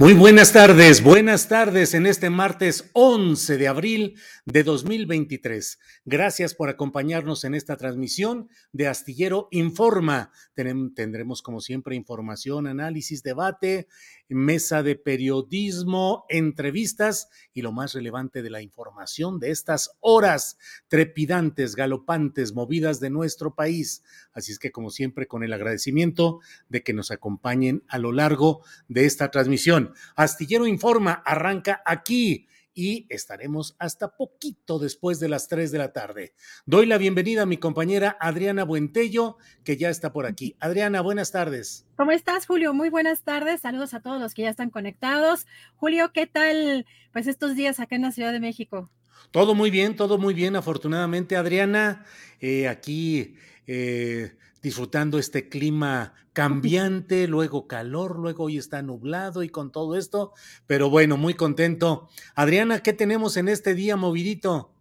Muy buenas tardes, buenas tardes en este martes 11 de abril de 2023. Gracias por acompañarnos en esta transmisión de Astillero Informa. Tendremos como siempre información, análisis, debate, mesa de periodismo, entrevistas y lo más relevante de la información de estas horas trepidantes, galopantes, movidas de nuestro país. Así es que como siempre con el agradecimiento de que nos acompañen a lo largo de esta transmisión. Astillero Informa arranca aquí y estaremos hasta poquito después de las 3 de la tarde. Doy la bienvenida a mi compañera Adriana Buentello, que ya está por aquí. Adriana, buenas tardes. ¿Cómo estás, Julio? Muy buenas tardes. Saludos a todos los que ya están conectados. Julio, ¿qué tal pues estos días acá en la Ciudad de México? Todo muy bien, todo muy bien, afortunadamente, Adriana. Eh, aquí eh, disfrutando este clima cambiante, luego calor, luego hoy está nublado y con todo esto, pero bueno, muy contento. Adriana, ¿qué tenemos en este día movidito?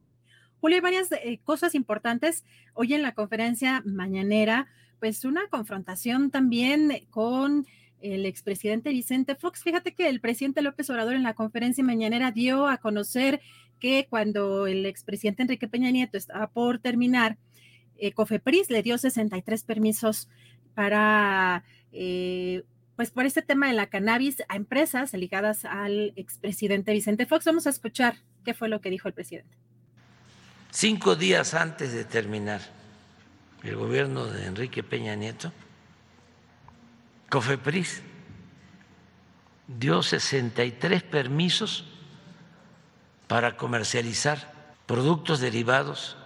Julio, hay varias eh, cosas importantes. Hoy en la conferencia mañanera, pues una confrontación también con el expresidente Vicente Fox. Fíjate que el presidente López Obrador en la conferencia mañanera dio a conocer que cuando el expresidente Enrique Peña Nieto estaba por terminar, eh, Cofepris le dio 63 permisos para, eh, pues por este tema de la cannabis a empresas ligadas al expresidente Vicente Fox. Vamos a escuchar qué fue lo que dijo el presidente. Cinco días antes de terminar el gobierno de Enrique Peña Nieto, Cofepris dio 63 permisos para comercializar productos derivados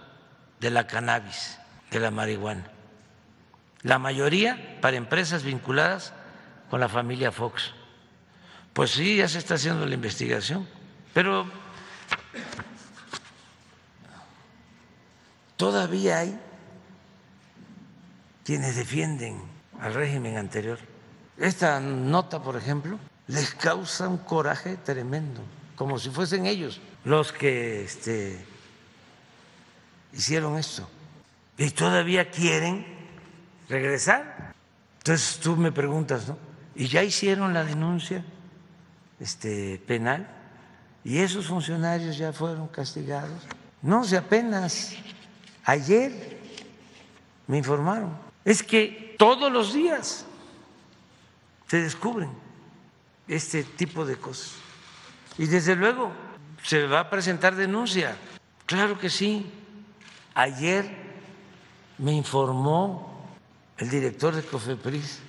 de la cannabis, de la marihuana. La mayoría para empresas vinculadas con la familia Fox. Pues sí, ya se está haciendo la investigación, pero todavía hay quienes defienden al régimen anterior. Esta nota, por ejemplo, les causa un coraje tremendo, como si fuesen ellos los que este, hicieron esto y todavía quieren regresar. Entonces tú me preguntas, ¿no? ¿Y ya hicieron la denuncia este, penal? ¿Y esos funcionarios ya fueron castigados? No, si apenas ayer me informaron. Es que todos los días se descubren este tipo de cosas. Y desde luego se va a presentar denuncia. Claro que sí. Ayer me informó el director de Cofepris,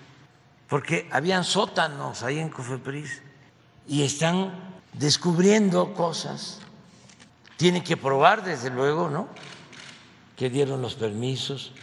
porque habían sótanos ahí en Cofepris y están descubriendo cosas. Tienen que probar, desde luego, ¿no? Que dieron los permisos.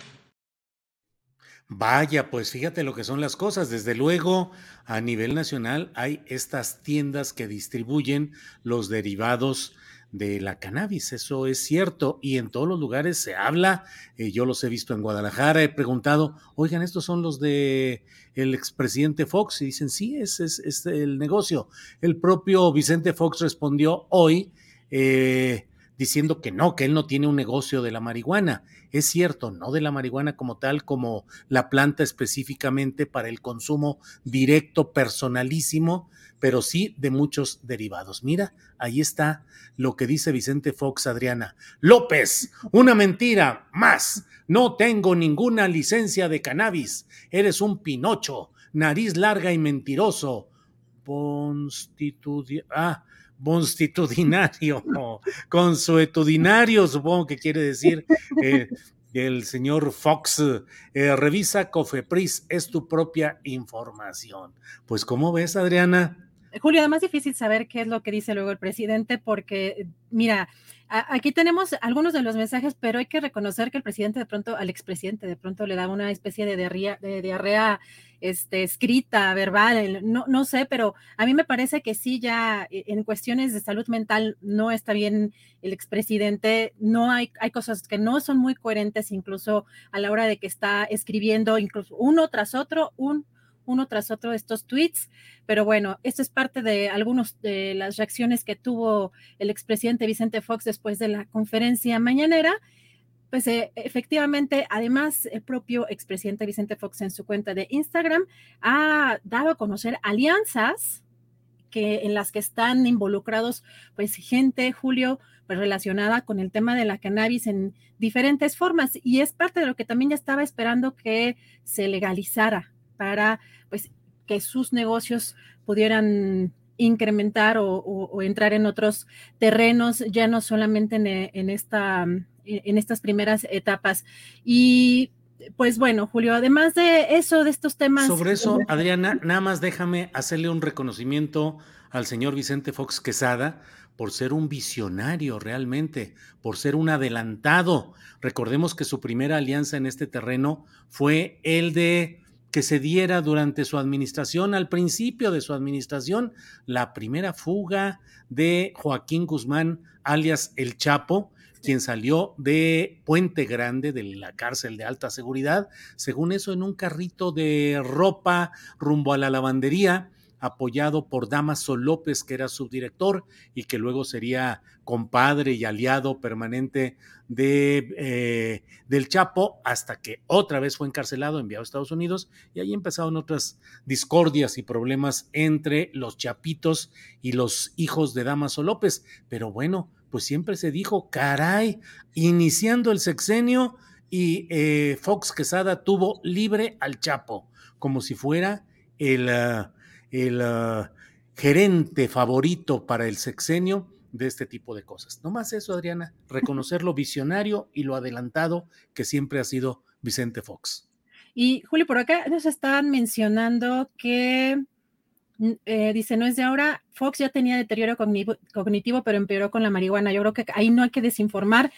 Vaya, pues fíjate lo que son las cosas. Desde luego, a nivel nacional hay estas tiendas que distribuyen los derivados de la cannabis, eso es cierto, y en todos los lugares se habla, eh, yo los he visto en Guadalajara, he preguntado, oigan, estos son los de el expresidente Fox, y dicen, sí, ese es, el negocio. El propio Vicente Fox respondió hoy eh, diciendo que no, que él no tiene un negocio de la marihuana. Es cierto, no de la marihuana como tal, como la planta específicamente para el consumo directo, personalísimo, pero sí de muchos derivados. Mira, ahí está lo que dice Vicente Fox, Adriana. López, una mentira más. No tengo ninguna licencia de cannabis. Eres un pinocho, nariz larga y mentiroso. Constitución. Ah, constitudinario, consuetudinario, supongo que quiere decir eh, el señor Fox. Eh, revisa Cofepris, es tu propia información. Pues, ¿cómo ves, Adriana? Julio, además difícil saber qué es lo que dice luego el presidente, porque, mira, aquí tenemos algunos de los mensajes, pero hay que reconocer que el presidente de pronto, al expresidente de pronto le da una especie de diarrea, de diarrea este, escrita, verbal, no, no sé, pero a mí me parece que sí, ya e, en cuestiones de salud mental no está bien el expresidente, no hay, hay cosas que no son muy coherentes, incluso a la hora de que está escribiendo, incluso uno tras otro, un uno tras otro estos tweets, pero bueno, esto es parte de algunas de las reacciones que tuvo el expresidente Vicente Fox después de la conferencia mañanera. Pues eh, efectivamente, además, el propio expresidente Vicente Fox en su cuenta de Instagram ha dado a conocer alianzas que, en las que están involucrados, pues, gente, Julio, pues, relacionada con el tema de la cannabis en diferentes formas. Y es parte de lo que también ya estaba esperando que se legalizara para pues, que sus negocios pudieran incrementar o, entrar en otros terrenos, ya no solamente en, esta, en estas primeras etapas. Y pues bueno, Julio, además de eso, de estos temas. Sobre eso, Adriana, nada más déjame hacerle un reconocimiento al señor Vicente Fox Quesada por ser un visionario realmente, por ser un adelantado. Recordemos que su primera alianza en este terreno fue el de que se diera durante su administración, al principio de su administración, la primera fuga de Joaquín Guzmán, alias El Chapo, quien salió de Puente Grande, de la cárcel de alta seguridad, según eso, en un carrito de ropa rumbo a la lavandería, apoyado por Damaso López, que era subdirector y que luego sería compadre y aliado permanente de, eh, del Chapo, hasta que otra vez fue encarcelado, enviado a Estados Unidos, y ahí empezaron otras discordias y problemas entre los chapitos y los hijos de Damaso López. Pero bueno, pues siempre se dijo, caray, iniciando el sexenio y eh, Fox Quesada tuvo libre al Chapo, como si fuera el... Ah, el ah, gerente favorito para el sexenio de este tipo de cosas. No más eso, Adriana, reconocer lo visionario y lo adelantado que siempre ha sido Vicente Fox. Y Julio, por acá nos están mencionando que mm, eh, dice, no es de ahora, Fox ya tenía deterioro cognitivo, pero empeoró con la marihuana. Yo creo que ahí no hay que desinformar,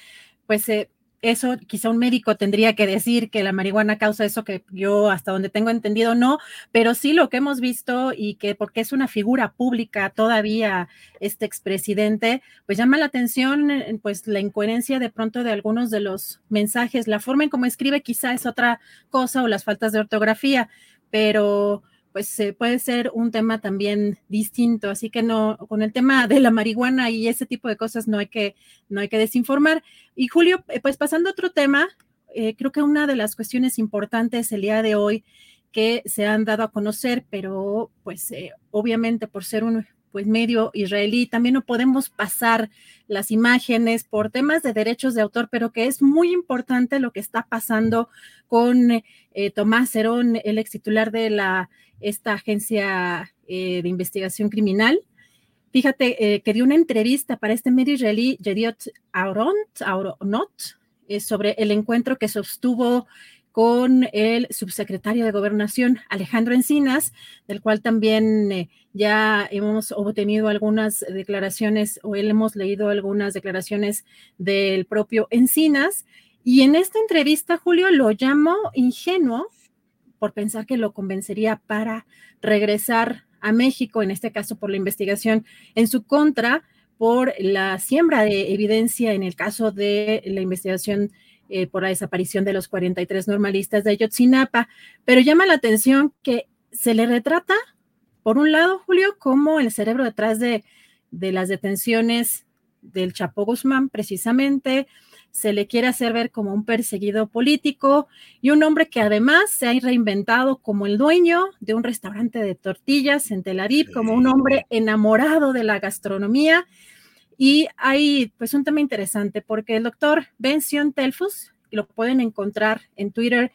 pues eh, eso quizá un médico tendría que decir que la marihuana causa eso que yo hasta donde tengo entendido no, pero sí lo que hemos visto y que porque es una figura pública todavía este expresidente, pues llama la atención eh, pues la incoherencia de pronto de algunos de los mensajes, la forma en cómo escribe quizá es otra cosa o las faltas de ortografía, pero pues eh, puede ser un tema también distinto. Así que no, con el tema de la marihuana y ese tipo de cosas no hay que, no hay que desinformar. Y Julio, eh, pues pasando a otro tema, eh, creo que una de las cuestiones importantes el día de hoy que se han dado a conocer, pero pues obviamente por ser un pues medio israelí, también no podemos pasar las imágenes por temas de derechos de autor, pero que es muy importante lo que está pasando con Tomás Herón, el ex titular de la esta agencia eh, de investigación criminal. Fíjate eh, que dio una entrevista para este medio israelí, Yediot Auronot, eh, sobre el encuentro que sostuvo con el subsecretario de Gobernación, Alejandro Encinas, del cual también ya hemos obtenido algunas declaraciones o él hemos leído algunas declaraciones del propio Encinas. Y en esta entrevista, Julio lo llamó ingenuo por pensar que lo convencería para regresar a México, en este caso por la investigación en su contra, por la siembra de evidencia en el caso de la investigación eh, por la desaparición de los 43 normalistas de Ayotzinapa, pero llama la atención que se le retrata, por un lado, Julio, como el cerebro detrás de, de las detenciones del Chapo Guzmán, precisamente, se le quiere hacer ver como un perseguido político y un hombre que además se ha reinventado como el dueño de un restaurante de tortillas en Tel Aviv, como un hombre enamorado de la gastronomía. Y hay pues un tema interesante porque el doctor Benzion Telfus, lo pueden encontrar en Twitter,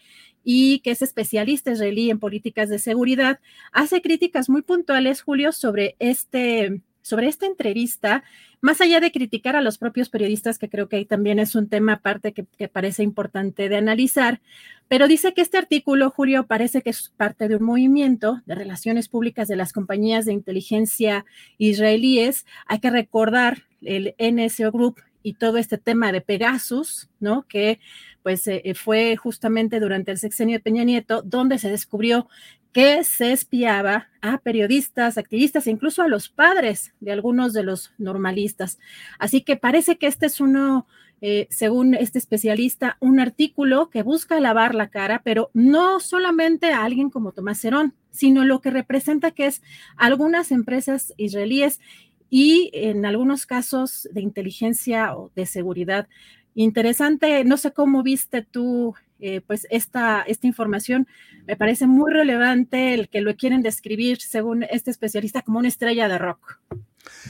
y que es especialista israelí en políticas de seguridad, hace críticas muy puntuales, Julio, sobre este sobre esta entrevista, más allá de criticar a los propios periodistas, que creo que ahí también es un tema aparte que, parece importante de analizar, pero dice que este artículo, Julio, parece que es parte de un movimiento de relaciones públicas de las compañías de inteligencia israelíes. Hay que recordar el NSO Group y todo este tema de Pegasus, ¿no? Que pues eh, fue justamente durante el sexenio de Peña Nieto donde se descubrió que se espiaba a periodistas, activistas e incluso a los padres de algunos de los normalistas. Así que parece que este es uno, eh, según este especialista, un artículo que busca lavar la cara, pero no solamente a alguien como Tomás Cerón, sino lo que representa que es algunas empresas israelíes y en algunos casos de inteligencia o de seguridad. Interesante, no sé cómo viste tú eh, pues esta, esta información me parece muy relevante el que lo quieren describir, según este especialista, como una estrella de rock.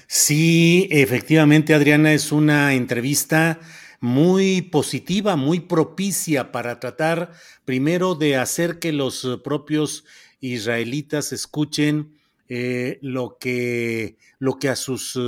Sí, efectivamente, Adriana, es una entrevista muy positiva, muy propicia para tratar primero de hacer que los propios israelitas escuchen eh, lo, que, lo que a sus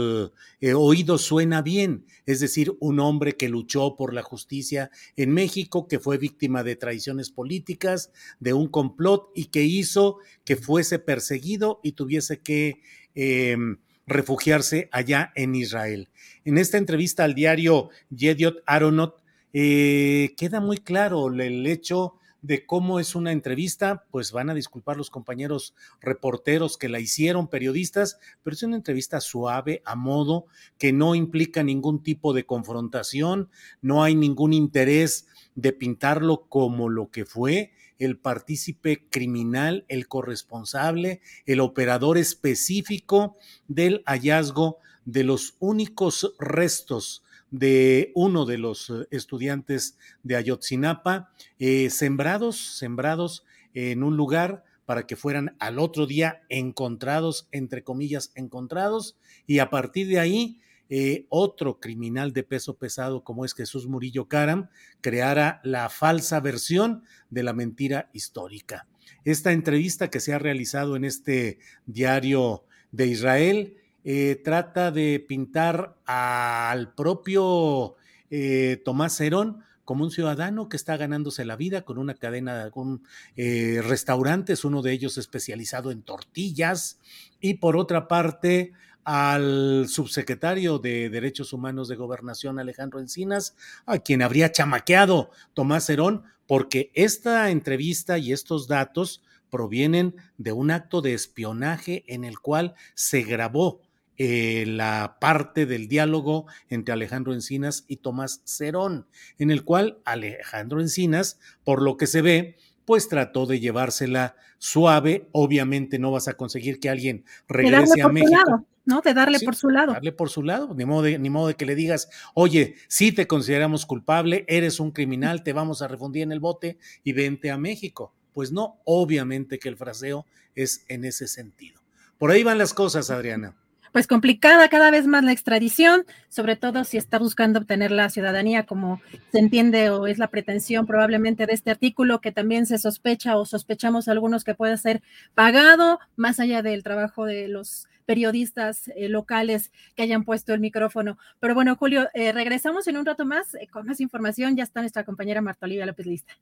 eh, oídos suena bien, es decir, un hombre que luchó por la justicia en México, que fue víctima de traiciones políticas, de un complot y que hizo que fuese perseguido y tuviese que em, refugiarse allá en Israel. En esta entrevista al diario Yediot Aronot, eh, queda muy claro el hecho de cómo es una entrevista, pues van a disculpar los compañeros reporteros que la hicieron, periodistas, pero es una entrevista suave, a modo, que no implica ningún tipo de confrontación, no hay ningún interés de pintarlo como lo que fue el partícipe criminal, el corresponsable, el operador específico del hallazgo de los únicos restos de uno de los eh, estudiantes de Ayotzinapa, eh, sembrados, sembrados en un lugar para que fueran al otro día encontrados, entre comillas, encontrados, y a partir de ahí, eh, otro criminal de peso pesado como es Jesús Murillo Caram creara la falsa versión de la mentira histórica. Esta entrevista que se ha realizado en este diario de Israel eh, trata de pintar al propio eh, Tomás Herón como un ciudadano que está ganándose la vida con una cadena, con eh, restaurantes, uno de ellos especializado en tortillas, y por otra parte al subsecretario de Derechos Humanos de Gobernación, Alejandro Encinas, a quien habría chamaqueado Tomás Herón, porque esta entrevista y estos datos provienen de un acto de espionaje en el cual se grabó eh, la parte del diálogo entre Alejandro Encinas y Tomás Cerón, en el cual Alejandro Encinas, por lo que se ve, pues trató de llevársela suave. Obviamente no vas a conseguir que alguien regrese a México. ¿no? De darle por su lado. Darle por su lado, ni modo, de, ni modo de que le digas, oye, si te consideramos culpable, eres un criminal, te vamos a refundir en el bote y vente a México. Pues no, obviamente que el fraseo es en ese sentido. Por ahí van las cosas, Adriana pues complicada cada vez más la extradición, sobre todo si está buscando obtener la ciudadanía, como se entiende o es la pretensión probablemente de este artículo, que también se sospecha o sospechamos algunos que puede ser pagado, más allá del trabajo de los periodistas eh, locales que hayan puesto el micrófono. Pero bueno, Julio, eh, regresamos en un rato más eh, con más información. Ya está nuestra compañera Marta Olivia López Lista.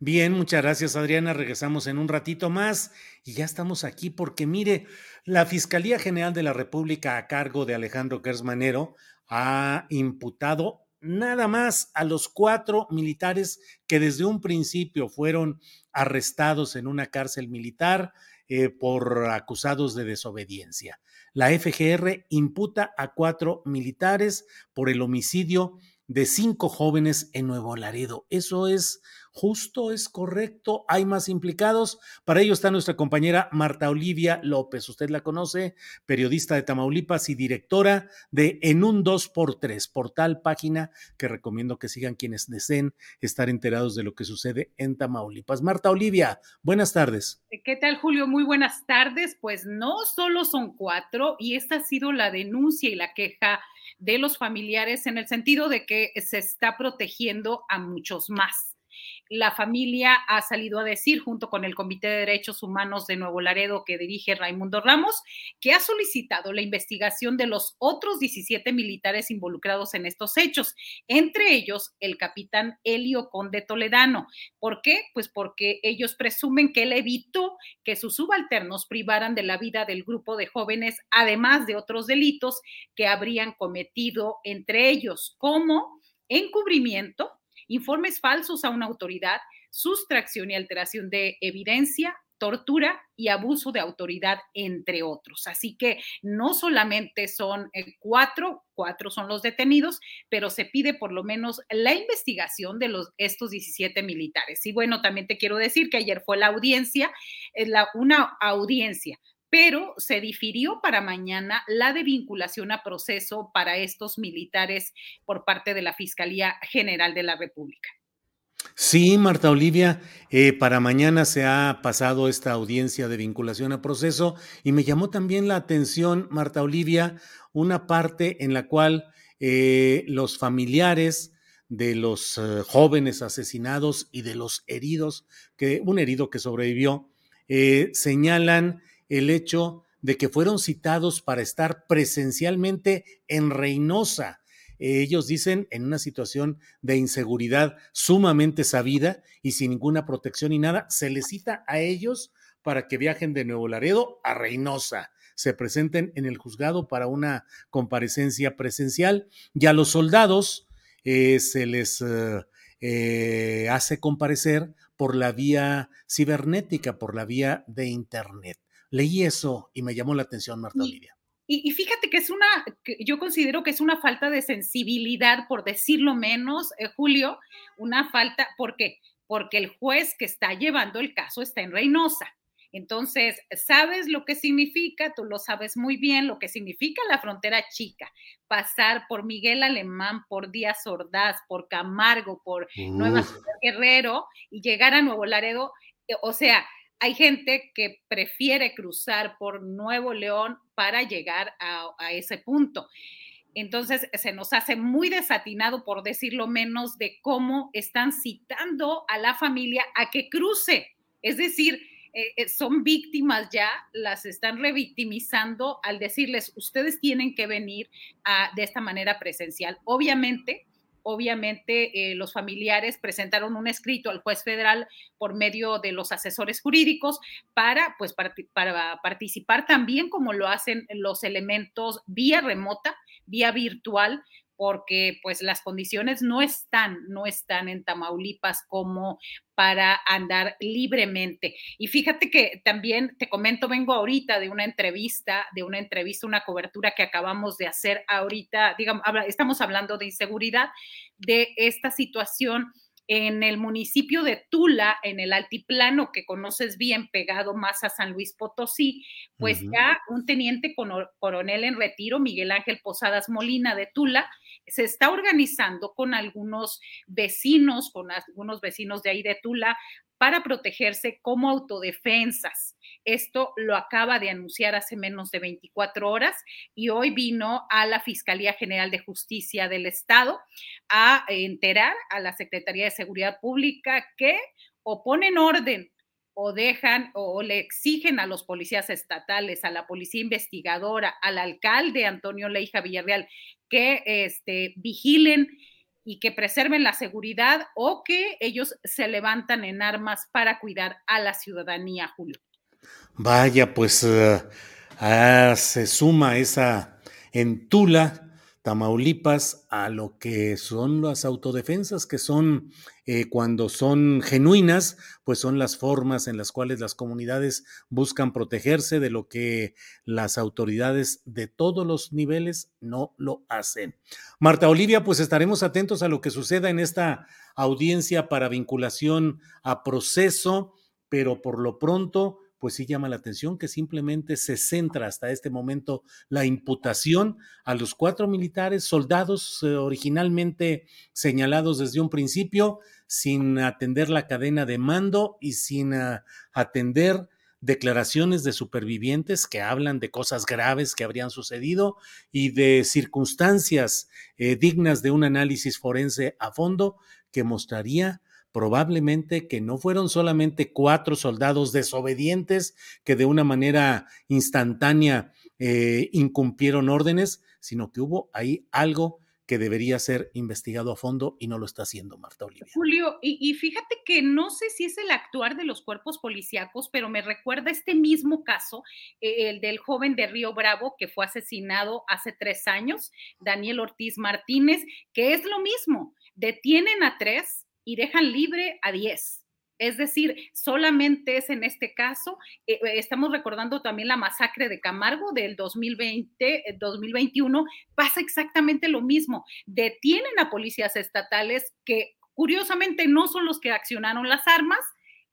Bien, muchas gracias Adriana. Regresamos en un ratito más y ya estamos aquí porque mire, la Fiscalía General de la República a cargo de Alejandro Gersmanero ha imputado nada más a los cuatro militares que desde un principio fueron arrestados en una cárcel militar eh, por acusados de desobediencia. La FGR imputa a cuatro militares por el homicidio de cinco jóvenes en Nuevo Laredo. Eso es justo, es correcto, hay más implicados. Para ello está nuestra compañera Marta Olivia López. Usted la conoce, periodista de Tamaulipas y directora de En un 2x3, portal, página que recomiendo que sigan quienes deseen estar enterados de lo que sucede en Tamaulipas. Marta Olivia, buenas tardes. ¿Qué tal, Julio? Muy buenas tardes. Pues no solo son cuatro y esta ha sido la denuncia y la queja de los familiares en el sentido de que se está protegiendo a muchos más la familia ha salido a decir, junto con el Comité de Derechos Humanos de Nuevo Laredo que dirige Raimundo Ramos, que ha solicitado la investigación de los otros 17 militares involucrados en estos hechos, entre ellos el capitán Helio Conde Toledano. ¿Por qué? Pues porque ellos presumen que él evitó que sus subalternos privaran de la vida del grupo de jóvenes, además de otros delitos que habrían cometido entre ellos, como encubrimiento, informes falsos a una autoridad, sustracción y alteración de evidencia, tortura y abuso de autoridad, entre otros. Así que no solamente son eh, cuatro, cuatro son los detenidos, pero se pide por lo menos la investigación de los, estos 17 militares. Y bueno, también te quiero decir que ayer fue la audiencia, eh, la, una audiencia pero se difirió para mañana la de vinculación a proceso para estos militares por parte de la Fiscalía General de la República. Sí, Marta Olivia, eh, para mañana se ha pasado esta audiencia de vinculación a proceso y me llamó también la atención, Marta Olivia, una parte en la cual eh, los familiares de los eh, jóvenes asesinados y de los heridos, que un herido que sobrevivió, señalan el hecho de que fueron citados para estar presencialmente en Reynosa. Ellos dicen en una situación de inseguridad sumamente sabida y sin ninguna protección y nada, se les cita a ellos para que viajen de Nuevo Laredo a Reynosa, se presenten en el juzgado para una comparecencia presencial y a los soldados eh, se les eh, eh, hace comparecer por la vía cibernética, por la vía de Internet. Leí eso y me llamó la atención, Marta Olivia. Y, fíjate que es una, yo considero que es una falta de sensibilidad, por decirlo menos, eh, Julio, una falta, ¿por qué? Porque el juez que está llevando el caso está en Reynosa. Entonces, sabes lo que significa, tú lo sabes muy bien, lo que significa la frontera chica, pasar por Miguel Alemán, por Díaz Ordaz, por Camargo, por Nueva Ciudad Guerrero y llegar a Nuevo Laredo. Eh, o sea, hay gente que prefiere cruzar por Nuevo León para llegar a, ese punto. Entonces, se nos hace muy desatinado, por decirlo menos, de cómo están citando a la familia a que cruce. Es decir, eh, eh, son víctimas ya, las están revictimizando al decirles, ustedes tienen que venir de esta manera presencial. Obviamente, obviamente eh, los familiares presentaron un escrito al juez federal por medio de los asesores jurídicos para, pues, para, para participar también como lo hacen los elementos vía remota, vía virtual, porque pues las condiciones no están, no están en Tamaulipas como para andar libremente. Y fíjate que también te comento, vengo ahorita de una entrevista, de una entrevista, una cobertura que acabamos de hacer ahorita, digamos, estamos hablando de inseguridad, de esta situación en el municipio de Tula, en el altiplano que conoces bien, pegado más a San Luis Potosí, pues ya un teniente coronel en retiro, Miguel Ángel Posadas Molina de Tula, se está organizando con algunos vecinos, con algunos vecinos de ahí de Tula, para protegerse como autodefensas. Esto lo acaba de anunciar hace menos de 24 horas y hoy vino a la Fiscalía General de Justicia del Estado a enterar a la Secretaría de Seguridad Pública que o ponen orden o dejan o, le exigen a los policías estatales, a la policía investigadora, al alcalde Antonio Leija Villarreal que este, vigilen y que preserven la seguridad o que ellos se levantan en armas para cuidar a la ciudadanía, Julio. Vaya, pues eh, ah, se suma esa en Tula, Tamaulipas a lo que son las autodefensas, que son eh, cuando son genuinas, pues son las formas en las cuales las comunidades buscan protegerse de lo que las autoridades de todos los niveles no lo hacen. Marta Olivia, pues estaremos atentos a lo que suceda en esta audiencia para vinculación a proceso, pero por lo pronto pues sí llama la atención que simplemente se centra hasta este momento la imputación a los cuatro militares, soldados eh, originalmente señalados desde un principio, sin atender la cadena de mando y sin ah, atender declaraciones de supervivientes que hablan de cosas graves que habrían sucedido y de circunstancias eh, dignas de un análisis forense a fondo que mostraría probablemente que no fueron solamente cuatro soldados desobedientes que de una manera instantánea eh, incumplieron órdenes, sino que hubo ahí algo que debería ser investigado a fondo y no lo está haciendo Marta Olivia. Julio, y, fíjate que no sé si es el actuar de los cuerpos policíacos, pero me recuerda este mismo caso, eh, el del joven de Río Bravo que fue asesinado hace tres años, Daniel Ortiz Martínez, que es lo mismo, detienen a tres, y dejan libre a 10. Es decir, solamente es en este caso, eh, eh, estamos recordando también la masacre de Camargo del 2020, 2021, eh, pasa exactamente lo mismo. Detienen a policías estatales que curiosamente no son los que accionaron las armas,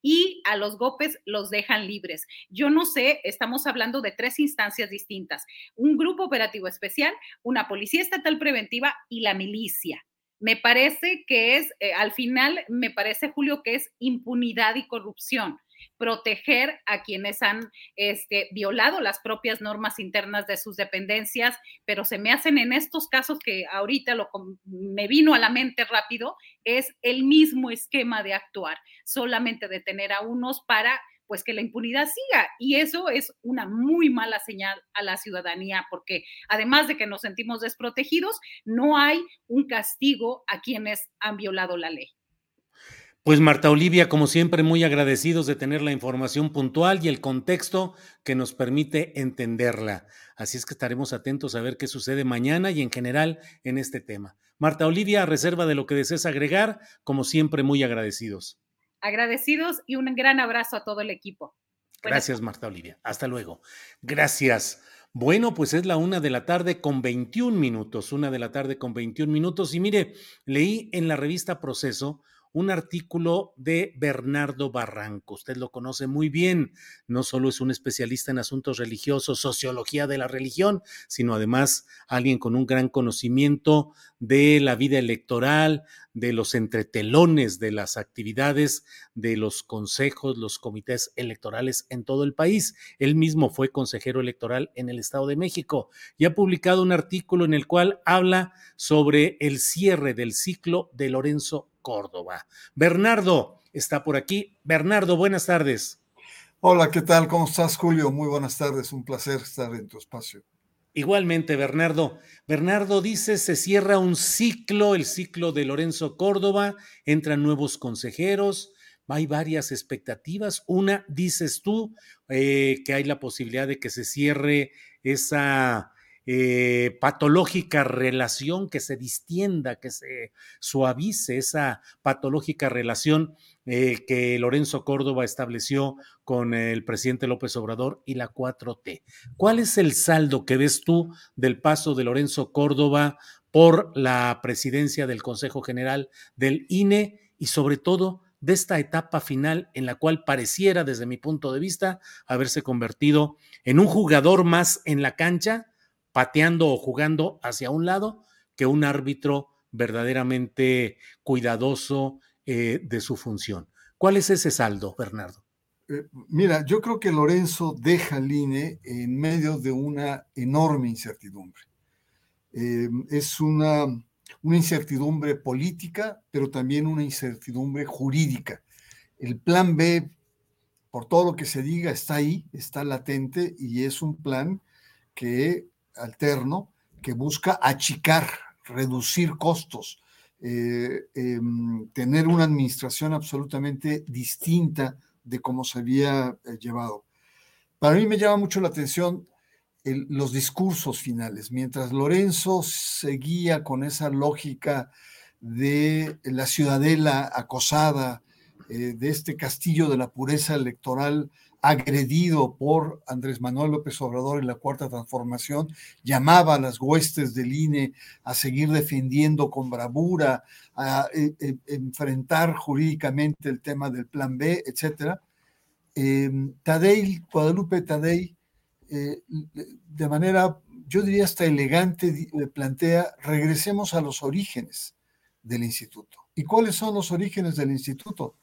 y a los GOPES los dejan libres. Yo no sé, estamos hablando de tres instancias distintas, un grupo operativo especial, una policía estatal preventiva y la milicia me parece que es, eh, al final, me parece, Julio, que es impunidad y corrupción proteger a quienes han este, violado las propias normas internas de sus dependencias, pero se me hacen en estos casos que ahorita lo, me vino a la mente rápido, es el mismo esquema de actuar, solamente detener a unos para pues que la impunidad siga. Y eso es una muy mala señal a la ciudadanía, porque además de que nos sentimos desprotegidos, no hay un castigo a quienes han violado la ley. Pues Marta Olivia, como siempre, muy agradecidos de tener la información puntual y el contexto que nos permite entenderla. Así es que estaremos atentos a ver qué sucede mañana y en general en este tema. Marta Olivia, a reserva de lo que desees agregar, como siempre, muy agradecidos agradecidos y un gran abrazo a todo el equipo. Gracias, Marta Olivia. Hasta luego. Gracias. Bueno, pues es la una de la tarde con 21 minutos, una de la tarde con 21 minutos. Y mire, leí en la revista Proceso un artículo de Bernardo Barranco. Usted lo conoce muy bien. No solo es un especialista en asuntos religiosos, sociología de la religión, sino además alguien con un gran conocimiento de la vida electoral, de los entretelones de las actividades de los consejos, los comités electorales en todo el país. Él mismo fue consejero electoral en el Estado de México y ha publicado un artículo en el cual habla sobre el cierre del ciclo de Lorenzo Córdoba. Bernardo está por aquí. Bernardo, buenas tardes. Hola, ¿qué tal? ¿Cómo estás, Julio? Muy buenas tardes. Un placer estar en tu espacio. Igualmente, Bernardo. Bernardo dice, se cierra un ciclo, el ciclo de Lorenzo Córdoba, entran nuevos consejeros, hay varias expectativas. Una, dices tú, eh, que hay la posibilidad de que se cierre esa eh, patológica relación, que se distienda, que se suavice esa patológica relación eh, que Lorenzo Córdoba estableció con el presidente López Obrador y la 4T. ¿Cuál es el saldo que ves tú del paso de Lorenzo Córdoba por la presidencia del Consejo General del INE y sobre todo de esta etapa final en la cual pareciera, desde mi punto de vista, haberse convertido en un jugador más en la cancha pateando o jugando hacia un lado que un árbitro verdaderamente cuidadoso eh, de su función. ¿Cuál es ese saldo, Bernardo? Eh, mira, yo creo que Lorenzo deja al INE en medio de una enorme incertidumbre. Eh, es una, una incertidumbre política, pero también una incertidumbre jurídica. El plan B, por todo lo que se diga, está ahí, está latente y es un plan que alterno que busca achicar, reducir costos, eh, em, tener una administración absolutamente distinta de cómo se había eh, llevado. Para mí me llama mucho la atención los discursos finales, mientras Lorenzo seguía con esa lógica de la ciudadela acosada, eh, de este castillo de la pureza electoral agredido por Andrés Manuel López Obrador en la cuarta transformación, llamaba a las huestes del INE a seguir defendiendo con bravura, a, eh, eh, enfrentar jurídicamente el tema del plan B, etc. Tadei, Guadalupe Tadei, de manera, yo diría hasta elegante, plantea, regresemos a los orígenes del instituto. ¿Y cuáles son los orígenes del instituto?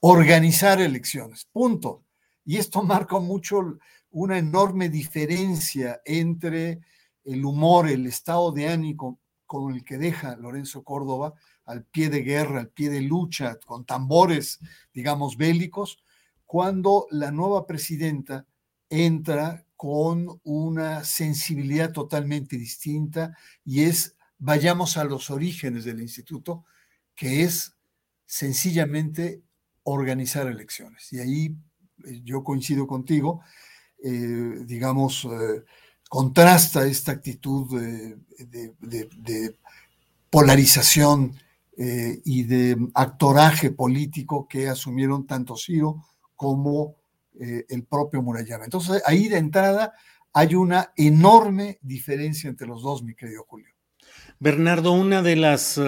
Organizar elecciones, punto. Y esto marca mucho una enorme diferencia entre el humor, el estado de ánimo con el que deja Lorenzo Córdoba al pie de guerra, al pie de lucha, con tambores, digamos, bélicos, cuando la nueva presidenta entra con una sensibilidad totalmente distinta y es vayamos a los orígenes del instituto, que es sencillamente organizar elecciones. Y ahí eh, yo coincido contigo, eh, digamos, eh, contrasta esta actitud de, polarización y de actoraje político que asumieron tanto Ciro como el propio Murayama. Entonces, ahí de entrada hay una enorme diferencia entre los dos, mi querido Julio. Bernardo, una de las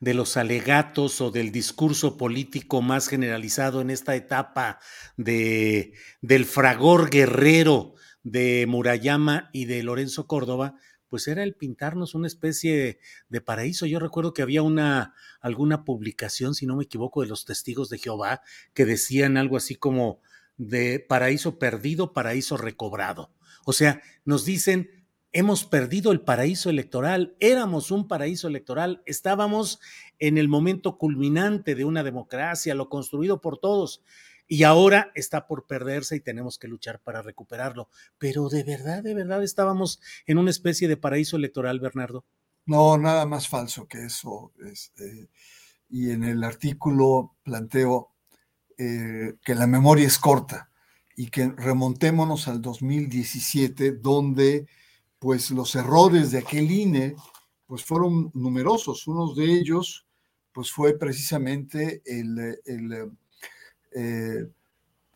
de los alegatos o del discurso político más generalizado en esta etapa de, del fragor guerrero de Murayama y de Lorenzo Córdoba, pues era el pintarnos una especie de paraíso. Yo recuerdo que había una alguna publicación, si no me equivoco, de los testigos de Jehová que decían algo así como de paraíso perdido, paraíso recobrado. O sea, nos dicen hemos perdido el paraíso electoral, éramos un paraíso electoral, estábamos en el momento culminante de una democracia, lo construido por todos, y ahora está por perderse y tenemos que luchar para recuperarlo. Pero de verdad, de verdad estábamos en una especie de paraíso electoral, Bernardo. No, nada más falso que eso. Este, y en el artículo planteo eh, que la memoria es corta y que remontémonos al 2017, donde pues los errores de aquel INE pues fueron numerosos. Uno de ellos pues fue precisamente eh,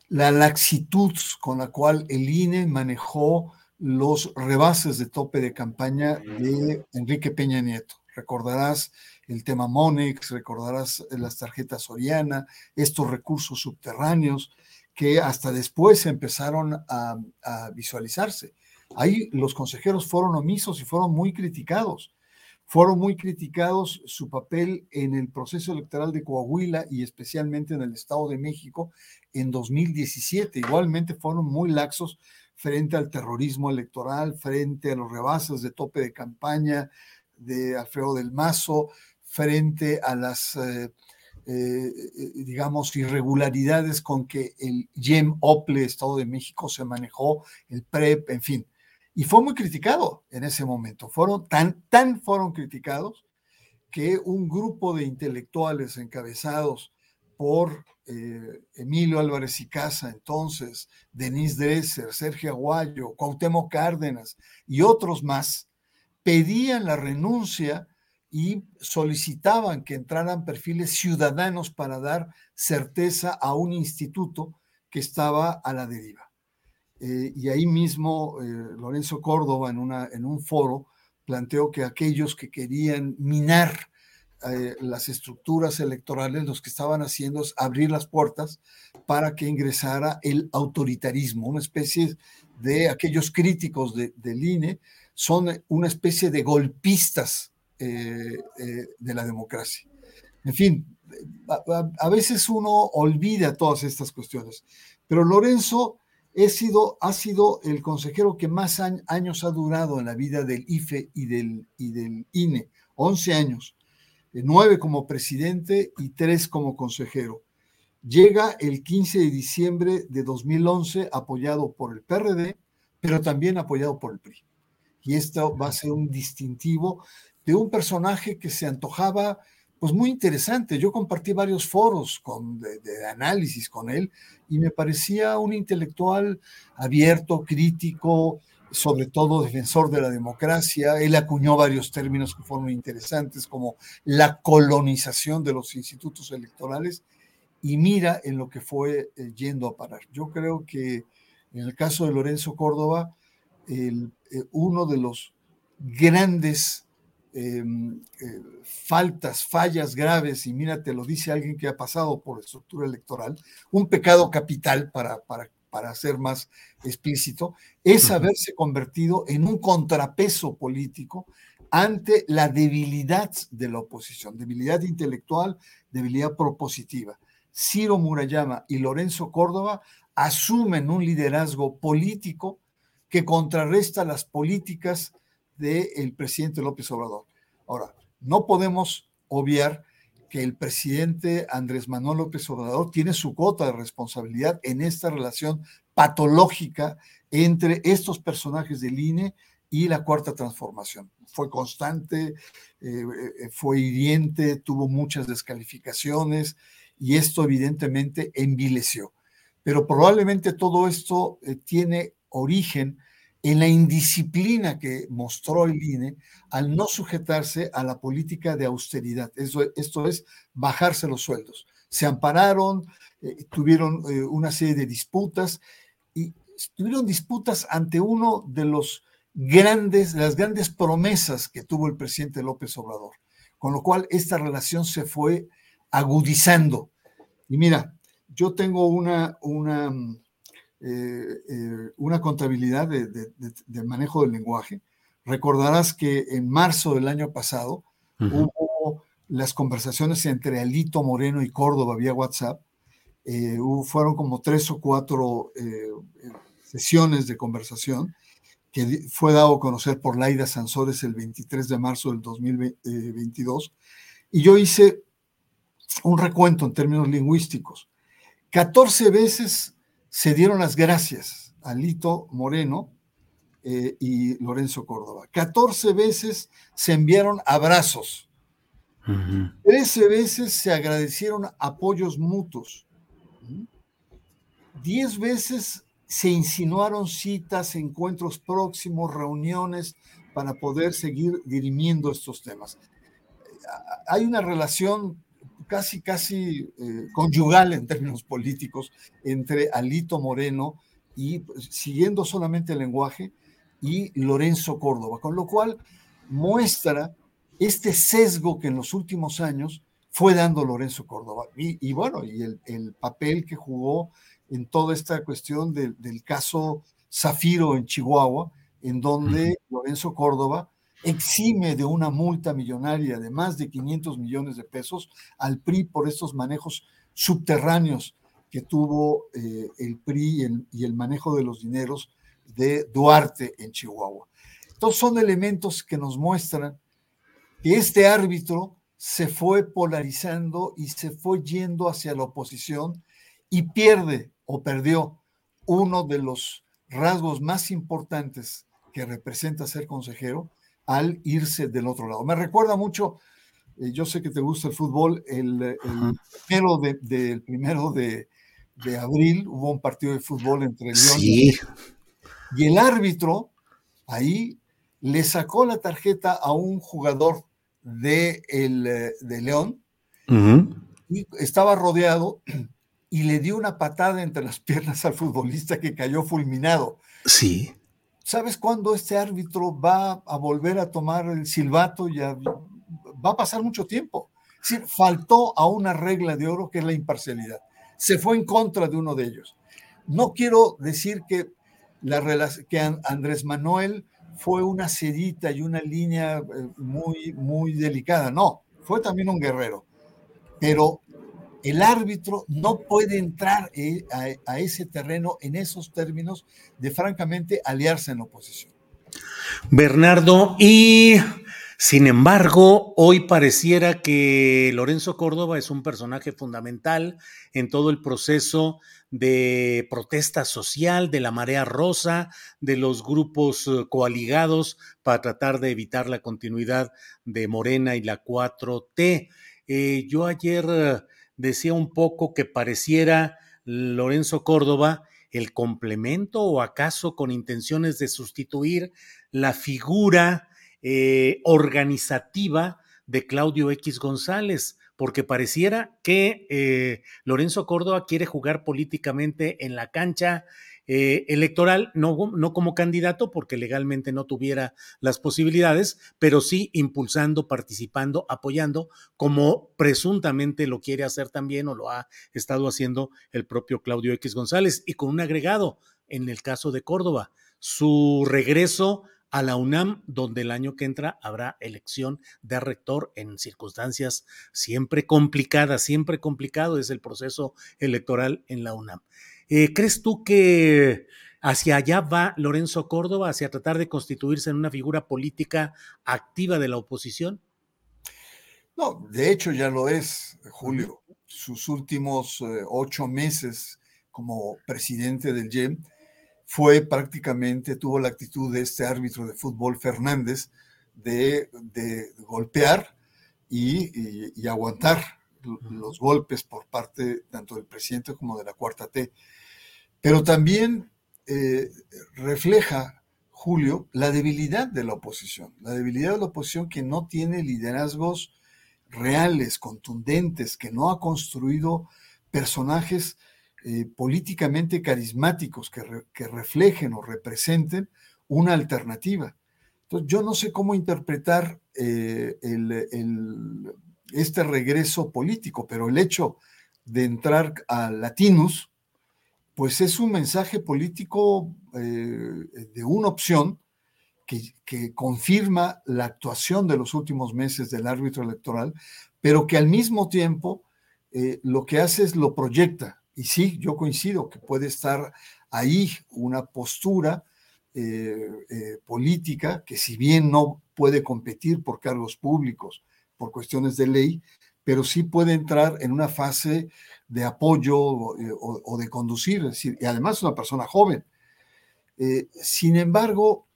la laxitud con la cual el INE manejó los rebases de tope de campaña de Enrique Peña Nieto. Recordarás el tema Monex, recordarás las tarjetas Soriana, estos recursos subterráneos que hasta después empezaron a visualizarse. Ahí los consejeros fueron omisos y fueron muy criticados. Fueron muy criticados su papel en el proceso electoral de Coahuila y especialmente en el Estado de México en 2017. Igualmente fueron muy laxos frente al terrorismo electoral, frente a los rebases de tope de campaña de Alfredo del Mazo, frente a las, eh, eh, digamos, irregularidades con que el GEM OPLE Estado de México se manejó, el PREP, en fin y fue muy criticado en ese momento. Fueron tan, tan fueron criticados que un grupo de intelectuales encabezados por eh, Emilio Álvarez y Casa, entonces, Denise Dresser, Sergio Aguayo, Cuauhtémoc Cárdenas y otros más, pedían la renuncia y solicitaban que entraran perfiles ciudadanos para dar certeza a un instituto que estaba a la deriva. Eh, y ahí mismo eh, Lorenzo Córdoba en, una, en un foro planteó que aquellos que querían minar eh, las estructuras electorales, los que estaban haciendo es abrir las puertas para que ingresara el autoritarismo, una especie de aquellos críticos de, del INE, son una especie de golpistas de la democracia. En fin, a veces uno olvida todas estas cuestiones, pero Lorenzo ha sido el consejero que más años ha durado en la vida del IFE y del, y del INE, 11 años, eh, nueve como presidente y tres como consejero. Llega el 15 de diciembre de 2011 apoyado por el PRD, pero también apoyado por el PRI. Y esto va a ser un distintivo de un personaje que se antojaba pues muy interesante. Yo compartí varios foros con, de, de, análisis con él y me parecía un intelectual abierto, crítico, sobre todo defensor de la democracia. Él acuñó varios términos que fueron interesantes, como la colonización de los institutos electorales, y mira en lo que fue eh, yendo a parar. Yo creo que en el caso de Lorenzo Córdoba, el, eh, uno de los grandes em, eh, faltas, fallas graves, y mira, te lo dice alguien que ha pasado por estructura electoral, un pecado capital para, para, para ser más explícito, es haberse convertido en un contrapeso político ante la debilidad de la oposición, debilidad intelectual, debilidad propositiva. Ciro Murayama y Lorenzo Córdoba asumen un liderazgo político que contrarresta las políticas del presidente López Obrador. Ahora, no podemos obviar que el presidente Andrés Manuel López Obrador tiene su cuota de responsabilidad en esta relación patológica entre estos personajes del INE y la cuarta transformación. Fue constante, eh, eh, fue hiriente, tuvo muchas descalificaciones y esto evidentemente envileció. Pero probablemente todo esto eh, tiene origen en la indisciplina que mostró el INE al no sujetarse a la política de austeridad. esto es, bajarse los sueldos. Se ampararon, eh, tuvieron eh, una serie de disputas y tuvieron disputas ante uno de los grandes, las grandes promesas que tuvo el presidente López Obrador, con lo cual esta relación se fue agudizando. Y mira, yo tengo una, una eh, eh, una contabilidad de, manejo del lenguaje. Recordarás que en marzo del año pasado hubo las conversaciones entre Alito Moreno y Córdoba vía WhatsApp. Eh, fueron como tres o cuatro sesiones de conversación que fue dado a conocer por Laida Sansores el 23 de marzo del 2022. Y yo hice un recuento en términos lingüísticos. 14 veces se dieron las gracias a Lito Moreno eh, y Lorenzo Córdoba. 14 veces se enviaron abrazos. 13 veces se agradecieron apoyos mutuos. 10 veces se insinuaron citas, encuentros próximos, reuniones para poder seguir dirimiendo estos temas. Hay una relación casi, casi eh, conyugal en términos políticos entre Alito Moreno y pues, siguiendo solamente el lenguaje y Lorenzo Córdoba, con lo cual muestra este sesgo que en los últimos años fue dando Lorenzo Córdoba. Y, bueno, y el, papel que jugó en toda esta cuestión del caso Zafiro en Chihuahua, en donde Lorenzo Córdoba exime de una multa millonaria de más de 500 millones de pesos al PRI por estos manejos subterráneos que tuvo eh, el PRI y el, manejo de los dineros de Duarte en Chihuahua. Entonces son elementos que nos muestran que este árbitro se fue polarizando y se fue yendo hacia la oposición y pierde o perdió uno de los rasgos más importantes que representa ser consejero, al irse del otro lado. Me recuerda mucho, eh, yo sé que te gusta el fútbol, el, primero, de, primero de, abril hubo un partido de fútbol entre León y, y el árbitro ahí le sacó la tarjeta a un jugador de, el, de León y estaba rodeado y le dio una patada entre las piernas al futbolista que cayó fulminado. Sí. ¿Sabes cuándo este árbitro va a volver a tomar el silbato? Ya va a pasar mucho tiempo. faltó a una regla de oro que es la imparcialidad. Se fue en contra de uno de ellos. No quiero decir que, Andrés Manuel fue una sedita y una línea eh, muy, muy delicada. No, fue también un guerrero. Pero el árbitro no puede entrar eh, a, ese terreno en esos términos de francamente aliarse en la oposición. Bernardo, y sin embargo, hoy pareciera que Lorenzo Córdoba es un personaje fundamental en todo el proceso de protesta social, de la marea rosa, de los grupos eh, coaligados para tratar de evitar la continuidad de Morena y la 4T. Eh, yo ayer decía un poco que pareciera Lorenzo Córdoba el complemento o acaso con intenciones de sustituir la figura eh, organizativa de Claudio X González, porque pareciera que Lorenzo Córdoba quiere jugar políticamente en la cancha eh, electoral, no, no como candidato, porque legalmente no tuviera las posibilidades, pero sí impulsando, participando, apoyando, como presuntamente lo quiere hacer también o lo ha estado haciendo el propio Claudio X González, y con un agregado en el caso de Córdoba, su regreso a la UNAM, donde el año que entra habrá elección de rector en circunstancias siempre complicadas, siempre complicado es el proceso electoral en la UNAM. Eh, ¿Crees tú que hacia allá va Lorenzo Córdoba, hacia tratar de constituirse en una figura política activa de la oposición? No, de hecho ya lo es, Julio. Sus últimos eh, ocho meses como presidente del YEM fue prácticamente, tuvo la actitud de este árbitro de fútbol Fernández de, golpear y, aguantar los golpes por parte tanto del presidente como de la cuarta T. Pero también eh, refleja, Julio, la debilidad de la oposición, la debilidad de la oposición que no tiene liderazgos reales, contundentes, que no ha construido personajes eh, políticamente carismáticos que, reflejen o representen una alternativa. Entonces, yo no sé cómo interpretar eh, este regreso político, pero el hecho de entrar a Latinus, pues es un mensaje político eh, de una opción que, confirma la actuación de los últimos meses del árbitro electoral, pero que al mismo tiempo eh, lo que hace es lo proyecta. Y sí, yo coincido que puede estar ahí una postura eh, política que si bien no puede competir por cargos públicos, por cuestiones de ley, pero sí puede entrar en una fase de apoyo eh, o, de conducir, y además es una persona joven. Eh, sin embargo,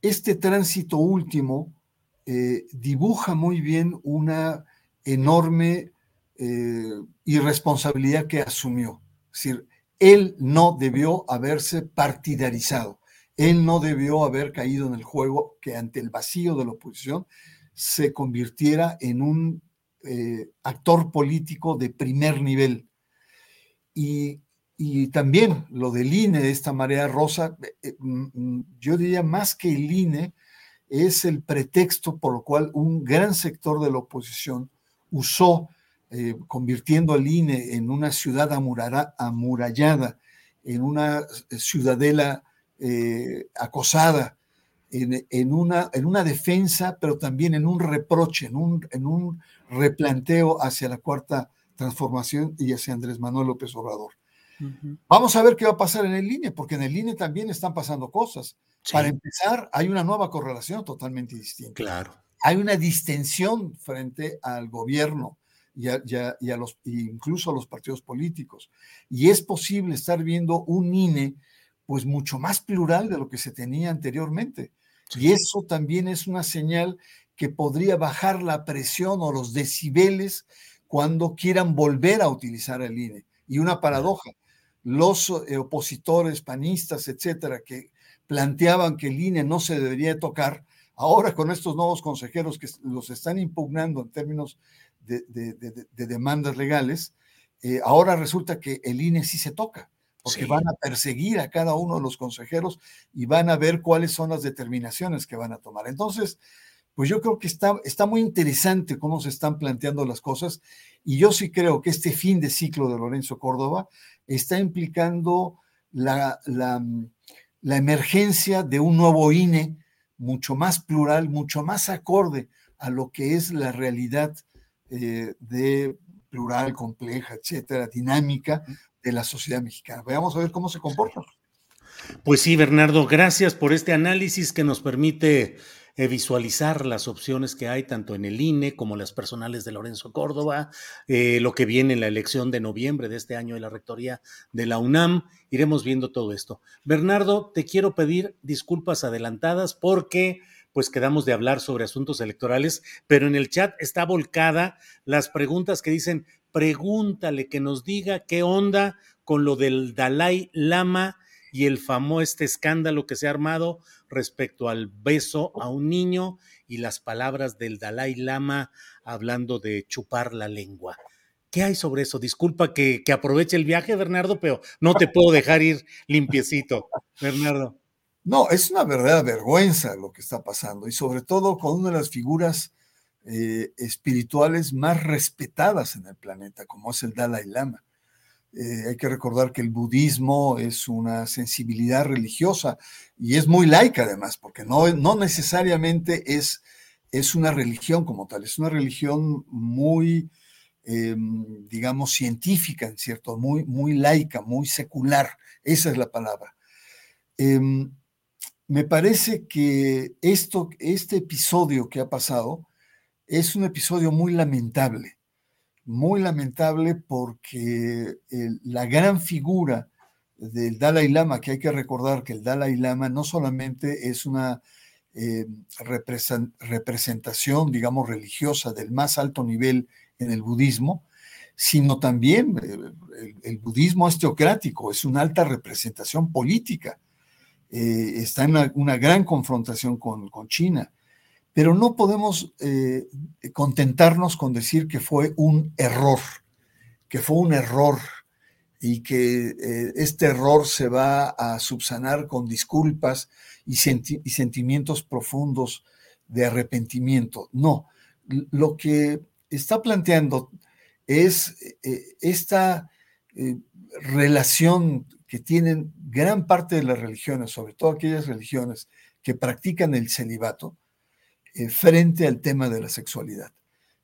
este tránsito último eh, dibuja muy bien una enorme irresponsabilidad que asumió. Es decir, él no debió haberse partidarizado, él no debió haber caído en el juego que ante el vacío de la oposición se convirtiera en un actor político de primer nivel y, también lo del INE, esta marea rosa, eh, eh, mm, mm, yo diría más que el INE, es el pretexto por lo cual un gran sector de la oposición usó, eh, convirtiendo al INE en una ciudad amurallada, en una ciudadela acosada, en, una, en una defensa, pero también en un reproche, en un, en un replanteo hacia la cuarta transformación y hacia Andrés Manuel López Obrador. Vamos a ver qué va a pasar en el INE, porque en el INE también están pasando cosas. Para empezar, hay una nueva correlación totalmente distinta. Claro. Hay una distensión frente al gobierno y, a, los, incluso a los partidos políticos. Y es posible estar viendo un INE pues mucho más plural de lo que se tenía anteriormente. Y eso también es una señal que podría bajar la presión o los decibeles cuando quieran volver a utilizar el INE. Y una paradoja, los eh, opositores panistas, etcétera, que planteaban que el INE no se debería tocar, ahora con estos nuevos consejeros que los están impugnando en términos de, demandas legales, eh, ahora resulta que el INE sí se toca, porque van a perseguir a cada uno de los consejeros y van a ver cuáles son las determinaciones que van a tomar. Entonces, pues yo creo que está, está muy interesante cómo se están planteando las cosas y yo sí creo que este fin de ciclo de Lorenzo Córdoba está implicando la, la, emergencia de un nuevo INE mucho más plural, mucho más acorde a lo que es la realidad eh, de plural, compleja, etcétera, dinámica de la sociedad mexicana. Veamos a ver cómo se comporta. Pues sí, Bernardo, gracias por este análisis que nos permite eh, visualizar las opciones que hay tanto en el INE como las personales de Lorenzo Córdoba, eh, lo que viene en la elección de noviembre de este año de la rectoría de la UNAM. Iremos viendo todo esto. Bernardo, te quiero pedir disculpas adelantadas porque pues quedamos de hablar sobre asuntos electorales, pero en el chat está volcada las preguntas que dicen, pregúntale que nos diga qué onda con lo del Dalai Lama y el famoso este escándalo que se ha armado respecto al beso a un niño y las palabras del Dalai Lama hablando de chupar la lengua. ¿Qué hay sobre eso? Disculpa que, que aproveche el viaje, Bernardo, pero no te puedo dejar ir limpiecito, Bernardo. No, es una verdadera vergüenza lo que está pasando y sobre todo con una de las figuras eh, espirituales más respetadas en el planeta, como es el Dalai Lama. Eh, hay que recordar que el budismo es una sensibilidad religiosa y es muy laica además, porque no, no necesariamente es, es una religión como tal, es una religión muy Em, digamos, científica, en cierto, muy, muy laica, muy secular, esa es la palabra. Em, me parece que esto, este episodio que ha pasado es un episodio muy lamentable, muy lamentable porque la gran figura del Dalai Lama, que hay que recordar que el Dalai Lama no solamente es una em, representación, digamos, religiosa del más alto nivel en el budismo, sino también eh, el, budismo es teocrático, es una alta representación política, eh, está en una, gran confrontación con, China, pero no podemos eh, contentarnos con decir que fue un error, que fue un error y que este error se va a subsanar con disculpas y, sentimientos profundos de arrepentimiento. No, lo que está planteando es eh, esta eh, relación que tienen gran parte de las religiones, sobre todo aquellas religiones que practican el celibato, eh, frente al tema de la sexualidad.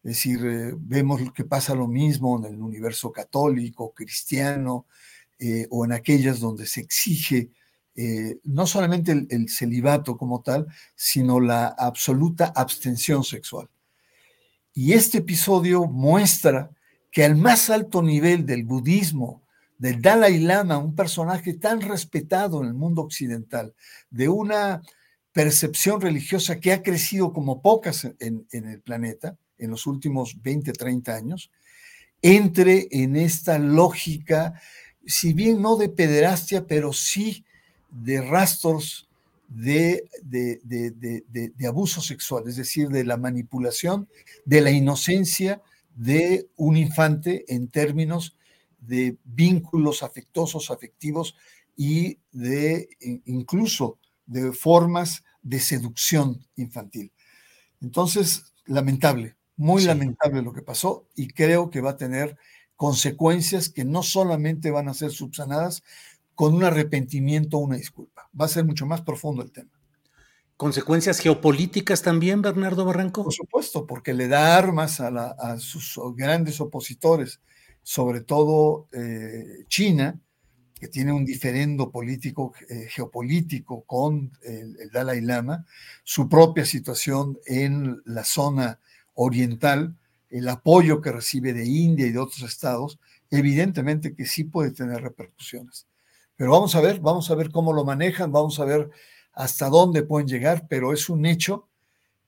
Es decir, vemos que pasa lo mismo en el universo católico, cristiano, o en aquellas donde se exige no solamente el celibato como tal, sino la absoluta abstención sexual. Y este episodio muestra que al más alto nivel del budismo, del Dalai Lama, un personaje tan respetado en el mundo occidental, de una percepción religiosa que ha crecido como pocas en, el planeta en los últimos 20, 30 años, entre en esta lógica, si bien no de pederastia, pero sí de rastros de, de, abuso sexual, es decir, de la manipulación, de la inocencia de un infante en términos de vínculos afectosos, afectivos y de incluso de formas de seducción infantil. Entonces, lamentable, muy lamentable lo que pasó y creo que va a tener consecuencias que no solamente van a ser subsanadas, con un arrepentimiento o una disculpa. Va a ser mucho más profundo el tema. ¿Consecuencias geopolíticas también, Bernardo Barranco? Por supuesto, porque le da armas a, sus grandes opositores, sobre todo eh, China, que tiene un diferendo político, eh, geopolítico con el, el, Dalai Lama, su propia situación en la zona oriental, el apoyo que recibe de India y de otros estados, evidentemente que sí puede tener repercusiones. Pero vamos a ver, vamos a ver cómo lo manejan, vamos a ver hasta dónde pueden llegar, pero es un hecho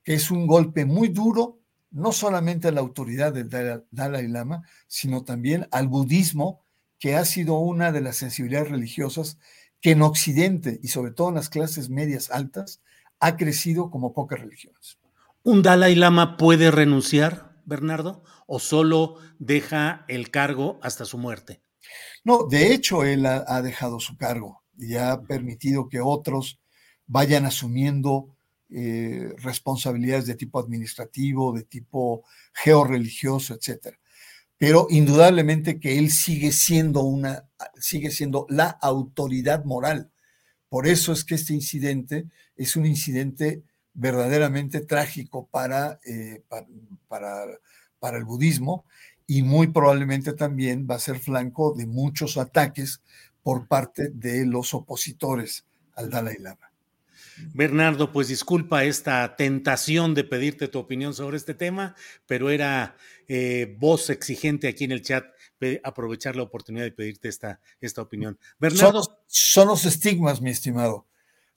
que es un golpe muy duro, no solamente a la autoridad del Dalai Lama, sino también al budismo, que ha sido una de las sensibilidades religiosas que en Occidente y sobre todo en las clases medias altas ha crecido como pocas religiones. ¿Un Dalai Lama puede renunciar, Bernardo, o solo deja el cargo hasta su muerte? No, de hecho, él ha, dejado su cargo y ha permitido que otros vayan asumiendo eh, responsabilidades de tipo administrativo, de tipo georreligioso, etcétera. Pero indudablemente que él sigue siendo una, sigue siendo la autoridad moral. Por eso es que este incidente es un incidente verdaderamente trágico para, eh, para, para el budismo y muy probablemente también va a ser flanco de muchos ataques por parte de los opositores al Dalai Lama. Bernardo, pues disculpa esta tentación de pedirte tu opinión sobre este tema, pero era eh, voz exigente aquí en el chat aprovechar la oportunidad de pedirte esta, esta opinión. Bernardo. Son, los estigmas, mi estimado.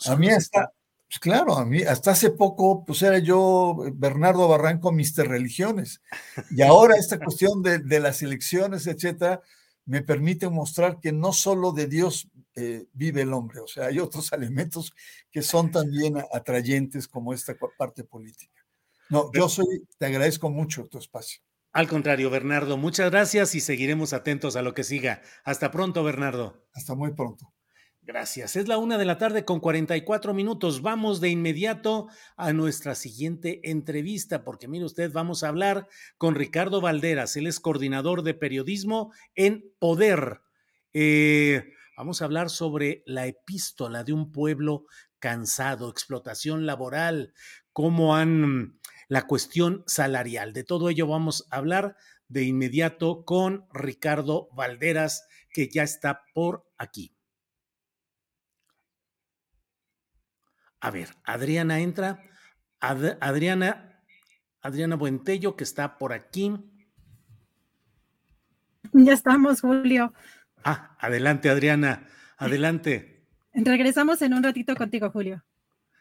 A mí hasta, Pues claro, a mí hasta hace poco, pues era yo Bernardo Barranco, Mister Religiones. Y ahora esta cuestión de, de las elecciones, etcétera, me permite mostrar que no solo de Dios eh, vive el hombre, o sea, hay otros elementos que son también atrayentes como esta parte política. No, yo soy, te agradezco mucho tu espacio. Al contrario, Bernardo, muchas gracias y seguiremos atentos a lo que siga. Hasta pronto, Bernardo. Hasta muy pronto. Gracias. Es la una de la tarde con 44 minutos. Vamos de inmediato a nuestra siguiente entrevista, porque mire usted, vamos a hablar con Ricardo Valderas. Él es coordinador de periodismo en Poder. Eh, vamos a hablar sobre la epístola de un pueblo cansado, explotación laboral, cómo han la cuestión salarial. De todo ello vamos a hablar de inmediato con Ricardo Valderas, que ya está por aquí. A ver, Adriana entra. Adriana, Adriana Buentello, que está por aquí. Ya estamos, Julio. Ah, adelante, Adriana. Adelante. Regresamos en un ratito contigo, Julio.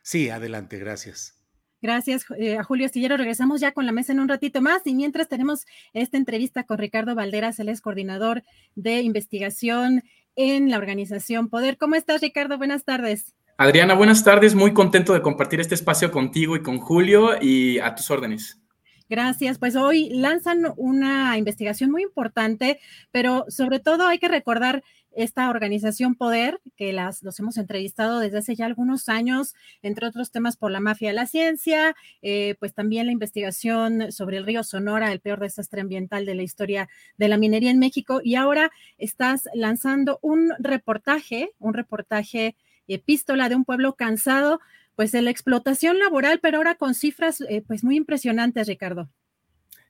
Sí, adelante, gracias. Gracias eh, a Julio Astillero. Regresamos ya con la mesa en un ratito más y mientras tenemos esta entrevista con Ricardo Valderas, él es coordinador de investigación en la organización Poder. ¿Cómo estás, Ricardo? Buenas tardes. Adriana, buenas tardes. Muy contento de compartir este espacio contigo y con Julio y a tus órdenes. Gracias. Pues hoy lanzan una investigación muy importante, pero sobre todo hay que recordar esta organización Poder, que las, los hemos entrevistado desde hace ya algunos años, entre otros temas por la mafia de la ciencia, eh, pues también la investigación sobre el río Sonora, el peor desastre ambiental de la historia de la minería en México. Y ahora estás lanzando un reportaje, un reportaje epístola de un pueblo cansado, pues de la explotación laboral, pero ahora con cifras eh, pues muy impresionantes, Ricardo.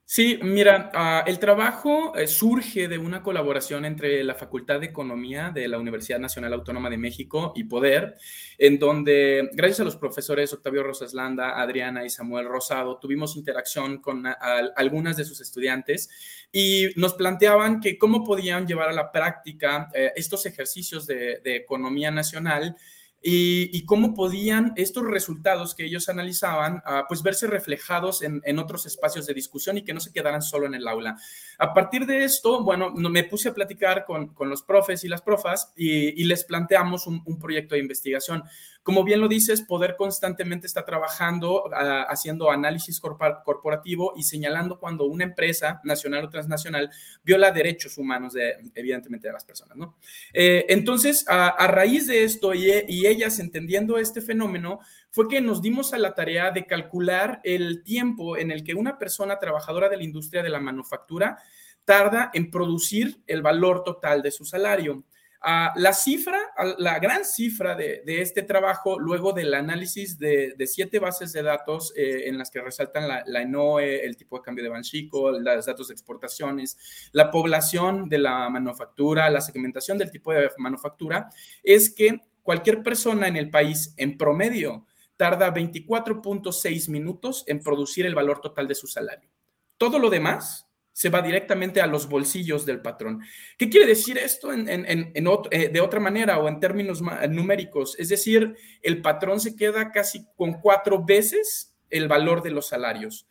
Sí, mira, ah, el trabajo eh, surge de una colaboración entre la Facultad de Economía de la Universidad Nacional Autónoma de México y Poder, en donde, gracias a los profesores Octavio Rosas Landa, Adriana y Samuel Rosado, tuvimos interacción con algunas de sus estudiantes y nos planteaban que cómo podían llevar a la práctica eh, estos ejercicios de, de economía nacional y, cómo podían estos resultados que ellos analizaban, ah, pues verse reflejados en, otros espacios de discusión y que no se quedaran solo en el aula. A partir de esto, bueno, me puse a platicar con, los profes y las profas y, les planteamos un, proyecto de investigación. Como bien lo dices, Poder constantemente está trabajando, ah, haciendo análisis corporativo y señalando cuando una empresa nacional o transnacional viola derechos humanos, de, evidentemente, de las personas. Eh, entonces, a, raíz de esto y ellas entendiendo este fenómeno, fue que nos dimos a la tarea de calcular el tiempo en el que una persona trabajadora de la industria de la manufactura tarda en producir el valor total de su salario. La cifra, la gran cifra de, este trabajo, luego del análisis de, siete bases de datos eh, en las que resaltan la, la, ENOE, el tipo de cambio de Banchico, los datos de exportaciones, la población de la manufactura, la segmentación del tipo de manufactura, es que cualquier persona en el país en promedio tarda 24.6 minutos en producir el valor total de su salario. Todo lo demás se va directamente a los bolsillos del patrón. ¿Qué quiere decir esto en, eh, de otra manera o en términos numéricos? Es decir, el patrón se queda casi con cuatro veces el valor de los salarios.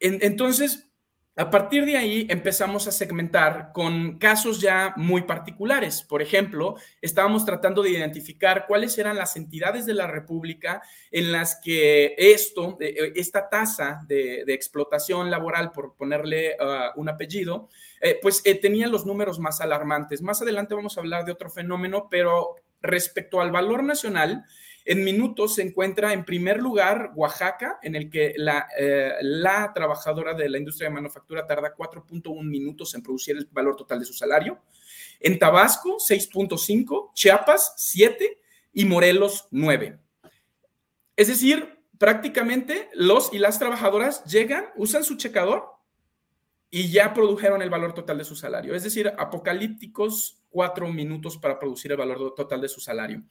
entonces, a partir de ahí empezamos a segmentar con casos ya muy particulares. Por ejemplo, estábamos tratando de identificar cuáles eran las entidades de la República en las que esto, eh, esta tasa de, explotación laboral, por ponerle uh, un apellido, eh, pues eh, tenían los números más alarmantes. Más adelante vamos a hablar de otro fenómeno, pero respecto al valor nacional, en minutos se encuentra en primer lugar Oaxaca, en el que la, eh, trabajadora de la industria de manufactura tarda 4.1 minutos en producir el valor total de su salario. En Tabasco, 6.5, Chiapas, 7 y Morelos, 9. Es decir, prácticamente los y las trabajadoras llegan, usan su checador y ya produjeron el valor total de su salario. Es decir, apocalípticos cuatro minutos para producir el valor total de su salario.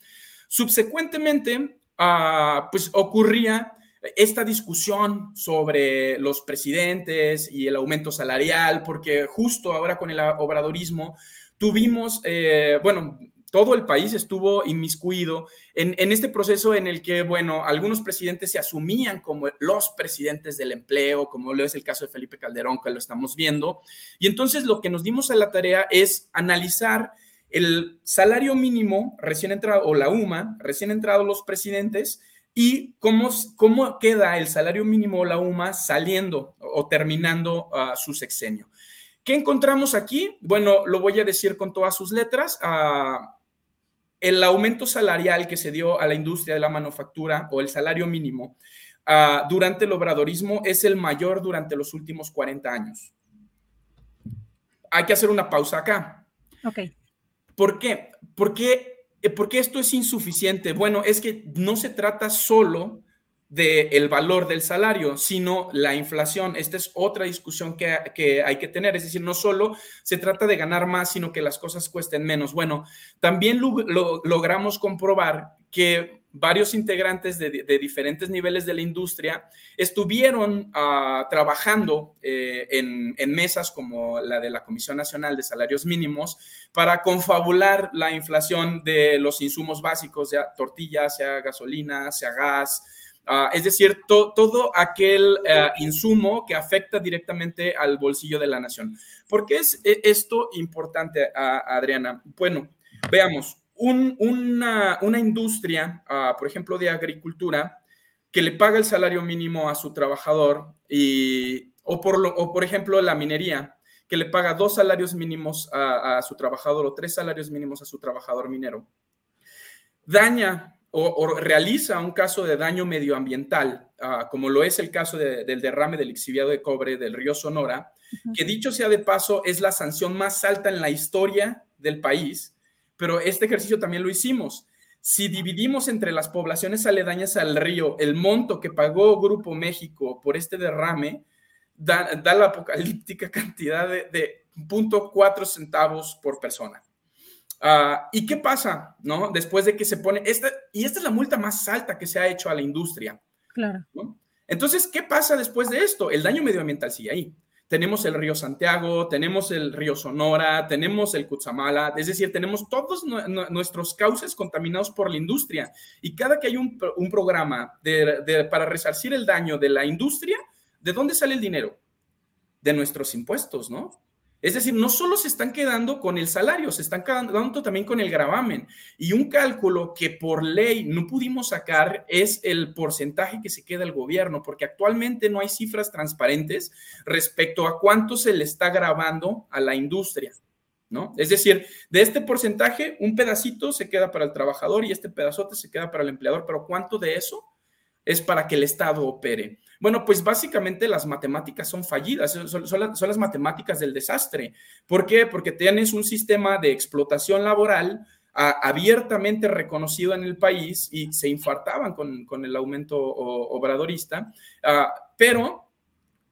Subsecuentemente, ah, pues ocurría esta discusión sobre los presidentes y el aumento salarial, porque justo ahora con el obradorismo tuvimos, eh, bueno, todo el país estuvo inmiscuido en, en, este proceso en el que, bueno, algunos presidentes se asumían como los presidentes del empleo, como lo es el caso de Felipe Calderón, que lo estamos viendo. Y entonces lo que nos dimos a la tarea es analizar el salario mínimo recién entrado, o la UMA, recién entrado los presidentes, y cómo, cómo queda el salario mínimo o la UMA saliendo o terminando uh, su sexenio. ¿Qué encontramos aquí? Bueno, lo voy a decir con todas sus letras. Uh, el aumento salarial que se dio a la industria de la manufactura o el salario mínimo uh, durante el obradorismo es el mayor durante los últimos 40 años. Hay que hacer una pausa acá. Ok. ¿Por qué? Porque, eh, porque esto es insuficiente. Bueno, es que no se trata solo del valor del salario, sino la inflación. Esta es otra discusión que, que, hay que tener. Es decir, no solo se trata de ganar más, sino que las cosas cuesten menos. Bueno, también lo, logramos comprobar que varios integrantes de, diferentes niveles de la industria estuvieron uh, trabajando eh, en, mesas como la de la Comisión Nacional de Salarios Mínimos para confabular la inflación de los insumos básicos, sea tortillas, sea gasolina, sea gas, Uh, es decir, to, todo aquel uh, insumo que afecta directamente al bolsillo de la nación. ¿Por qué es esto importante, uh, Adriana? Bueno, veamos, un, una, una, industria, por ejemplo, de agricultura, que le paga el salario mínimo a su trabajador, y, o, por lo, o por ejemplo la minería, que le paga dos salarios mínimos a, a su trabajador o tres salarios mínimos a su trabajador minero, daña o, o, realiza un caso de daño medioambiental, uh, como lo es el caso de, del derrame del exhibiado de cobre del río Sonora, uh -huh. que dicho sea de paso es la sanción más alta en la historia del país, pero este ejercicio también lo hicimos. Si dividimos entre las poblaciones aledañas al río el monto que pagó Grupo México por este derrame, da, da la apocalíptica cantidad de, de 0.4 centavos por persona. Uh, ¿Y qué pasa, no? Después de que se pone esta, y esta es la multa más alta que se ha hecho a la industria. Claro. ¿no? Entonces, ¿qué pasa después de esto? El daño medioambiental sigue ahí. Tenemos el río Santiago, tenemos el río Sonora, tenemos el Cutzamala, es decir, tenemos todos nuestros cauces contaminados por la industria. Y cada que hay un, programa para resarcir el daño de la industria, ¿de dónde sale el dinero? De nuestros impuestos, ¿no? Es decir, no solo se están quedando con el salario, se están quedando también con el gravamen. Y un cálculo que por ley no pudimos sacar es el porcentaje que se queda el gobierno, porque actualmente no hay cifras transparentes respecto a cuánto se le está grabando a la industria. ¿No? Es decir, de este porcentaje, un pedacito se queda para el trabajador y este pedazote se queda para el empleador, pero ¿cuánto de eso es para que el Estado opere? Bueno, pues básicamente las matemáticas son fallidas, son, las matemáticas del desastre. ¿Por qué? Porque tienes un sistema de explotación laboral abiertamente reconocido en el país y se infartaban con, con el aumento obradorista, uh, pero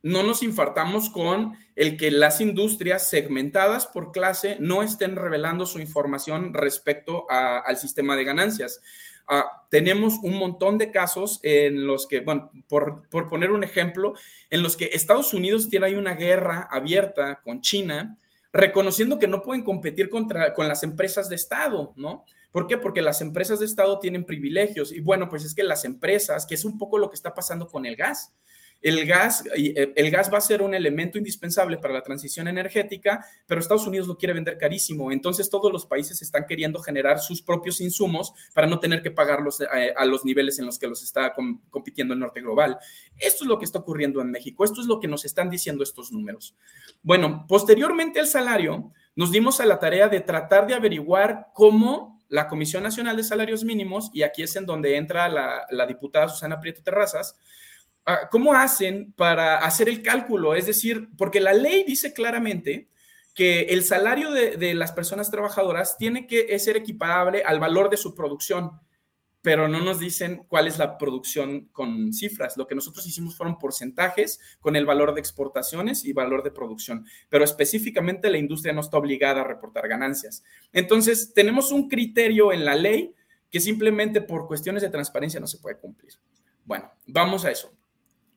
no nos infartamos con el que las industrias segmentadas por clase no estén revelando su información respecto al sistema de ganancias. Uh, tenemos un montón de casos en los que, bueno, por, por, poner un ejemplo, en los que Estados Unidos tiene ahí una guerra abierta con China, reconociendo que no pueden competir contra, con las empresas de Estado, ¿no? ¿Por qué? Porque las empresas de Estado tienen privilegios. Y bueno, pues es que las empresas, que es un poco lo que está pasando con el gas, el gas, eh, el gas va a ser un elemento indispensable para la transición energética, pero Estados Unidos lo quiere vender carísimo. Entonces todos los países están queriendo generar sus propios insumos para no tener que pagarlos eh, a los niveles en los que los está compitiendo el norte global. Esto es lo que está ocurriendo en México. Esto es lo que nos están diciendo estos números. Bueno, posteriormente al salario, nos dimos a la tarea de tratar de averiguar cómo la Comisión Nacional de Salarios Mínimos, y aquí es en donde entra la, la diputada Susana Prieto Terrazas, ¿Cómo hacen para hacer el cálculo? Es decir, porque la ley dice claramente que el salario de, de, las personas trabajadoras tiene que ser equiparable al valor de su producción, pero no nos dicen cuál es la producción con cifras. Lo que nosotros hicimos fueron porcentajes con el valor de exportaciones y valor de producción, pero específicamente la industria no está obligada a reportar ganancias. Entonces, tenemos un criterio en la ley que simplemente por cuestiones de transparencia no se puede cumplir. Bueno, vamos a eso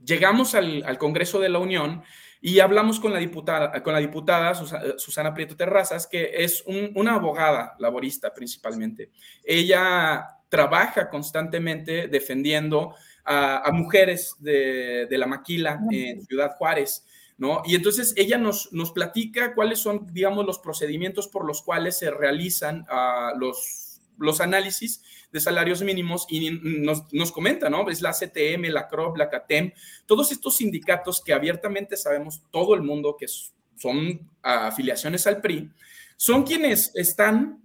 llegamos al, al, Congreso de la Unión Y hablamos con la diputada, con la diputada Susana Prieto Terrazas, que es una abogada laborista principalmente. Ella trabaja constantemente defendiendo a, mujeres de, la maquila en Ciudad Juárez. ¿No? Y entonces ella nos, nos platica cuáles son, digamos, los procedimientos por los cuales se realizan uh, los, los análisis de salarios mínimos y nos, nos comenta, ¿no? Es la CTM, la CROP, la CATEM, todos estos sindicatos que abiertamente sabemos todo el mundo que son afiliaciones al PRI, son quienes están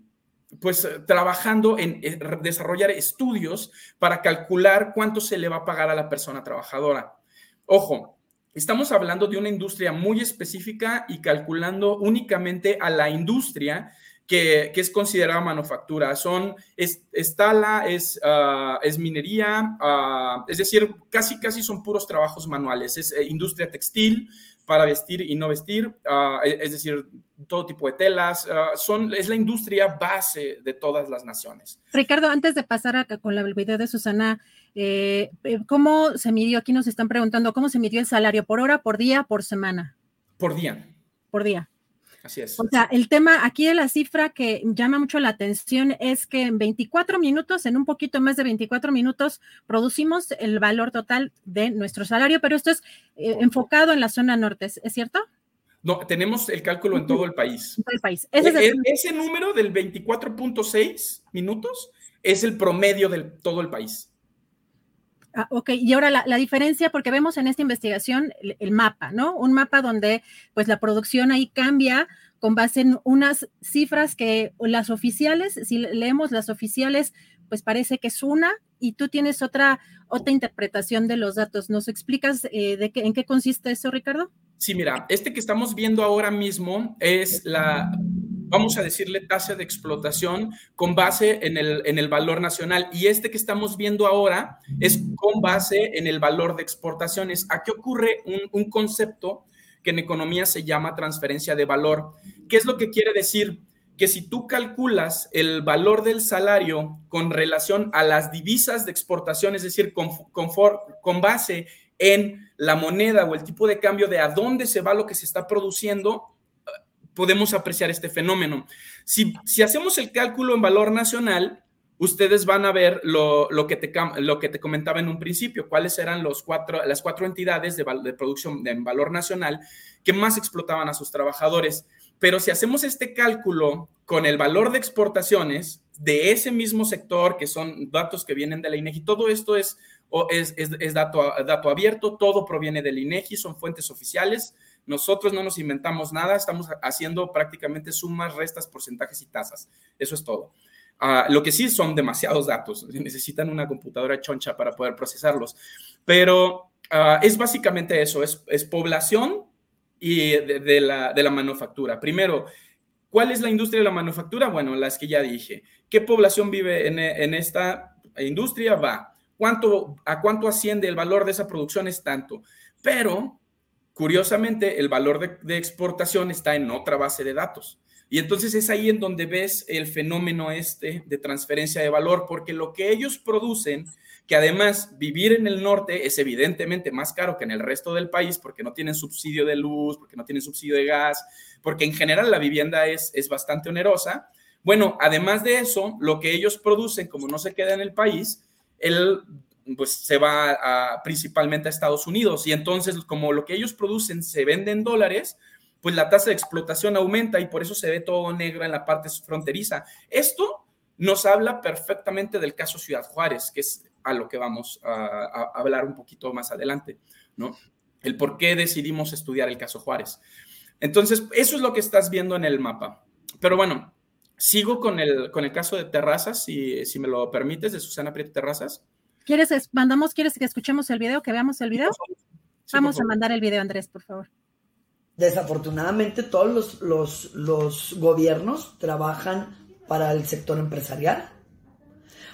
pues trabajando en desarrollar estudios para calcular cuánto se le va a pagar a la persona trabajadora. Ojo, estamos hablando de una industria muy específica y calculando únicamente a la industria que, es considerada manufactura. Son, es, tala, es, ah, es minería, ah, es decir, casi, casi son puros trabajos manuales. Es eh, industria textil para vestir y no vestir, e, es decir, todo tipo de telas. son, es la industria base de todas las naciones. Ricardo, antes de pasar acá con el video de Susana, eh, eh, ¿cómo se midió? Aquí nos están preguntando, ¿cómo se midió el salario? ¿Por hora, por día, por semana? Por día. Por día. Así es. O sea, el tema aquí de la cifra que llama mucho la atención es que en 24 minutos, en un poquito más de 24 minutos, producimos el valor total de nuestro salario, pero esto es eh, enfocado en la zona norte, ¿es cierto? No, tenemos el cálculo en todo el país. En todo el país. Ese, e, ese número del 24.6 minutos es el promedio de todo el país. Ah, ok, y ahora la, diferencia, porque vemos en esta investigación el, mapa, ¿no? Un mapa donde pues la producción ahí cambia con base en unas cifras que las oficiales, si leemos las oficiales, pues parece que es una y tú tienes otra, otra interpretación de los datos. ¿Nos explicas eh, de qué, en qué consiste eso, Ricardo? Sí, mira, este que estamos viendo ahora mismo es la vamos a decirle tasa de explotación con base en el, en el valor nacional. Y este que estamos viendo ahora es con base en el valor de exportaciones. Aquí ocurre un, un concepto que en economía se llama transferencia de valor. ¿Qué es lo que quiere decir? Que si tú calculas el valor del salario con relación a las divisas de exportación, es decir, con, con, con base en la moneda o el tipo de cambio de a dónde se va lo que se está produciendo, podemos apreciar este fenómeno. Si, hacemos el cálculo en valor nacional, ustedes van a ver lo, que, te, lo que te comentaba en un principio, cuáles eran los cuatro, las cuatro entidades de, de producción en valor nacional que más explotaban a sus trabajadores. Pero si hacemos este cálculo con el valor de exportaciones de ese mismo sector, que son datos que vienen de la INEGI, todo esto es, es, es, dato, dato abierto, todo proviene del INEGI, son fuentes oficiales. Nosotros no nos inventamos nada, estamos haciendo prácticamente sumas, restas, porcentajes y tasas. Eso es todo. Ah, lo que sí son demasiados datos, necesitan una computadora choncha para poder procesarlos, pero ah, es básicamente eso, es, población y de, la, de la manufactura. Primero, ¿cuál es la industria de la manufactura? Bueno, las que ya dije. ¿Qué población vive en, en esta industria? Va. ¿Cuánto, ¿A cuánto asciende el valor de esa producción? Es tanto. Pero Curiosamente, el valor de, exportación está en otra base de datos. Y entonces es ahí en donde ves el fenómeno este de transferencia de valor, porque lo que ellos producen, que además vivir en el norte es evidentemente más caro que en el resto del país, porque no tienen subsidio de luz, porque no tienen subsidio de gas, porque en general la vivienda es, es bastante onerosa. Bueno, además de eso, lo que ellos producen, como no se queda en el país, el pues se va principalmente a Estados Unidos y entonces como lo que ellos producen se vende en dólares, pues la tasa de explotación aumenta y por eso se ve todo negro en la parte fronteriza. Esto nos habla perfectamente del caso Ciudad Juárez, que es a lo que vamos a, hablar un poquito más adelante, ¿no? El por qué decidimos estudiar el caso Juárez. Entonces, eso es lo que estás viendo en el mapa. Pero bueno, sigo con el, con el caso de Terrazas, si, si me lo permites, de Susana Prieto Terrazas. ¿Quieres, mandamos, quieres que escuchemos el video, que veamos el video? Vamos a mandar el video, Andrés, por favor. Desafortunadamente, todos los, los, los gobiernos trabajan para el sector empresarial.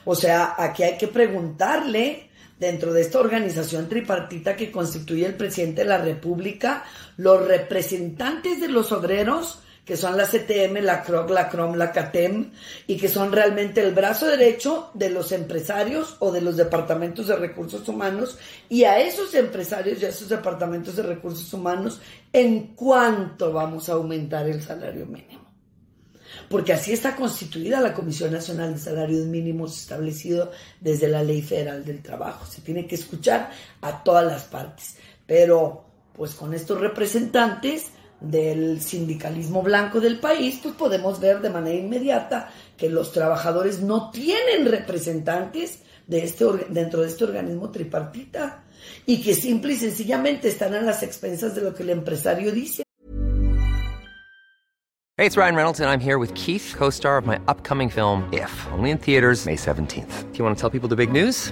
O sea, aquí hay que preguntarle dentro de esta organización tripartita que constituye el presidente de la República, los representantes de los obreros que son la CTM, la CROC, la CROM, la CATEM, y que son realmente el brazo derecho de los empresarios o de los departamentos de recursos humanos, y a esos empresarios y a esos departamentos de recursos humanos, ¿en cuánto vamos a aumentar el salario mínimo? Porque así está constituida la Comisión Nacional de Salarios Mínimos establecido desde la Ley Federal del Trabajo. Se tiene que escuchar a todas las partes, pero pues con estos representantes del sindicalismo blanco del país, pues podemos ver de manera inmediata que los trabajadores no tienen representantes de este, dentro de este organismo tripartita y que simple y sencillamente están a las expensas de lo que el empresario dice. Hey, it's Ryan Reynolds and I'm here with Keith, co-star of my upcoming film If, only in theaters May 17th. Do you want to tell people the big news?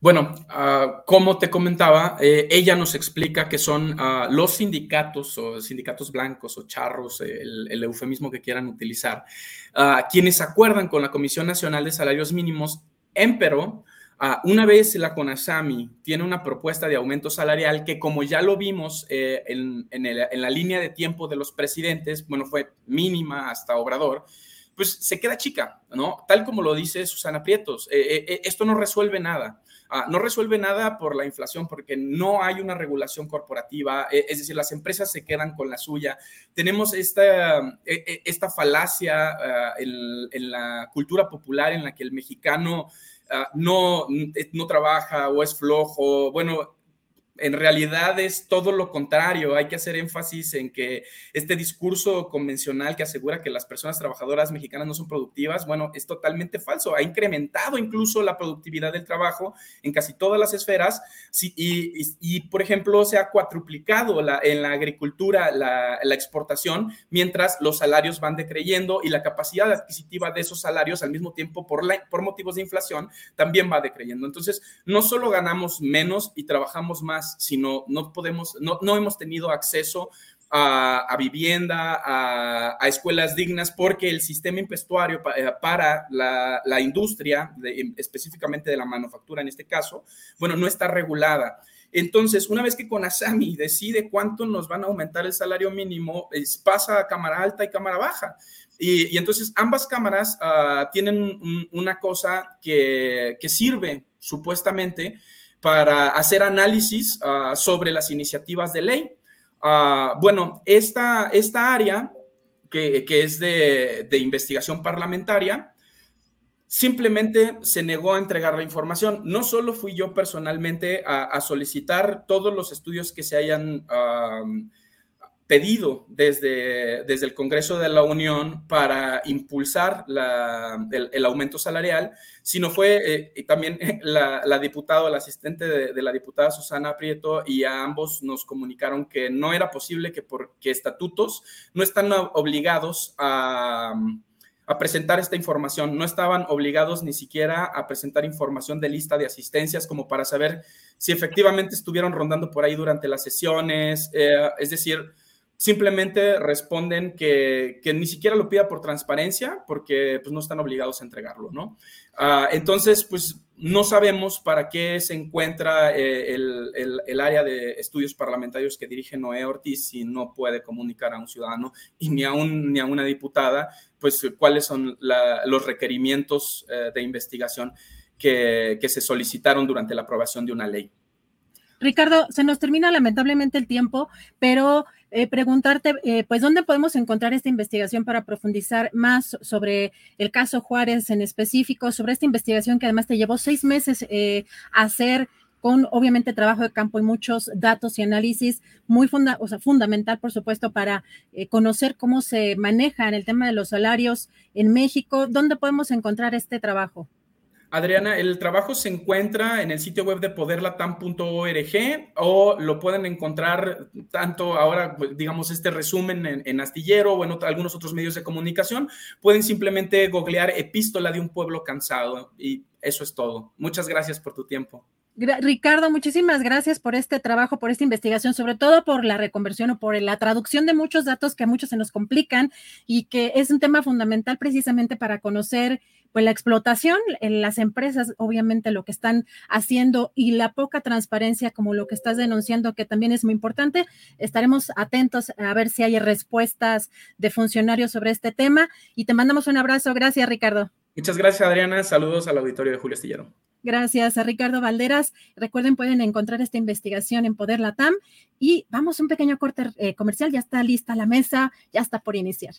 Bueno, uh, como te comentaba, eh, ella nos explica que son uh, los sindicatos o sindicatos blancos o charros, el, el eufemismo que quieran utilizar, uh, quienes acuerdan con la Comisión Nacional de Salarios Mínimos, empero, una vez la CONASAMI tiene una propuesta de aumento salarial que, como ya lo vimos eh, en, en, la línea de tiempo de los presidentes, bueno, fue mínima hasta Obrador, pues se queda chica, ¿no? Tal como lo dice Susana Prietos, eh, eh, esto no resuelve nada. Uh, no resuelve nada por la inflación porque no hay una regulación corporativa, eh, es decir, las empresas se quedan con la suya. Tenemos esta, eh, esta falacia uh, en, la cultura popular en la que el mexicano uh, no, no trabaja o es flojo. Bueno, en realidad es todo lo contrario. Hay que hacer énfasis en que este discurso convencional que asegura que las personas trabajadoras mexicanas no son productivas, bueno, es totalmente falso. Ha incrementado incluso la productividad del trabajo en casi todas las esferas y, por ejemplo, se ha cuatruplicado en la agricultura la, exportación, mientras los salarios van decreyendo y la capacidad adquisitiva de esos salarios al mismo tiempo por, por motivos de inflación también va decreyendo. Entonces, no solo ganamos menos y trabajamos más, sino no podemos, no, no hemos tenido acceso a, vivienda, a, escuelas dignas, porque el sistema impuestuario pa, eh, para la, la industria, de, específicamente de la manufactura en este caso, bueno, no está regulada. Entonces, una vez que Conasami decide cuánto nos van a aumentar el salario mínimo, es, pasa a cámara alta y cámara baja. Y, y entonces ambas cámaras uh, tienen un, una cosa que, que sirve supuestamente para hacer análisis uh, sobre las iniciativas de ley. Uh, bueno, esta, esta área, que, que es de, de, investigación parlamentaria, simplemente se negó a entregar la información. No solo fui yo personalmente a, a solicitar todos los estudios que se hayan uh, pedido desde, desde el Congreso de la Unión para impulsar la, el, el, aumento salarial, sino fue eh, también la, la, diputada, la asistente de, de, la diputada Susana Prieto, y a ambos nos comunicaron que no era posible que porque estatutos no están obligados a, a presentar esta información, no estaban obligados ni siquiera a presentar información de lista de asistencias como para saber si efectivamente estuvieron rondando por ahí durante las sesiones, eh, es decir, simplemente responden que, que, ni siquiera lo pida por transparencia porque pues, no están obligados a entregarlo, ¿no? Uh, entonces, pues no sabemos para qué se encuentra eh, el, el, el, área de estudios parlamentarios que dirige Noé Ortiz si no puede comunicar a un ciudadano y ni a, un, ni a una diputada, pues cuáles son los requerimientos eh, de investigación que, que se solicitaron durante la aprobación de una ley. Ricardo, se nos termina lamentablemente el tiempo, pero eh, preguntarte, eh, pues, ¿dónde podemos encontrar esta investigación para profundizar más sobre el caso Juárez en específico, sobre esta investigación que además te llevó seis meses eh, hacer? con obviamente trabajo de campo y muchos datos y análisis muy funda o sea, fundamental, por supuesto, para conocer cómo se maneja en el tema de los salarios en México. ¿Dónde podemos encontrar este trabajo? Adriana, el trabajo se encuentra en el sitio web de poderlatam.org o lo pueden encontrar tanto ahora, pues, digamos, este resumen en, Astillero o en algunos otros medios de comunicación. Pueden simplemente googlear Epístola de un pueblo cansado y eso es todo. Muchas gracias por tu tiempo. Ricardo, muchísimas gracias por este trabajo, por esta investigación, sobre todo por la reconversión o por la traducción de muchos datos que a muchos se nos complican y que es un tema fundamental precisamente para conocer pues la explotación en las empresas, obviamente lo que están haciendo y la poca transparencia como lo que estás denunciando, que también es muy importante. Estaremos atentos a ver si hay respuestas de funcionarios sobre este tema y te mandamos un abrazo. Gracias, Ricardo. Muchas gracias, Adriana. Saludos al auditorio de Julio Astillero. Gracias a Ricardo Valderas. Recuerden, pueden encontrar esta investigación en Poder Latam. Y vamos a un pequeño corte eh, comercial. Ya está lista la mesa, ya está por iniciar.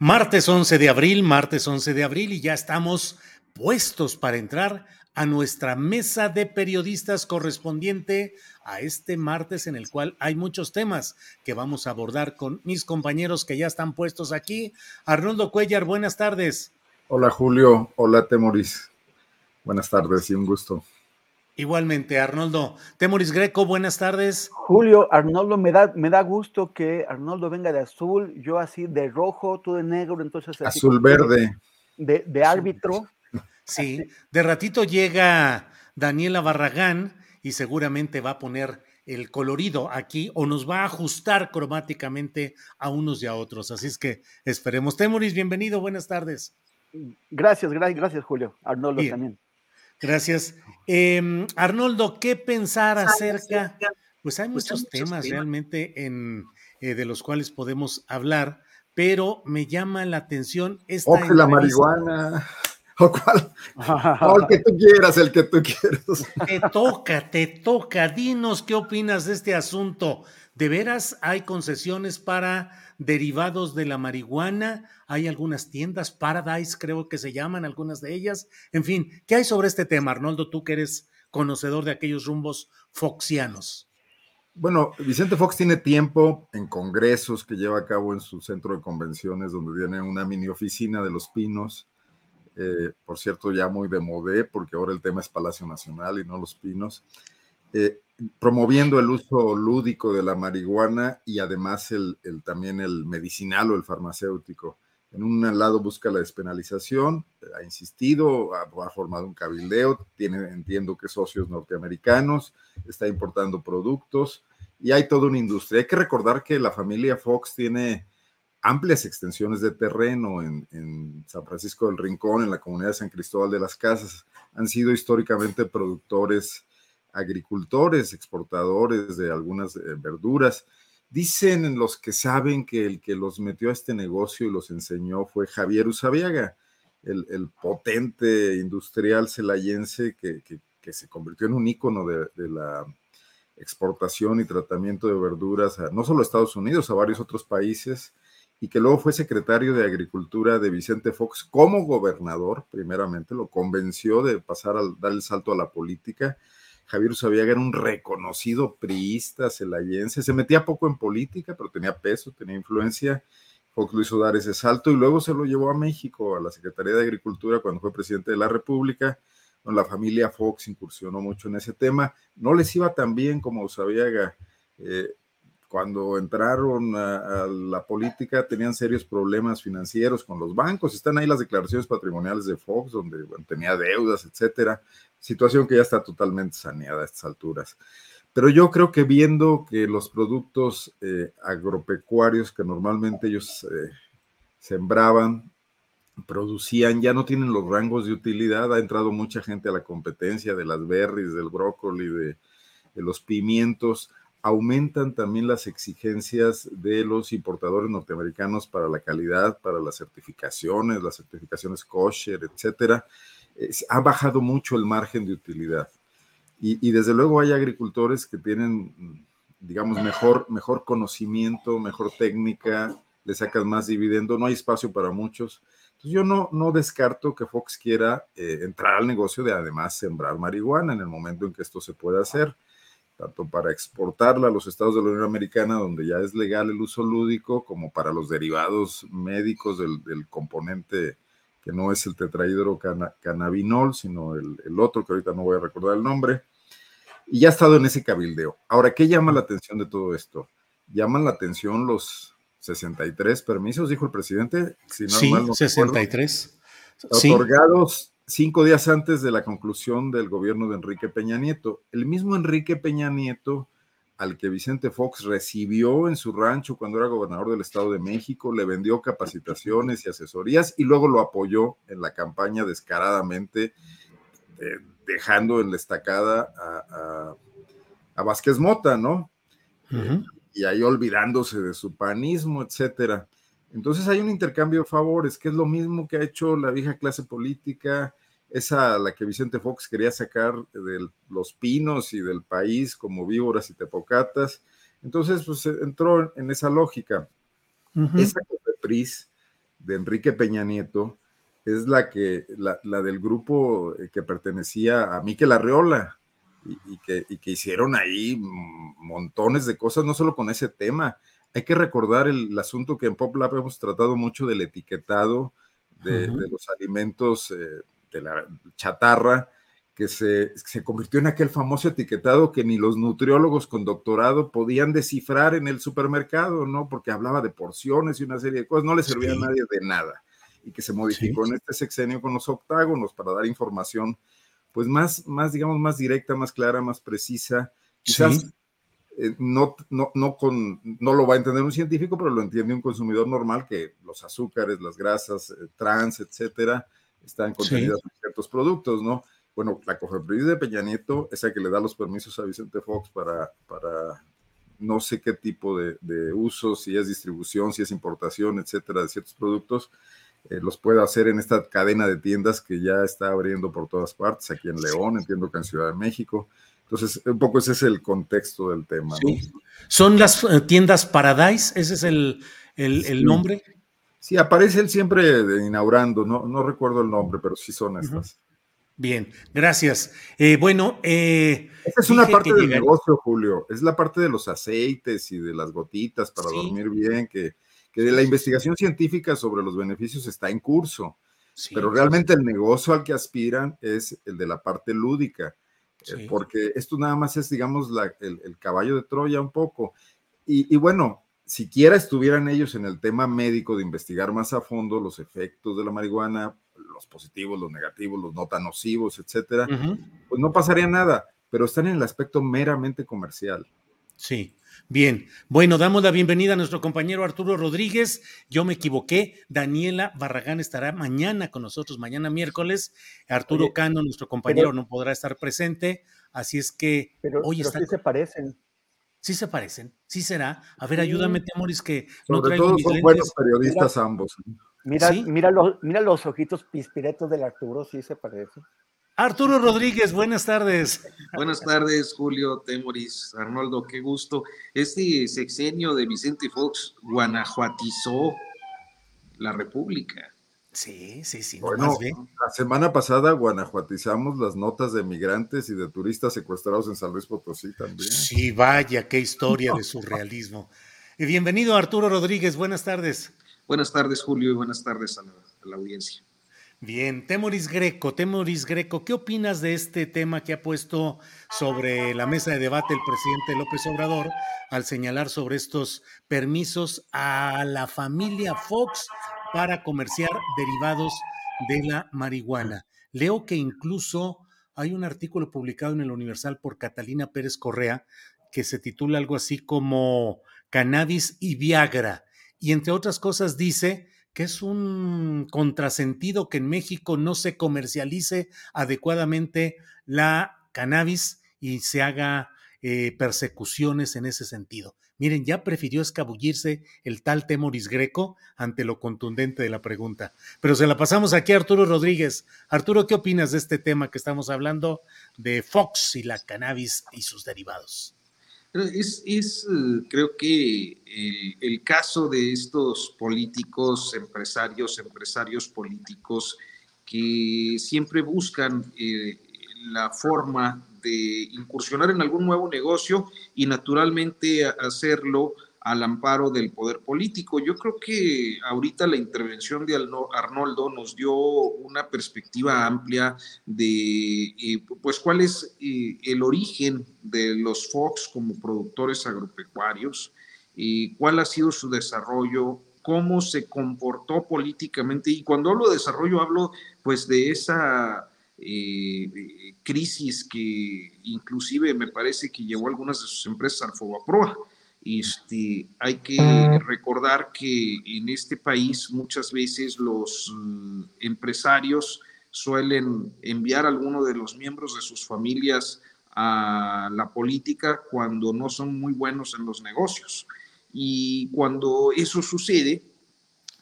Martes 11 de abril, martes 11 de abril y ya estamos puestos para entrar a nuestra mesa de periodistas correspondiente a este martes en el cual hay muchos temas que vamos a abordar con mis compañeros que ya están puestos aquí. Arnoldo Cuellar, buenas tardes. Hola Julio, hola Temoris. Buenas tardes y un gusto. Igualmente, Arnoldo. Temoris Greco, buenas tardes. Julio, Arnoldo, me da, me da gusto que Arnoldo venga de azul, yo así de rojo, tú de negro, entonces... azul verde. De, de árbitro. Sí, de ratito llega Daniela Barragán y seguramente va a poner el colorido aquí o nos va a ajustar cromáticamente a unos y a otros. Así es que esperemos. Temoris, bienvenido, buenas tardes. Gracias, gracias, gracias Julio. Arnoldo también. Gracias. Em, Arnoldo, ¿qué pensar acerca? Pues hay pues muchos temas realmente en, eh, de los cuales podemos hablar, pero me llama la atención esta. O la marihuana. O cuál. o el que tú quieras, el que tú quieras. Te toca, te toca. Dinos qué opinas de este asunto. ¿De veras hay concesiones para derivados de la marihuana? hay algunas tiendas, Paradise creo que se llaman algunas de ellas. En fin, ¿qué hay sobre este tema, Arnoldo, tú que eres conocedor de aquellos rumbos foxianos? Bueno, Vicente Fox tiene tiempo en congresos que lleva a cabo en su centro de convenciones, donde tiene una mini oficina de los pinos. Eh, por cierto, ya muy de modé, porque ahora el tema es Palacio Nacional y no los pinos. Eh, promoviendo el uso lúdico de la marihuana y además el, también el medicinal o el farmacéutico. En un lado busca la despenalización, ha insistido, ha, formado un cabildeo, tiene, entiendo que socios norteamericanos, está importando productos y hay toda una industria. Hay que recordar que la familia Fox tiene amplias extensiones de terreno en, en, San Francisco del Rincón, en la comunidad de San Cristóbal de las Casas. Han sido históricamente productores, agricultores, exportadores de algunas eh, verduras. Dicen los que saben que el que los metió a este negocio y los enseñó fue Javier Usabiaga, el, potente industrial celayense que, se convirtió en un ícono de, la exportación y tratamiento de verduras, no solo a Estados Unidos, a varios otros países, y que luego fue secretario de Agricultura de Vicente Fox como gobernador, primeramente, lo convenció de pasar a dar el salto a la política Javier Usabiaga era un reconocido priista celayense, se metía poco en política, pero tenía peso, tenía influencia. Fox lo hizo dar ese salto y luego se lo llevó a México, a la Secretaría de Agricultura, cuando fue presidente de la República. la familia Fox incursionó mucho en ese tema. No les iba tan bien como Usabiaga. Eh, cuando entraron a, la política tenían serios problemas financieros con los bancos. Están ahí las declaraciones patrimoniales de Fox, donde tenía deudas, etcétera. Situación que ya está totalmente saneada a estas alturas. Pero yo creo que viendo que los productos eh, agropecuarios que normalmente ellos eh, sembraban, producían, ya no tienen los rangos de utilidad. Ha entrado mucha gente a la competencia de las berries, del brócoli, de, de los pimientos. Aumentan también las exigencias de los importadores norteamericanos para la calidad, para las certificaciones, las certificaciones kosher, etcétera. Ha bajado mucho el margen de utilidad. Y, desde luego hay agricultores que tienen, digamos, mejor, mejor conocimiento, mejor técnica, le sacan más dividendo, no hay espacio para muchos. Entonces yo no, no descarto que Fox quiera eh, entrar al negocio de además sembrar marihuana en el momento en que esto se pueda hacer, tanto para exportarla a los estados de la Unión Americana, donde ya es legal el uso lúdico, como para los derivados médicos del, del componente que no es el tetrahidrocannabinol, sino el, el, otro que ahorita no voy a recordar el nombre, y ya ha estado en ese cabildeo. Ahora, ¿qué llama la atención de todo esto? Llaman la atención los 63 permisos, dijo el presidente. Si no sí, 63. Otorgados cinco días antes de la conclusión del gobierno de Enrique Peña Nieto. El mismo Enrique Peña Nieto al que Vicente Fox recibió en su rancho cuando era gobernador del Estado de México, le vendió capacitaciones y asesorías y luego lo apoyó en la campaña descaradamente, eh, dejando en la estacada a, a, Vázquez Mota, ¿no? Y ahí olvidándose de su panismo, etcétera. Entonces hay un intercambio de favores, que es lo mismo que ha hecho la vieja clase política, esa la que Vicente Fox quería sacar de los pinos y del país como víboras y tepocatas. Entonces, pues entró en esa lógica. Esa COFEPRIS de Enrique Peña Nieto es la que, la, del grupo eh, que pertenecía a Miquel Arreola y, que, que hicieron ahí montones de cosas, no solo con ese tema. Hay que recordar el, asunto que en PopLab hemos tratado mucho del etiquetado de, los alimentos. Eh, de la chatarra, que se, se, convirtió en aquel famoso etiquetado que ni los nutriólogos con doctorado podían descifrar en el supermercado, ¿no? Porque hablaba de porciones y una serie de cosas, no le servía a nadie de nada. Y que se modificó en este sexenio con los octágonos para dar información, pues más, más, digamos, más directa, más clara, más precisa. Quizás eh, no, no, no, con, no lo va a entender un científico, pero lo entiende un consumidor normal que los azúcares, las grasas, eh, trans, etcétera, están contenidas en ciertos productos, ¿no? Bueno, la COFEPRIS de Peña Nieto es la que le da los permisos a Vicente Fox para, para no sé qué tipo de, de uso, si es distribución, si es importación, etcétera, de ciertos productos, eh, los puede hacer en esta cadena de tiendas que ya está abriendo por todas partes, aquí en León, entiendo que en Ciudad de México. Entonces, un poco ese es el contexto del tema. ¿no? ¿Son las eh, tiendas Paradise? ¿Ese es el, el, el nombre? Sí, aparece él siempre inaugurando, no, no recuerdo el nombre, pero sí son estas. Bien, gracias. Eh, bueno, eh, esa es una parte del negocio, Julio. Es la parte de los aceites y de las gotitas para dormir bien, que, que la investigación científica sobre los beneficios está en curso. pero realmente el negocio al que aspiran es el de la parte lúdica, eh, porque esto nada más es, digamos, la, el, caballo de Troya un poco. Y, y bueno, siquiera estuvieran ellos en el tema médico de investigar más a fondo los efectos de la marihuana, los positivos, los negativos, los no tan nocivos, etcétera, pues no pasaría nada, pero están en el aspecto meramente comercial. Sí, bien. Bueno, damos la bienvenida a nuestro compañero Arturo Rodríguez. Yo me equivoqué. Daniela Barragán estará mañana con nosotros, mañana miércoles. Arturo Cano, nuestro compañero, no podrá estar presente. Así es que hoy está. se parecen. Sí se parecen, sí será. A ver, ayúdame, Temoris, que no Sobre todo son buenos periodistas ambos. Mira, mira, los, mira los ojitos pispiretos del Arturo, sí se parece. Arturo Rodríguez, buenas tardes. Buenas tardes, Julio, Temoris, Arnoldo, qué gusto. Este sexenio de Vicente Fox guanajuatizó la República. Sí, sí, sí. Bueno, la semana pasada guanajuatizamos las notas de migrantes y de turistas secuestrados en San Luis Potosí también. Sí, vaya, qué historia de surrealismo. Y bienvenido Arturo Rodríguez, buenas tardes. Buenas tardes, Julio, y buenas tardes a la, audiencia. Bien, Temoris Greco, Temoris Greco, ¿qué opinas de este tema que ha puesto sobre la mesa de debate el presidente López Obrador al señalar sobre estos permisos a la familia Fox para comerciar derivados de la marihuana. Leo que incluso hay un artículo publicado en el Universal por Catalina Pérez Correa que se titula algo así como Cannabis y Viagra. Y entre otras cosas dice que es un contrasentido que en México no se comercialice adecuadamente la cannabis y se haga eh, persecuciones en ese sentido. Miren, ya prefirió escabullirse el tal Temoris Greco ante lo contundente de la pregunta. Pero se la pasamos aquí a Arturo Rodríguez. Arturo, ¿qué opinas de este tema que estamos hablando de Fox y la cannabis y sus derivados? Es, es eh, creo que el, caso de estos políticos, empresarios, empresarios políticos que siempre buscan eh, la forma de incursionar en algún nuevo negocio y naturalmente hacerlo al amparo del poder político. Yo creo que ahorita la intervención de Arnoldo nos dio una perspectiva amplia de eh, pues cuál es eh, el origen de los Fox como productores agropecuarios, y cuál ha sido su desarrollo, cómo se comportó políticamente y cuando hablo de desarrollo hablo pues de esa eh, crisis que inclusive me parece que llevó algunas de sus empresas al Fobaproa. Este, hay que recordar que en este país muchas veces los mm, empresarios suelen enviar a alguno de los miembros de sus familias a la política cuando no son muy buenos en los negocios. Y cuando eso sucede,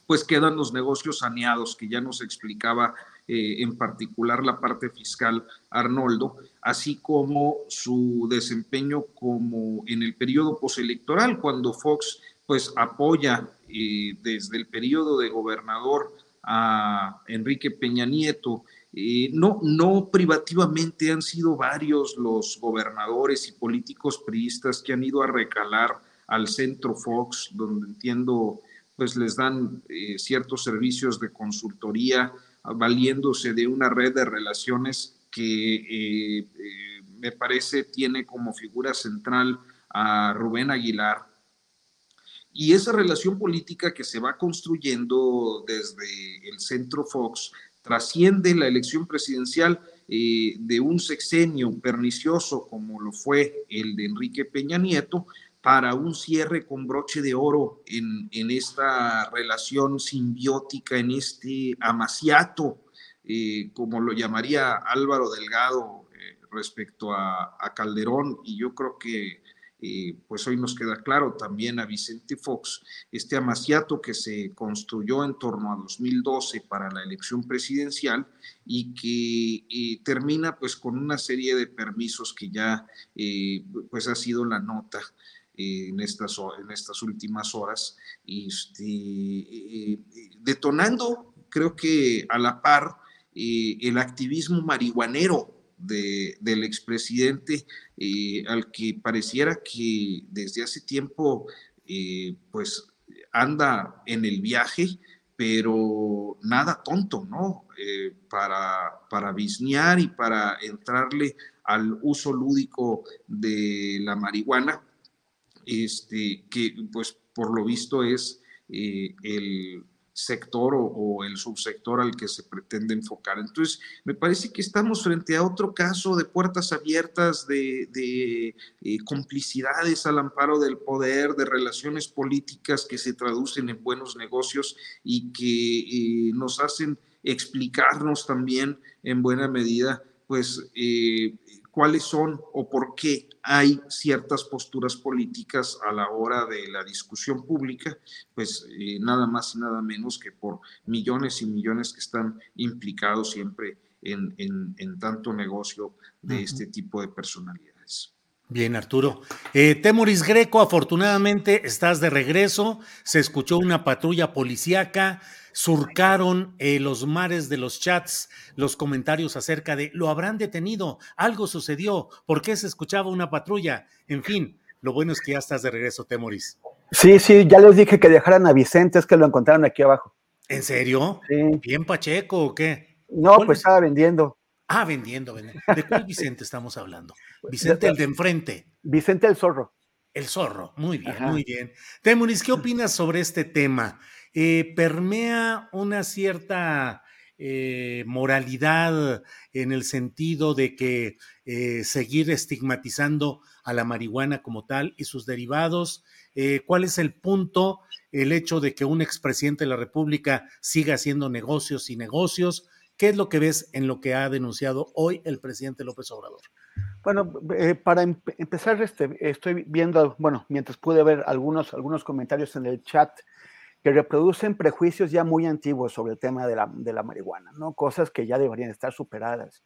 pues quedan los negocios saneados, que ya nos explicaba eh, en particular la parte fiscal Arnoldo, así como su desempeño como en el periodo postelectoral, cuando Fox pues apoya eh, desde el periodo de gobernador a Enrique Peña Nieto. Eh, no, no privativamente han sido varios los gobernadores y políticos priistas que han ido a recalar al centro Fox, donde entiendo pues les dan ciertos servicios de consultoría valiéndose de una red de relaciones que eh, eh, me parece tiene como figura central a Rubén Aguilar. Y esa relación política que se va construyendo desde el centro Fox trasciende la elección presidencial eh, de un sexenio pernicioso como lo fue el de Enrique Peña Nieto, para un cierre con broche de oro en, esta relación simbiótica, en este amaciato, eh, como lo llamaría Álvaro Delgado eh, respecto a, Calderón, y yo creo que eh, pues hoy nos queda claro también a Vicente Fox, este amaciato que se construyó en torno a 2012 para la elección presidencial y que termina pues con una serie de permisos que ya pues ha sido la nota en, estas, en estas últimas horas, este, detonando, creo que a la par, eh, el activismo marihuanero de, del expresidente, eh, al que pareciera que desde hace tiempo, eh, pues anda en el viaje, pero nada tonto, ¿no? para, para bisnear y para entrarle al uso lúdico de la marihuana, este, que pues por lo visto es eh, el sector o, el subsector al que se pretende enfocar. Entonces, me parece que estamos frente a otro caso de puertas abiertas, de, eh, complicidades al amparo del poder, de relaciones políticas que se traducen en buenos negocios y que eh, nos hacen explicarnos también en buena medida, pues, cuáles son o por qué hay ciertas posturas políticas a la hora de la discusión pública, pues eh, nada más y nada menos que por millones y millones que están implicados siempre en, en, tanto negocio de este tipo de personalidades. Bien, Arturo. Eh, Temoris Greco, afortunadamente estás de regreso. Se escuchó una patrulla policíaca surcaron eh, los mares de los chats los comentarios acerca de lo habrán detenido, algo sucedió, ¿por qué se escuchaba una patrulla? En fin, lo bueno es que ya estás de regreso, Temoris. Sí, sí, ya les dije que dejaran a Vicente, es que lo encontraron aquí abajo. ¿En serio? ¿Bien Pacheco o qué? No, pues estaba vendiendo. Ah, vendiendo, vendiendo. ¿De cuál Vicente estamos hablando? Vicente el de enfrente. Vicente el zorro. El zorro, muy bien, muy bien. Temoris, ¿qué opinas sobre este tema? Eh, permea una cierta eh, moralidad en el sentido de que eh, seguir estigmatizando a la marihuana como tal y sus derivados? ¿Cuál es el punto? El hecho de que un expresidente de la República siga haciendo negocios y negocios. ¿Qué es lo que ves en lo que ha denunciado hoy el presidente López Obrador? Bueno, para empezar, este, estoy viendo, bueno, mientras pude ver algunos, algunos comentarios en el chat, que reproducen prejuicios ya muy antiguos sobre el tema de la, de la marihuana, ¿no? Cosas que ya deberían estar superadas.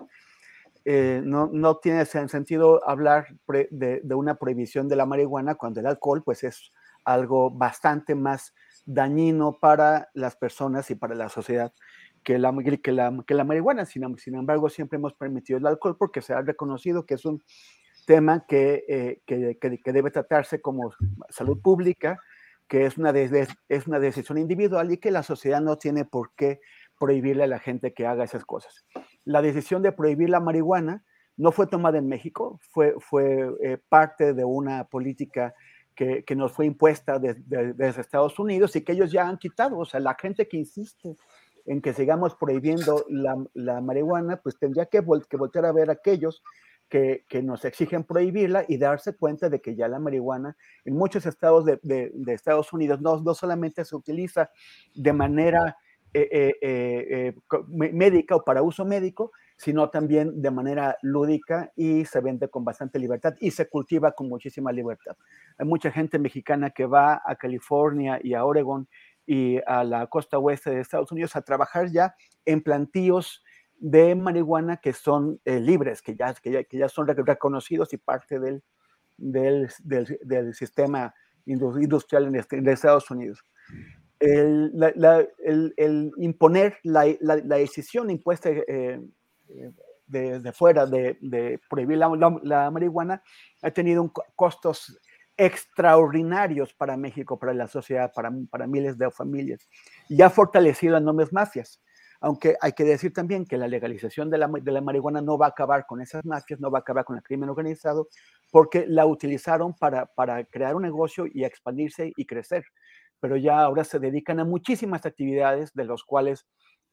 Eh, no, no, tiene sentido hablar de, de, una prohibición de la marihuana cuando el alcohol pues es algo bastante más dañino para las personas y para la sociedad que la, que la, que la marihuana. Sin, sin, embargo, siempre hemos permitido el alcohol porque se ha reconocido que es un tema que, eh, que, que debe tratarse como salud pública que es una, es una decisión individual y que la sociedad no tiene por qué prohibirle a la gente que haga esas cosas. La decisión de prohibir la marihuana no fue tomada en México, fue, fue eh, parte de una política que, que nos fue impuesta desde Estados Unidos y que ellos ya han quitado. O sea, la gente que insiste en que sigamos prohibiendo la, la marihuana, pues tendría que, que voltear a ver a aquellos que, nos exigen prohibirla y darse cuenta de que ya la marihuana en muchos estados de, Estados Unidos no, no, solamente se utiliza de manera eh, eh, eh, médica o para uso médico, sino también de manera lúdica y se vende con bastante libertad y se cultiva con muchísima libertad. Hay mucha gente mexicana que va a California y a Oregon y a la costa oeste de Estados Unidos a trabajar ya en plantíos de marihuana que son eh, libres, que ya, que ya, son reconocidos y parte del, del, del, sistema industrial en, este, Estados Unidos. El, el, imponer la, la, decisión impuesta eh, de, de, fuera de, prohibir la, marihuana ha tenido costos extraordinarios para México, para la sociedad, para, miles de familias, y ha fortalecido enormes mafias aunque hay que decir también que la legalización de la, de la, marihuana no va a acabar con esas mafias, no va a acabar con el crimen organizado, porque la utilizaron para, para crear un negocio y expandirse y crecer. Pero ya ahora se dedican a muchísimas actividades, de los cuales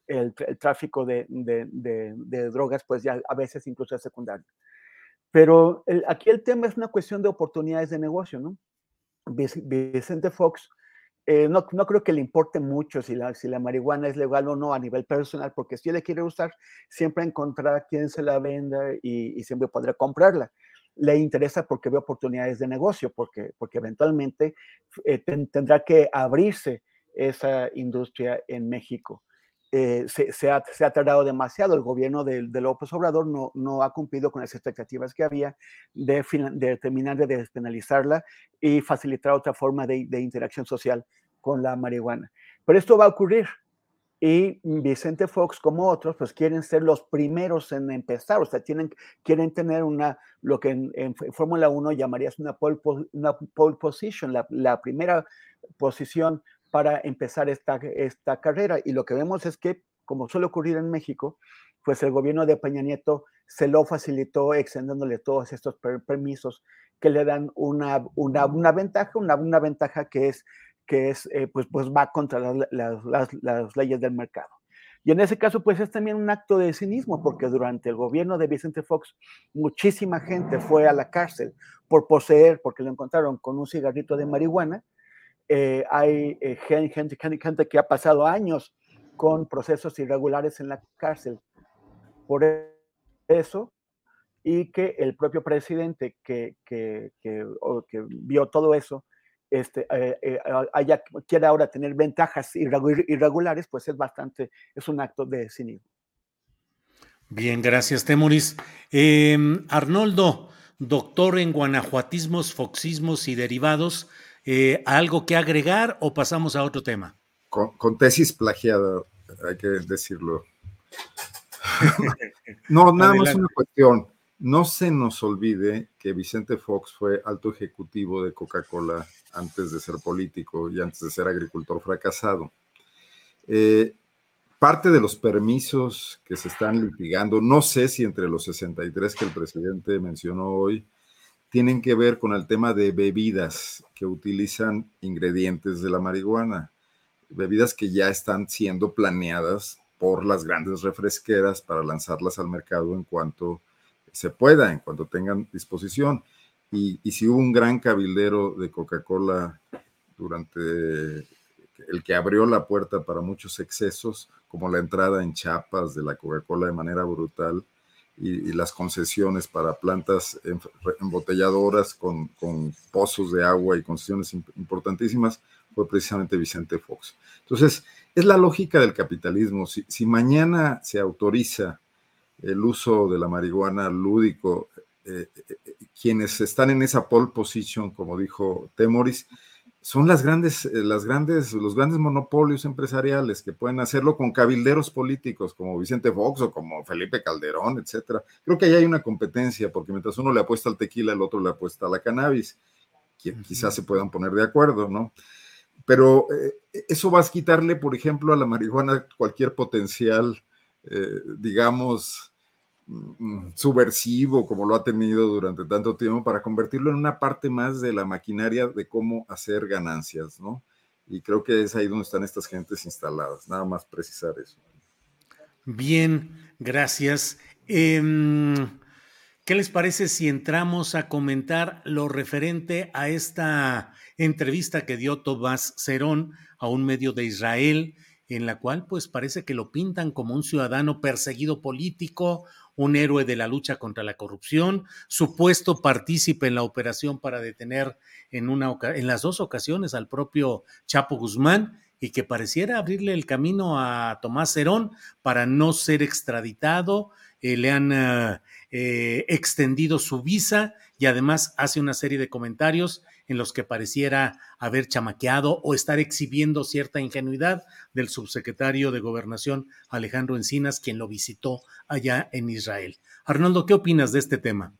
el, tráfico de, de, de, drogas, pues ya a veces incluso es secundario. Pero aquí el tema es una cuestión de oportunidades de negocio, ¿no? Vicente Fox eh, no, no, creo que le importe mucho si la, si la marihuana es legal o no a nivel personal, porque si él le quiere usar, siempre encontrará quien se la venda y, siempre podrá comprarla. Le interesa porque ve oportunidades de negocio, porque, porque eventualmente eh, tendrá que abrirse esa industria en México. Eh, se, ha, se, tardado demasiado. El gobierno de, López Obrador no, ha cumplido con las expectativas que había de, terminar de despenalizarla y facilitar otra forma de, interacción social con la marihuana. Pero esto va a ocurrir y Vicente Fox, como otros, pues quieren ser los primeros en empezar, o sea, tienen, quieren tener una, lo que en, Fórmula 1 llamarías una pole, position, la primera posición para empezar esta, esta carrera. Y lo que vemos es que, como suele ocurrir en México, pues el gobierno de Peña Nieto se lo facilitó extendiéndole todos estos permisos que le dan una, una, una ventaja, una, una, ventaja que es, que es eh, pues, pues va contra las, las, las, leyes del mercado. Y en ese caso, pues es también un acto de cinismo, porque durante el gobierno de Vicente Fox, muchísima gente fue a la cárcel por poseer, porque lo encontraron con un cigarrito de marihuana, eh, hay eh, gente, gente, que ha pasado años con procesos irregulares en la cárcel por eso y que el propio presidente que, que, que, que vio todo eso este, eh, haya, quiere ahora tener ventajas irregulares, pues es bastante, es un acto de cinismo. Bien, gracias, Temuris. Em, Arnoldo, doctor en guanajuatismos, foxismos y derivados, eh, ¿Algo que agregar o pasamos a otro tema? Con, tesis plagiada, hay que decirlo. no, nada más una cuestión. No se nos olvide que Vicente Fox fue alto ejecutivo de Coca-Cola antes de ser político y antes de ser agricultor fracasado. Eh, parte de los permisos que se están litigando, no sé si entre los 63 que el presidente mencionó hoy, tienen que ver con el tema de bebidas que utilizan ingredientes de la marihuana, bebidas que ya están siendo planeadas por las grandes refresqueras para lanzarlas al mercado en cuanto se pueda, en cuanto tengan disposición. Y, si hubo un gran cabildero de Coca-Cola durante el que abrió la puerta para muchos excesos, como la entrada en chapas de la Coca-Cola de manera brutal y, las concesiones para plantas embotelladoras con, pozos de agua y concesiones importantísimas, fue precisamente Vicente Fox. Entonces, es la lógica del capitalismo. Si, si mañana se autoriza el uso de la marihuana lúdico, eh, eh, eh, quienes están en esa pole position, como dijo Temoris, son las grandes, eh, las grandes, los grandes monopolios empresariales que pueden hacerlo con cabilderos políticos como Vicente Fox o como Felipe Calderón, etcétera. Creo que ahí hay una competencia, porque mientras uno le apuesta al tequila, el otro le apuesta a la cannabis, que quizás se puedan poner de acuerdo, ¿no? Pero eh, eso va a quitarle, por ejemplo, a la marihuana cualquier potencial, eh, digamos, subversivo como lo ha tenido durante tanto tiempo para convertirlo en una parte más de la maquinaria de cómo hacer ganancias, ¿no? Y creo que es ahí donde están estas gentes instaladas, nada más precisar eso. Bien, gracias. Em, ¿Qué les parece si entramos a comentar lo referente a esta entrevista que dio Tomás Cerón a un medio de Israel, en la cual pues parece que lo pintan como un ciudadano perseguido político, un héroe de la lucha contra la corrupción, supuesto partícipe en la operación para detener en, una, en las dos ocasiones al propio Chapo Guzmán y que pareciera abrirle el camino a Tomás Cerón para no ser extraditado. Eh, le han eh, eh, extendido su visa y además hace una serie de comentarios en los que pareciera haber chamaqueado o estar exhibiendo cierta ingenuidad del subsecretario de Gobernación Alejandro Encinas, quien lo visitó allá en Israel. Arnoldo, ¿qué opinas de este tema?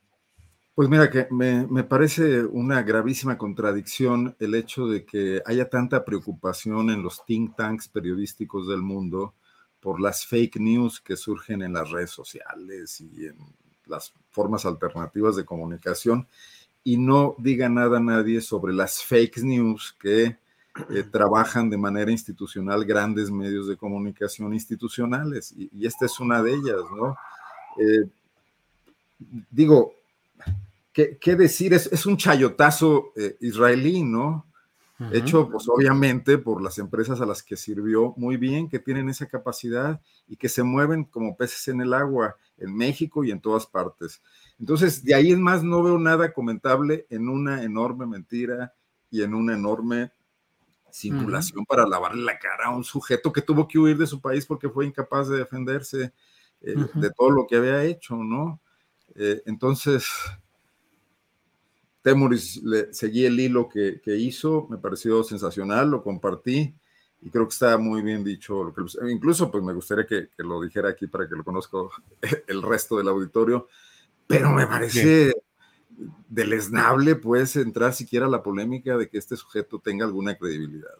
Pues mira, que me, me, parece una gravísima contradicción el hecho de que haya tanta preocupación en los think tanks periodísticos del mundo por las fake news que surgen en las redes sociales y en las formas alternativas de comunicación y no diga nada a nadie sobre las fake news que eh, trabajan de manera institucional grandes medios de comunicación institucionales, y, esta es una de ellas, ¿no? Eh, digo, ¿qué, decir? Es, un chayotazo eh, israelí, ¿no? Hecho, pues obviamente, por las empresas a las que sirvió muy bien, que tienen esa capacidad y que se mueven como peces en el agua en México y en todas partes. Entonces, de ahí en más no veo nada comentable en una enorme mentira y en una enorme simulación para lavarle la cara a un sujeto que tuvo que huir de su país porque fue incapaz de defenderse eh, de todo lo que había hecho, ¿no? Eh, entonces, Temuris le, seguí el hilo que, que, hizo, me pareció sensacional, lo compartí y creo que está muy bien dicho. Lo que, incluso, pues me gustaría que, que, lo dijera aquí para que lo conozca el resto del auditorio pero me parece deleznable, pues, entrar siquiera a la polémica de que este sujeto tenga alguna credibilidad.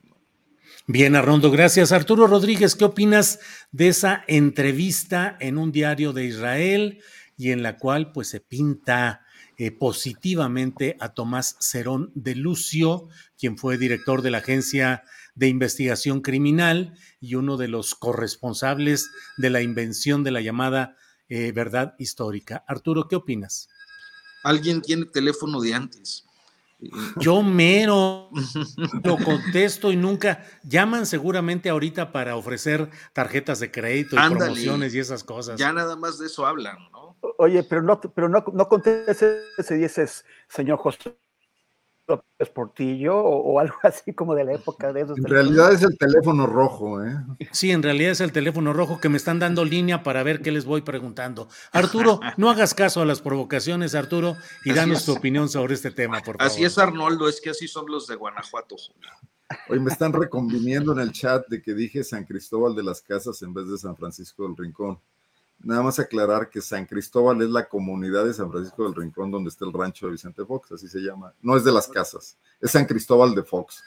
Bien, Arrondo, gracias. Arturo Rodríguez, ¿qué opinas de esa entrevista en un diario de Israel y en la cual pues se pinta eh, positivamente a Tomás Cerón de Lucio, quien fue director de la Agencia de Investigación Criminal y uno de los corresponsables de la invención de la llamada eh, verdad histórica. Arturo, ¿qué opinas? Alguien tiene teléfono de antes. Yo mero lo contesto y nunca llaman seguramente ahorita para ofrecer tarjetas de crédito y promociones y esas cosas. Ya nada más de eso hablan, ¿no? Oye, pero no, pero no, no contestes y dices, señor José López Portillo o, algo así como de la época de esos. En realidad es el teléfono rojo, ¿eh? Sí, en realidad es el teléfono rojo que me están dando línea para ver qué les voy preguntando. Arturo, no hagas caso a las provocaciones, Arturo, y danos tu opinión sobre este tema, por favor. Así es, Arnoldo, es que así son los de Guanajuato. Hoy me están reconviniendo en el chat de que dije San Cristóbal de las Casas en vez de San Francisco del Rincón. Nada más aclarar que San Cristóbal es la comunidad de San Francisco del Rincón donde está el rancho de Vicente Fox, así se llama. No es de las casas, es San Cristóbal de Fox.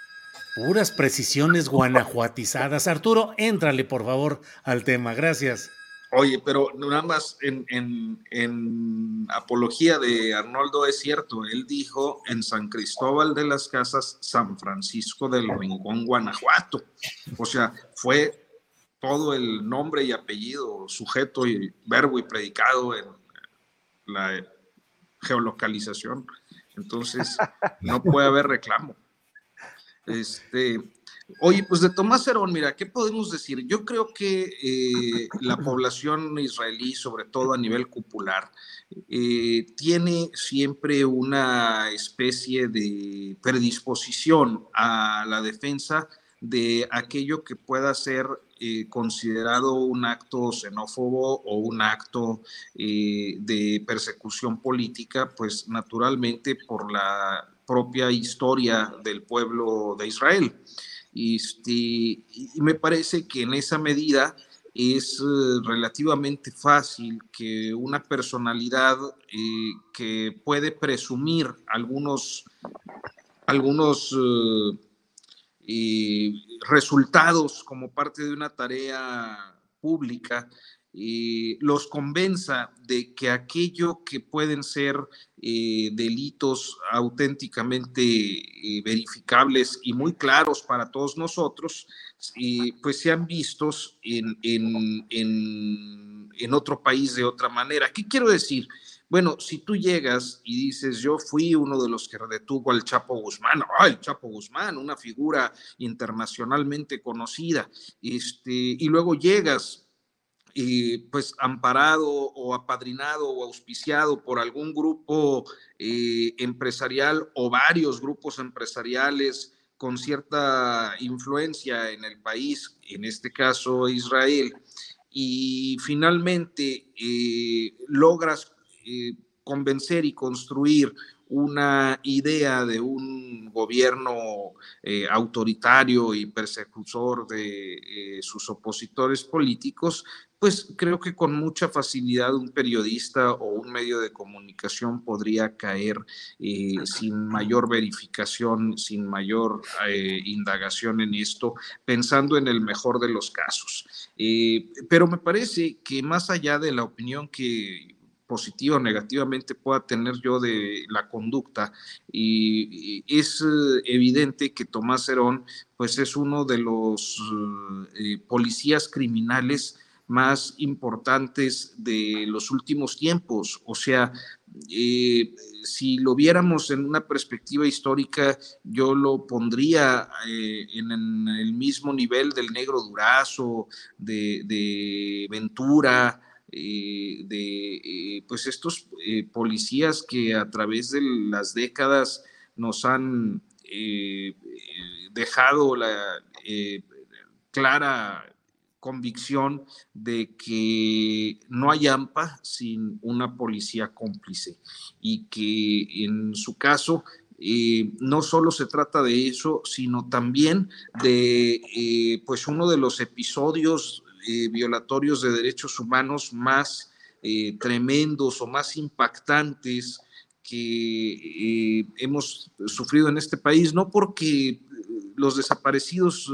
Puras precisiones guanajuatizadas. Arturo, éntrale por favor al tema. Gracias. Oye, pero nada más en, en, en, apología de Arnoldo es cierto, él dijo en San Cristóbal de las Casas, San Francisco del Rincón, Guanajuato. O sea, fue todo el nombre y apellido, sujeto y verbo y predicado en la geolocalización. Entonces, no puede haber reclamo. Este, oye, pues de Tomás Herón, mira, ¿qué podemos decir? Yo creo que eh, la población israelí, sobre todo a nivel popular, eh, tiene siempre una especie de predisposición a la defensa de aquello que pueda ser eh, considerado un acto xenófobo o un acto eh, de persecución política, pues naturalmente por la propia historia del pueblo de Israel. Este, y me parece que en esa medida es eh, relativamente fácil que una personalidad que puede presumir algunos, algunos resultados como parte de una tarea pública los convenza de que aquello que pueden ser eh, delitos auténticamente eh, verificables y muy claros para todos nosotros, pues sean vistos en, en, en otro país de otra manera. ¿Qué quiero decir? Bueno, si tú llegas y dices, yo fui uno de los que detuvo al Chapo Guzmán, ¡ay, el Chapo Guzmán, una figura internacionalmente conocida! Este, y luego llegas y pues amparado o apadrinado o auspiciado por algún grupo eh, empresarial o varios grupos empresariales con cierta influencia en el país, en este caso Israel, y finalmente eh, logras eh, convencer y construir una idea de un gobierno eh, autoritario y persecutor de eh, sus opositores políticos, pues creo que con mucha facilidad un periodista o un medio de comunicación podría caer sin mayor verificación, sin mayor indagación en esto, pensando en el mejor de los casos. pero me parece que más allá de la opinión que positiva o negativamente pueda tener yo de la conducta. Y, es eh, evidente que Tomás Herón, pues es uno de los eh, policías criminales más importantes de los últimos tiempos. O sea, eh, si lo viéramos en una perspectiva histórica, yo lo pondría en, el mismo nivel del negro Durazo, de Ventura, eh, de eh, pues estos eh, policías que a través de las décadas nos han dejado la clara convicción de que no hay AMPA sin una policía cómplice y que en su caso no solo se trata de eso, sino también de pues uno de los episodios eh, violatorios de derechos humanos más eh, tremendos o más impactantes que eh, hemos sufrido en este país, no porque los desaparecidos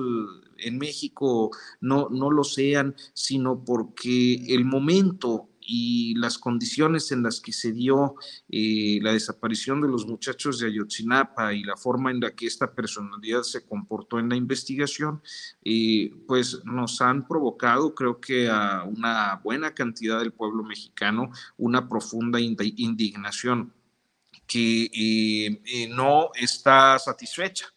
en México no, no lo sean, sino porque el momento y las condiciones en las que se dio eh, la desaparición de los muchachos de Ayotzinapa y la forma en la que esta personalidad se comportó en la investigación, eh, pues nos han provocado, creo que a una buena cantidad del pueblo mexicano, una profunda indignación que eh, no está satisfecha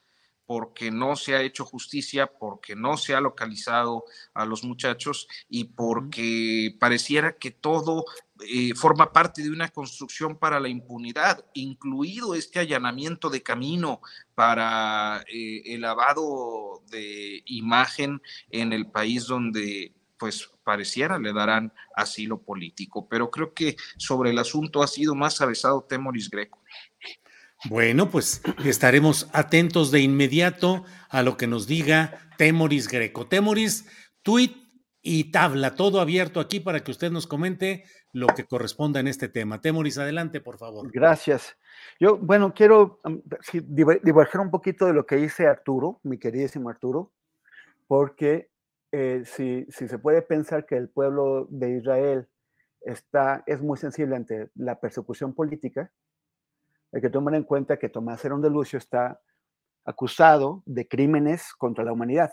porque no se ha hecho justicia, porque no se ha localizado a los muchachos y porque pareciera que todo eh, forma parte de una construcción para la impunidad, incluido este allanamiento de camino para eh, el lavado de imagen en el país donde pues pareciera le darán asilo político. Pero creo que sobre el asunto ha sido más avesado Temoris Greco. Bueno, pues estaremos atentos de inmediato a lo que nos diga Temoris Greco. Temoris, tweet y tabla, todo abierto aquí para que usted nos comente lo que corresponda en este tema. Temoris, adelante, por favor. Gracias. Yo, bueno, quiero diverger un poquito de lo que dice Arturo, mi queridísimo Arturo, porque eh, si, si se puede pensar que el pueblo de Israel está, es muy sensible ante la persecución política, hay que tomar en cuenta que Tomás Herón de Lucio está acusado de crímenes contra la humanidad.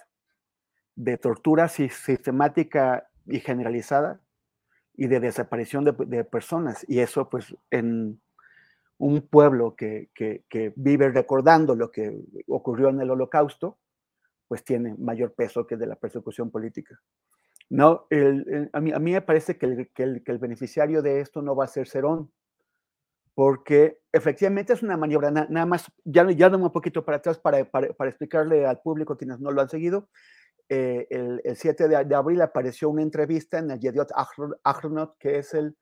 de tortura sistemática y generalizada y de desaparición de, personas. Y eso, pues, en un pueblo que, vive recordando lo que ocurrió en el holocausto, pues tiene mayor peso que de la persecución política. No, a, mí, me parece que el, que, el, beneficiario de esto no va a ser Cerón, porque efectivamente es una maniobra, nada más, ya, ya un poquito para atrás para, para, para, explicarle al público quienes no lo han seguido, eh, el, el, 7 de, abril apareció una entrevista en el Yediot Ahronot, que es el,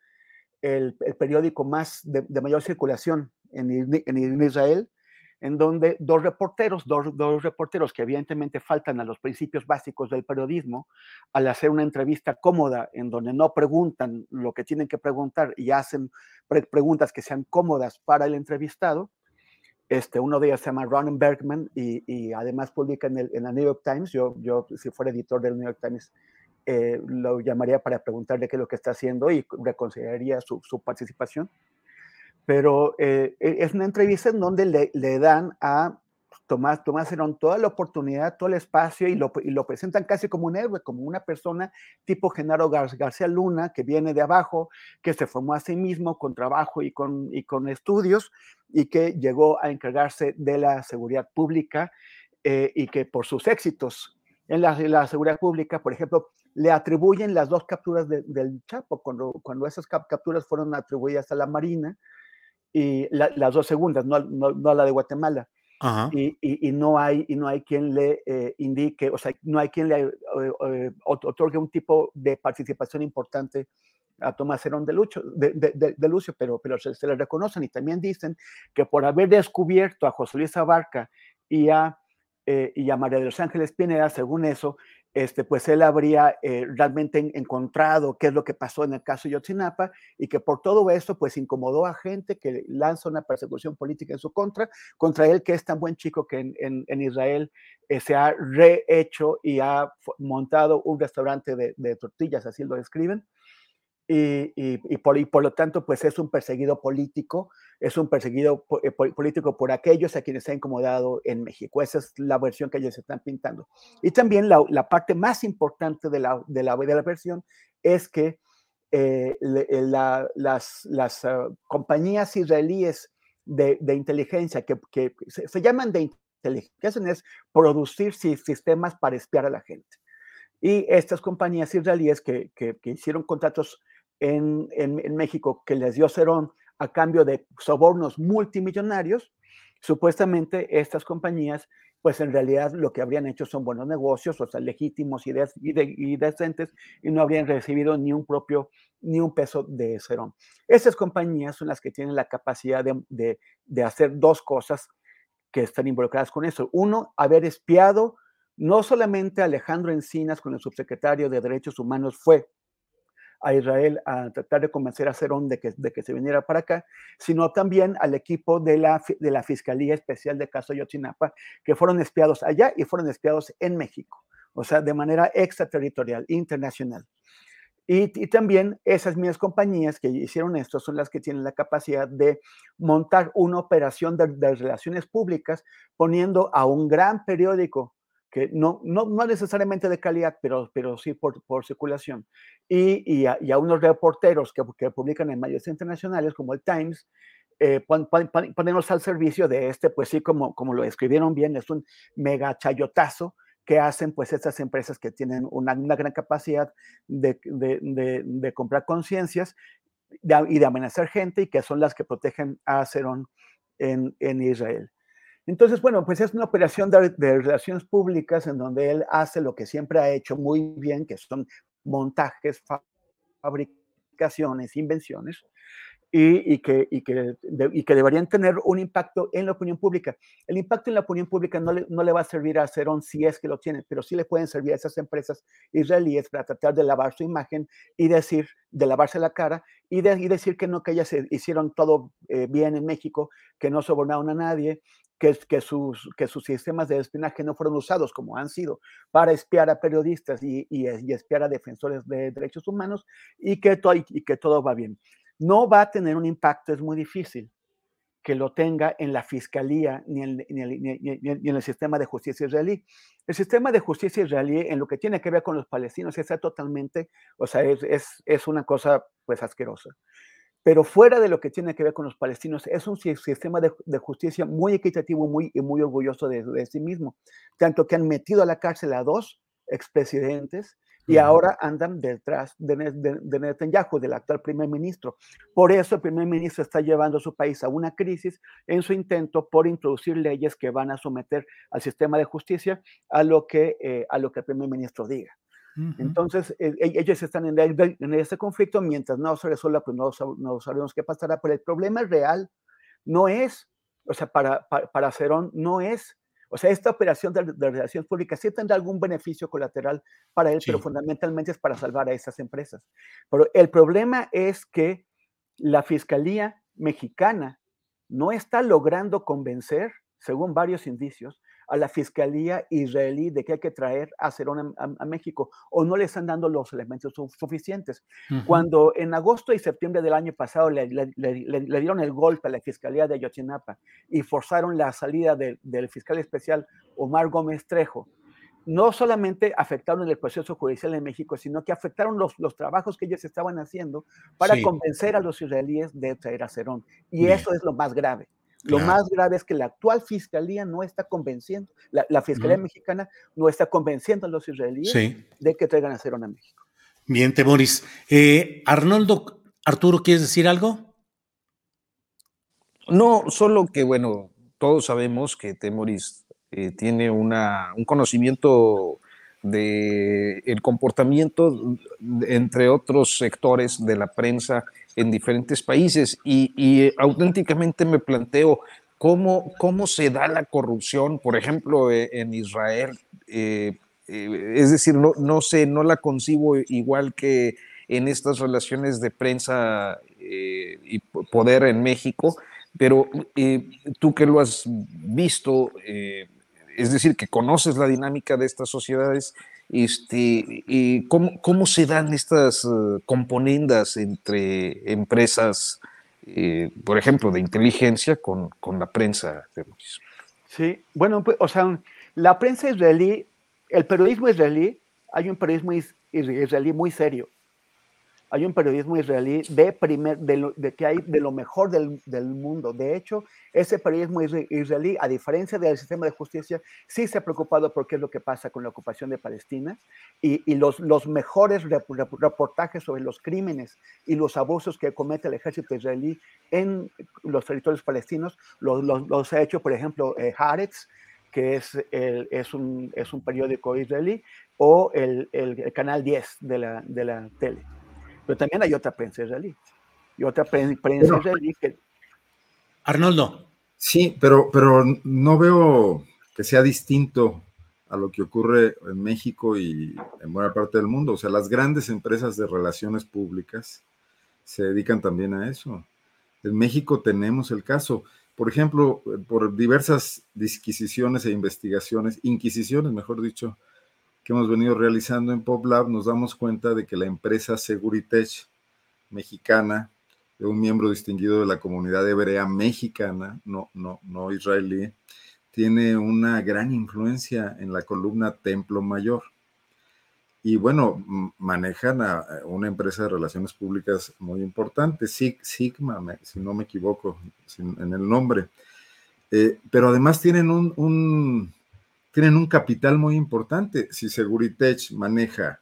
el, el periódico más de, de, mayor circulación en, en, Israel, en donde dos reporteros, dos, dos, reporteros que evidentemente faltan a los principios básicos del periodismo, al hacer una entrevista cómoda en donde no preguntan lo que tienen que preguntar y hacen preguntas que sean cómodas para el entrevistado, este, uno de ellos se llama Ron Bergman y, además publica en el, en New York Times. Yo, yo, si fuera editor del New York Times, eh, lo llamaría para preguntarle qué es lo que está haciendo y reconsideraría su, su participación. Pero eh, e, es una entrevista en donde le, le dan a Tomás, Tomás Herón toda la oportunidad, todo el espacio y lo, y lo, presentan casi como un héroe, como una persona tipo Genaro García Luna, que viene de abajo, que se formó a sí mismo con trabajo y con, y con estudios y que llegó a encargarse de la seguridad pública eh, y que por sus éxitos en la, la, seguridad pública, por ejemplo, le atribuyen las dos capturas del Chapo, cuando, cuando esas capturas fueron atribuidas a la Marina, y las dos segundas, no, no, no la de Guatemala. Y, y, no hay, y no hay quien le eh, indique, o sea, no hay quien le eh, eh, otorgue un tipo de participación importante a Tomás Herón de, Lucho, de, de, Lucio, pero, pero se, le reconocen. Y también dicen que por haber descubierto a José Luis Abarca y a, y a María de los Ángeles Pineda, según eso, este, pues él habría eh, realmente encontrado qué es lo que pasó en el caso Yotzinapa y que por todo esto pues incomodó a gente que lanza una persecución política en su contra, contra él que es tan buen chico que en, Israel eh, se ha rehecho y ha montado un restaurante de, de tortillas, así lo describen y, por, y por lo tanto, pues es un perseguido político, es un perseguido eh, político por aquellos a quienes se ha incomodado en México. Esa es la versión que ellos están pintando. Y también la, la parte más importante de la, de la, de la versión es que eh, eh, las, las ah, compañías israelíes de, de inteligencia que, que se, llaman de inteligencia, que hacen es producir sistemas para espiar a la gente. Y estas compañías israelíes que, que, que hicieron contratos en, en, México que les dio Cerón a cambio de sobornos multimillonarios, supuestamente estas compañías, pues en realidad lo que habrían hecho son buenos negocios, o sea, legítimos y, y, decentes, y no habrían recibido ni un propio, ni un peso de Cerón. Estas compañías son las que tienen la capacidad de, de, de hacer dos cosas que están involucradas con eso. Uno, haber espiado no solamente a Alejandro Encinas con el subsecretario de Derechos Humanos fue a Israel a tratar de convencer a Cerón de que, de que se viniera para acá, sino también al equipo de la, de la Fiscalía Especial de Caso Yotzinapa, que fueron espiados allá y fueron espiados en México, o sea, de manera extraterritorial, internacional. Y, y, también esas mismas compañías que hicieron esto son las que tienen la capacidad de montar una operación de, de relaciones públicas poniendo a un gran periódico que no, no, no necesariamente de calidad, pero, pero sí por, por circulación, y, y, a, y, a, unos reporteros que, que, publican en medios internacionales como el Times, eh, pon, pon, ponernos al servicio de este, pues sí, como, como lo escribieron bien, es un mega chayotazo que hacen pues estas empresas que tienen una, una gran capacidad de, de, de, de comprar conciencias y de amenazar gente y que son las que protegen a Cerón en, en Israel. Entonces, bueno, pues es una operación de, relaciones públicas en donde él hace lo que siempre ha hecho muy bien, que son montajes, fabricaciones, invenciones, y, que, y, que, y, que, deberían tener un impacto en la opinión pública. El impacto en la opinión pública no le, no le va a servir a Cerón si es que lo tiene, pero sí le pueden servir a esas empresas israelíes para tratar de lavar su imagen y decir, de lavarse la cara y, de, y decir que no, que ellas hicieron todo eh, bien en México, que no sobornaron a nadie, que, que, sus, que sus sistemas de espionaje no fueron usados como han sido para espiar a periodistas y, y, y espiar a defensores de derechos humanos y que, to, y que todo va bien. No va a tener un impacto, es muy difícil que lo tenga en la fiscalía ni en, ni, ni, ni en, el sistema de justicia israelí. El sistema de justicia israelí, en lo que tiene que ver con los palestinos, está totalmente, o sea, es, es, es una cosa pues asquerosa. Pero fuera de lo que tiene que ver con los palestinos, es un sistema de, de justicia muy equitativo muy, y muy orgulloso de, de sí mismo. Tanto que han metido a la cárcel a dos expresidentes, y ahora andan detrás de, de, de, Netanyahu, del actual primer ministro. Por eso el primer ministro está llevando a su país a una crisis en su intento por introducir leyes que van a someter al sistema de justicia a lo que, eh, a lo que el primer ministro diga. Uh -huh. Entonces, eh, ellos están en, el, en, este conflicto, mientras no se resuelva, pues no, no, sabemos qué pasará, pero el problema real no es, o sea, para, para, para Cerón no es o sea, esta operación de, de, relaciones públicas sí tendrá algún beneficio colateral para él, sí. pero fundamentalmente es para salvar a esas empresas. Pero el problema es que la Fiscalía mexicana no está logrando convencer, según varios indicios, a la Fiscalía israelí de que hay que traer a Cerón a, a, a México o no le están dando los elementos suficientes. Uh -huh. Cuando en agosto y septiembre del año pasado le, le, le, le, dieron el golpe a la Fiscalía de Ayotzinapa y forzaron la salida de, del fiscal especial Omar Gómez Trejo, no solamente afectaron el proceso judicial en México, sino que afectaron los, los trabajos que ellos estaban haciendo para sí. convencer a los israelíes de traer a Cerón. Y Bien. eso es lo más grave. Lo claro. más grave es que la actual fiscalía no está convenciendo, la, la fiscalía mm. mexicana no está convenciendo a los israelíes sí. de que traigan a Cerón a México. Bien, Temoris. Eh, Arnoldo, Arturo, ¿quieres decir algo? No, solo que, bueno, todos sabemos que Temoris eh, tiene una, un conocimiento de el comportamiento entre otros sectores de la prensa en diferentes países y, y auténticamente me planteo cómo, cómo se da la corrupción, por ejemplo, eh, en Israel. Eh, eh, es decir, no, no sé, no la concibo igual que en estas relaciones de prensa eh, y poder en México, pero eh, tú que lo has visto, es decir, que conoces la dinámica de estas sociedades, este, ¿cómo, ¿cómo, se dan estas uh, componendas entre empresas, eh, por ejemplo, de inteligencia con, con la prensa? Sí, bueno, pues, o sea, la prensa israelí, el periodismo israelí, hay un periodismo israelí muy serio hay un periodismo israelí de, primer, de, lo, de que hay de lo mejor del, del, mundo. De hecho, ese periodismo israelí, a diferencia del sistema de justicia, sí se ha preocupado por qué es lo que pasa con la ocupación de Palestina y, y los, los, mejores reportajes sobre los crímenes y los abusos que comete el ejército israelí en los territorios palestinos los, los, los ha hecho, por ejemplo, eh, Haaretz, que es, el, es, un, es un periódico israelí, o el, el, el Canal 10 de la, de la tele. Pero también hay otra prensa israelí. Y otra prensa pero, israelí que... Arnoldo. Sí, pero, pero no veo que sea distinto a lo que ocurre en México y en buena parte del mundo. O sea, las grandes empresas de relaciones públicas se dedican también a eso. En México tenemos el caso, por ejemplo, por diversas disquisiciones e investigaciones, inquisiciones, mejor dicho, que hemos venido realizando en PopLab, nos damos cuenta de que la empresa Seguritech mexicana, de un miembro distinguido de la comunidad hebrea mexicana, no, no, no israelí, tiene una gran influencia en la columna Templo Mayor. Y bueno, manejan a una empresa de relaciones públicas muy importante, Sigma, si no me equivoco en el nombre. Eh, pero además tienen un, un tienen un capital muy importante. Si Seguritech maneja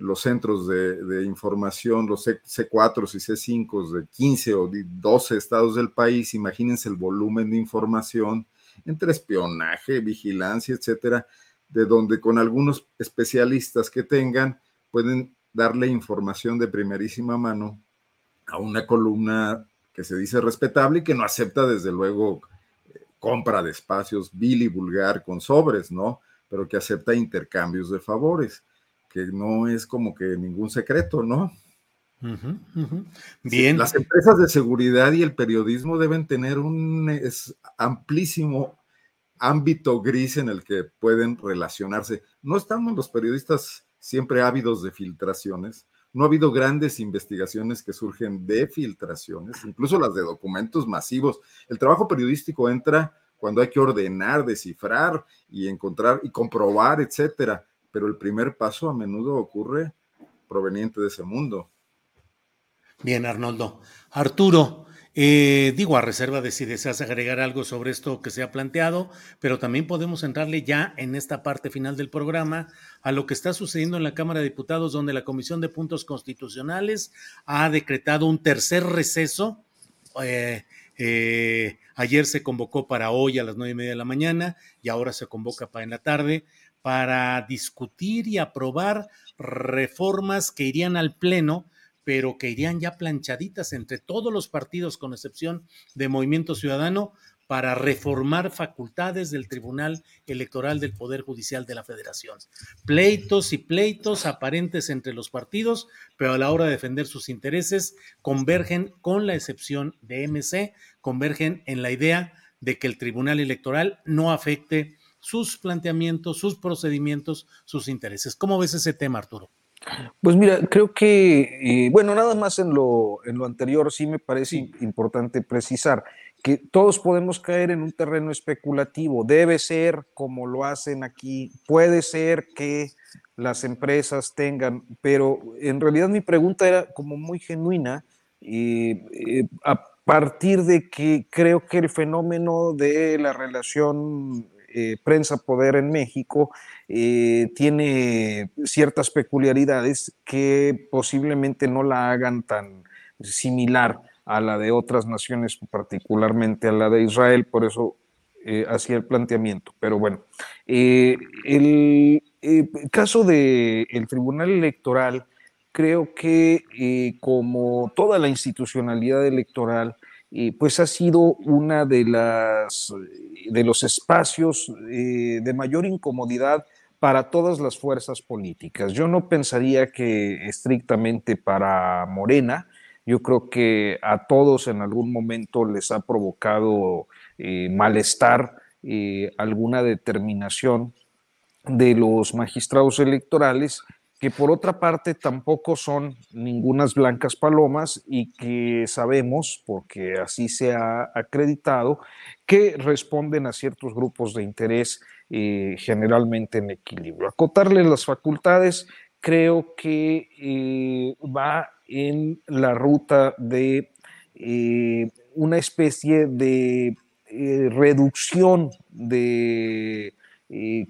los centros de, información, los C, C4 y C5 de 15 o 12 estados del país, imagínense el volumen de información entre espionaje, vigilancia, etcétera, de donde con algunos especialistas que tengan pueden darle información de primerísima mano a una columna que se dice respetable y que no acepta desde luego compra de espacios vil y vulgar con sobres, ¿no? Pero que acepta intercambios de favores, que no es como que ningún secreto, ¿no? Uh -huh, uh -huh. Bien. Las empresas de seguridad y el periodismo deben tener un amplísimo ámbito gris en el que pueden relacionarse. No estamos los periodistas siempre ávidos de filtraciones, no ha habido grandes investigaciones que surgen de filtraciones, incluso las de documentos masivos. El trabajo periodístico entra cuando hay que ordenar, descifrar y encontrar y comprobar, etcétera. Pero el primer paso a menudo ocurre proveniente de ese mundo. Bien, Arnoldo. Arturo, eh, digo, a reserva de si deseas agregar algo sobre esto que se ha planteado, pero también podemos entrarle ya en esta parte final del programa a lo que está sucediendo en la Cámara de Diputados, donde la Comisión de Puntos Constitucionales ha decretado un tercer receso. Eh, eh, ayer se convocó para hoy a las nueve y media de la mañana y ahora se convoca para en la tarde para discutir y aprobar reformas que irían al Pleno pero que irían ya planchaditas entre todos los partidos, con excepción de Movimiento Ciudadano, para reformar facultades del Tribunal Electoral del Poder Judicial de la Federación. Pleitos y pleitos aparentes entre los partidos, pero a la hora de defender sus intereses convergen, con la excepción de MC, convergen en la idea de que el Tribunal Electoral no afecte sus planteamientos, sus procedimientos, sus intereses. ¿Cómo ves ese tema, Arturo? Pues mira, creo que, eh, bueno, nada más en lo, en lo anterior sí me parece importante precisar que todos podemos caer en un terreno especulativo. Debe ser como lo hacen aquí, puede ser que las empresas tengan, pero en realidad mi pregunta era como muy genuina y eh, a partir de que creo que el fenómeno de la relación eh, prensa-poder en México eh, tiene ciertas peculiaridades que posiblemente no la hagan tan similar a la de otras naciones, particularmente a la de Israel, por eso eh, hacía el planteamiento. Pero bueno, el, caso del Tribunal Electoral, creo que como toda la institucionalidad electoral, pues ha sido una de las de los espacios eh, de mayor incomodidad para todas las fuerzas políticas. Yo no pensaría que estrictamente para Morena, yo creo que a todos en algún momento les ha provocado eh, malestar eh, alguna determinación de los magistrados electorales que por otra parte tampoco son ningunas blancas palomas y que sabemos, porque así se ha acreditado, que responden a ciertos grupos de interés eh, generalmente en equilibrio. Acotarle las facultades creo que eh, va en la ruta de eh, una especie de reducción de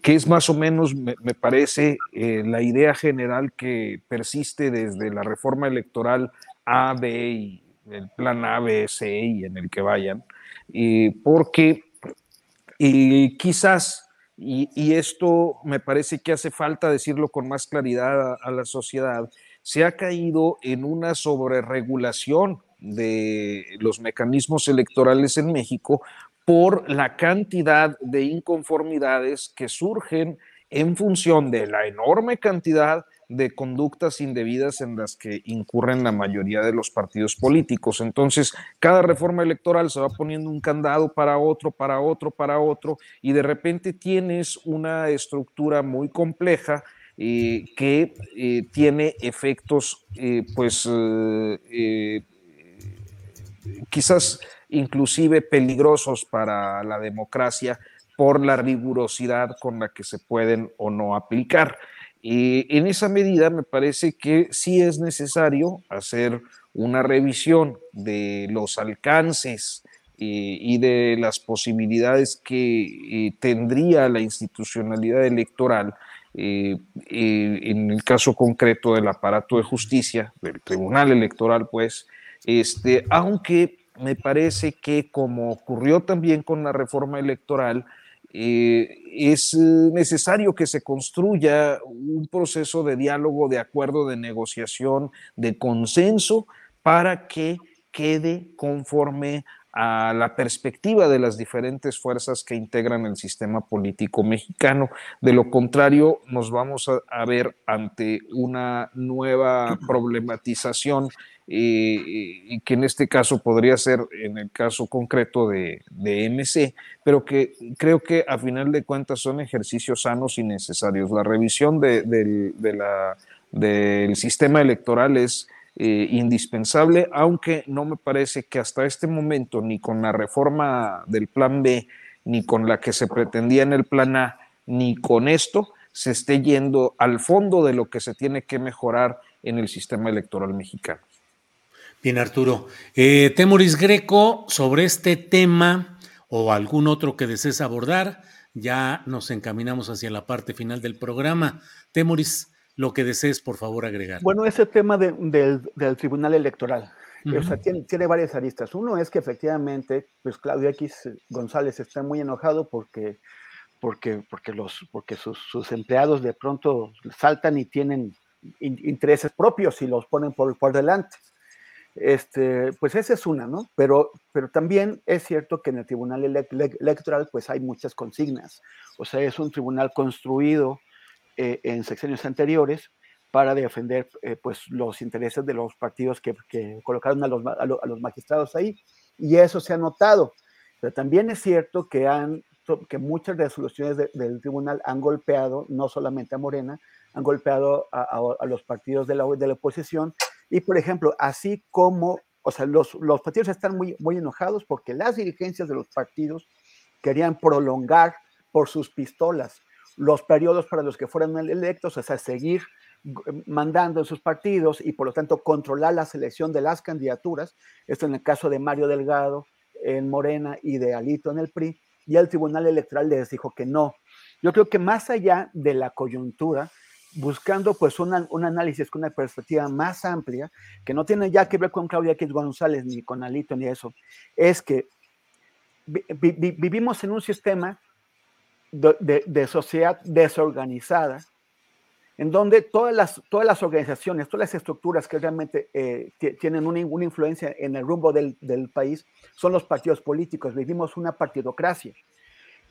que es más o menos, me, parece, eh, la idea general que persiste desde la reforma electoral A, B y el plan A, B, C y en el que vayan, porque quizás, y, esto me parece que hace falta decirlo con más claridad a, a la sociedad, se ha caído en una sobreregulación de los mecanismos electorales en México por la cantidad de inconformidades que surgen en función de la enorme cantidad de conductas indebidas en las que incurren la mayoría de los partidos políticos. Entonces, cada reforma electoral se va poniendo un candado para otro, para otro, para otro, y de repente tienes una estructura muy compleja eh, que eh, tiene efectos, eh, pues, quizás inclusive peligrosos para la democracia por la rigurosidad con la que se pueden o no aplicar. Y en esa medida me parece que sí es necesario hacer una revisión de los alcances eh, y de las posibilidades que eh, tendría la institucionalidad electoral eh, en el caso concreto del aparato de justicia, del tribunal electoral, pues, este, aunque me parece que como ocurrió también con la reforma electoral, eh, es necesario que se construya un proceso de diálogo, de acuerdo, de negociación, de consenso, para que quede conforme a la perspectiva de las diferentes fuerzas que integran el sistema político mexicano. De lo contrario, nos vamos a ver ante una nueva problematización y que en este caso podría ser en el caso concreto de, de, MC, pero que creo que a final de cuentas son ejercicios sanos y necesarios. La revisión de, de, la del sistema electoral es eh, indispensable, aunque no me parece que hasta este momento, ni con la reforma del plan B, ni con la que se pretendía en el plan A, ni con esto, se esté yendo al fondo de lo que se tiene que mejorar en el sistema electoral mexicano. Bien, Arturo. Eh, Temoris Greco, sobre este tema o algún otro que desees abordar, ya nos encaminamos hacia la parte final del programa. Temoris, lo que desees, por favor, agregar. Bueno, ese tema del, Tribunal Electoral. O sea, tiene, varias aristas. Uno es que efectivamente, pues Claudio X González está muy enojado porque, porque, porque, los, porque sus, empleados de pronto saltan y tienen intereses propios y los ponen por, por delante. Este, pues esa es una, ¿no? Pero, pero también es cierto que en el Tribunal Electoral pues hay muchas consignas. O sea, es un tribunal construido eh, en secciones anteriores para defender eh, pues, los intereses de los partidos que, colocaron a los, a, los, magistrados ahí. Y eso se ha notado. Pero también es cierto que, han, que muchas resoluciones del tribunal han golpeado, no solamente a Morena, han golpeado a, a los partidos de la, de la oposición. Y, por ejemplo, así como, o sea, los, los partidos están muy, muy enojados porque las dirigencias de los partidos querían prolongar por sus pistolas los periodos para los que fueran electos, o sea, seguir mandando en sus partidos y por lo tanto controlar la selección de las candidaturas. Esto en el caso de Mario Delgado en Morena y de Alito en el PRI. Y el Tribunal Electoral les dijo que no. Yo creo que más allá de la coyuntura, buscando pues un análisis con una perspectiva más amplia, que no tiene ya que ver con Claudia X González ni con Alito ni eso, es que vivimos en un sistema de, sociedad desorganizada, en donde todas las, todas las organizaciones, todas las estructuras que realmente eh, tienen una, influencia en el rumbo del, país son los partidos políticos. Vivimos una partidocracia.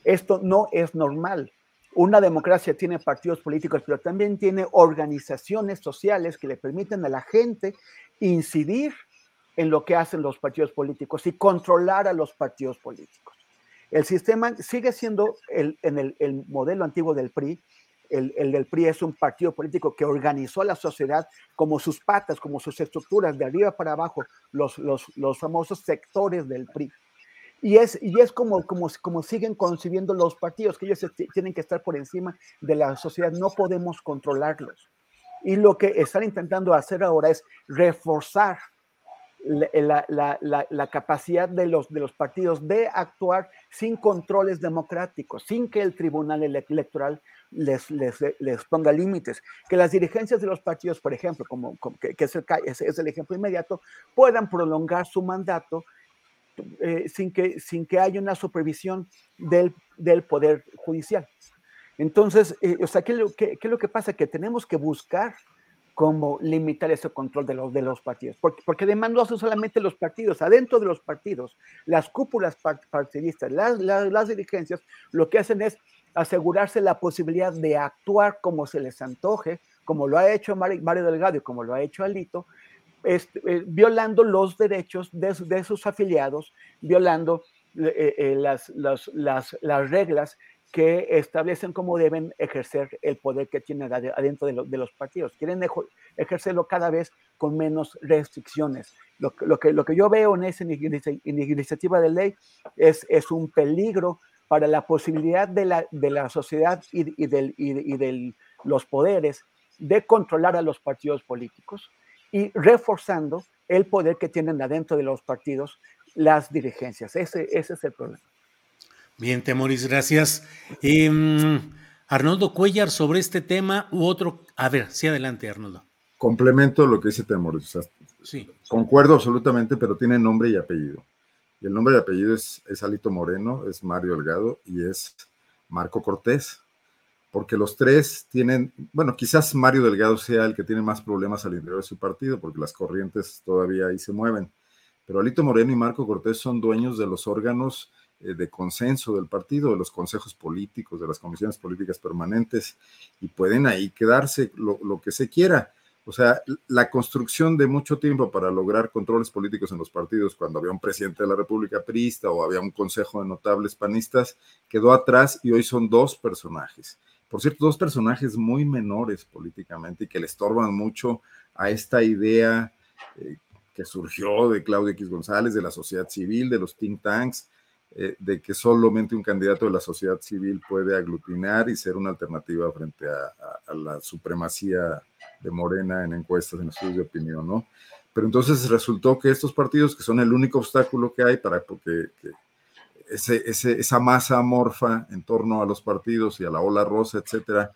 Esto no es normal. Una democracia tiene partidos políticos, pero también tiene organizaciones sociales que le permiten a la gente incidir en lo que hacen los partidos políticos y controlar a los partidos políticos. El sistema sigue siendo el, en el, modelo antiguo del PRI. El, el, del PRI es un partido político que organizó a la sociedad como sus patas, como sus estructuras, de arriba para abajo, los, los, los famosos sectores del PRI. Y es, y es como, como, como siguen concibiendo los partidos, que ellos tienen que estar por encima de la sociedad, no podemos controlarlos. Y lo que están intentando hacer ahora es reforzar la, la, capacidad de los, de los partidos de actuar sin controles democráticos, sin que el Tribunal Electoral les, les, les ponga límites, que las dirigencias de los partidos, por ejemplo, como, que, es, el, es, ejemplo inmediato, puedan prolongar su mandato eh, sin, que, sin que haya una supervisión del, del Poder Judicial. Entonces, eh, o sea, ¿qué, qué, ¿qué, es lo que pasa? Que tenemos que buscar cómo limitar ese control de los, de los partidos. Porque, porque además no son solamente los partidos, adentro de los partidos, las cúpulas partidistas, las, las, dirigencias, lo que hacen es asegurarse la posibilidad de actuar como se les antoje, como lo ha hecho Mario Delgado y como lo ha hecho Alito, este, eh, violando los derechos de, de, sus afiliados, violando eh, eh, las, las, las, las reglas que establecen cómo deben ejercer el poder que tienen adentro de, los partidos. Quieren ejercerlo cada vez con menos restricciones. Lo, que, lo que yo veo en esa iniciativa de ley es, es un peligro para la posibilidad de la, de la sociedad y, del, y de los poderes de controlar a los partidos políticos y reforzando el poder que tienen adentro de los partidos las dirigencias. Ese, ese es el problema. Bien, Temoris, gracias. Em, Arnoldo Cuellar, sobre este tema u otro. A ver, sí, adelante, Arnoldo. Complemento lo que dice Temoris. sí. Concuerdo absolutamente, pero tiene nombre y apellido. Y el nombre y apellido es, es Alito Moreno, es Mario Delgado y es Marco Cortés. Porque los tres tienen, bueno, quizás Mario Delgado sea el que tiene más problemas al interior de su partido, porque las corrientes todavía ahí se mueven. Pero Alito Moreno y Marco Cortés son dueños de los órganos eh, de consenso del partido, de los consejos políticos, de las comisiones políticas permanentes, y pueden ahí quedarse lo, que se quiera. O sea, la construcción de mucho tiempo para lograr controles políticos en los partidos, cuando había un presidente de la República Prista o había un consejo de notables panistas, quedó atrás y hoy son dos personajes. por cierto, dos personajes muy menores políticamente y que le estorban mucho a esta idea eh, que surgió de Claudio X González, de la sociedad civil, de los think tanks, eh, de que solamente un candidato de la sociedad civil puede aglutinar y ser una alternativa frente a, la supremacía de Morena en encuestas, en estudios de opinión, ¿no? Pero entonces resultó que estos partidos, que son el único obstáculo que hay para porque, ese, esa masa amorfa en torno a los partidos y a la ola rosa, etcétera,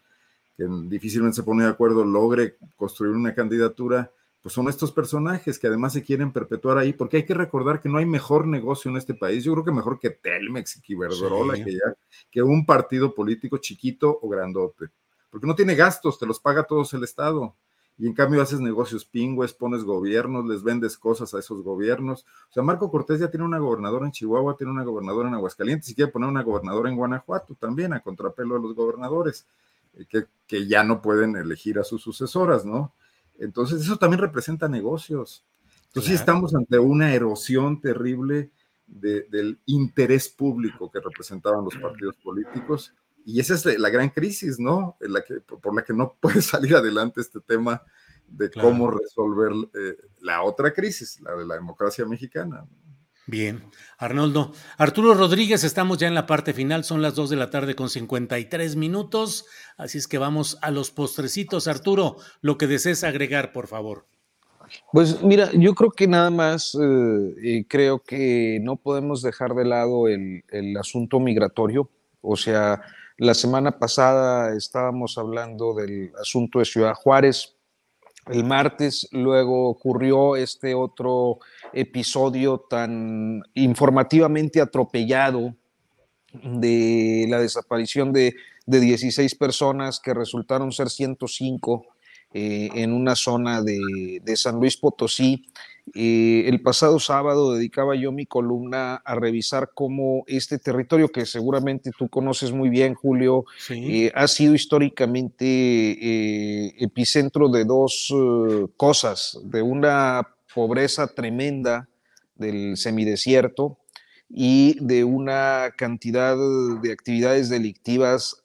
que difícilmente se pone de acuerdo, logre construir una candidatura, pues son estos personajes que además se quieren perpetuar ahí, porque hay que recordar que no hay mejor negocio en este país. Yo creo que mejor que Telmex y Iberdrola, que, que un partido político chiquito o grandote, porque no tiene gastos, te los paga todos el Estado y en cambio haces negocios pingües, pones gobiernos, les vendes cosas a esos gobiernos. O sea, Marco Cortés ya tiene una gobernadora en Chihuahua, tiene una gobernadora en Aguascalientes y quiere poner una gobernadora en Guanajuato también, a contrapelo de los gobernadores, eh, que, que, ya no pueden elegir a sus sucesoras, ¿no? Entonces, eso también representa negocios. Entonces, estamos ante una erosión terrible del interés público que representaban los partidos políticos y esa es la gran crisis, ¿no? La que, por la que no puede salir adelante este tema de cómo resolver eh, la otra crisis, la de la democracia mexicana. Bien, Arnoldo. Arturo Rodríguez, estamos ya en la parte final, son las 2 de la tarde con 53 minutos, así es que vamos a los postrecitos. Arturo, lo que desees agregar, por favor. Pues mira, yo creo que nada más, eh, creo que no podemos dejar de lado el, el asunto migratorio, o sea, la semana pasada estábamos hablando del asunto de Ciudad Juárez. El martes luego ocurrió este otro episodio tan informativamente atropellado de la desaparición de, 16 personas que resultaron ser 105 eh, en una zona de, de San Luis Potosí. Eh, el pasado sábado dedicaba yo mi columna a revisar cómo este territorio, que seguramente tú conoces muy bien, Julio, eh, ha sido históricamente eh, epicentro de dos cosas, de una pobreza tremenda del semidesierto y de una cantidad de actividades delictivas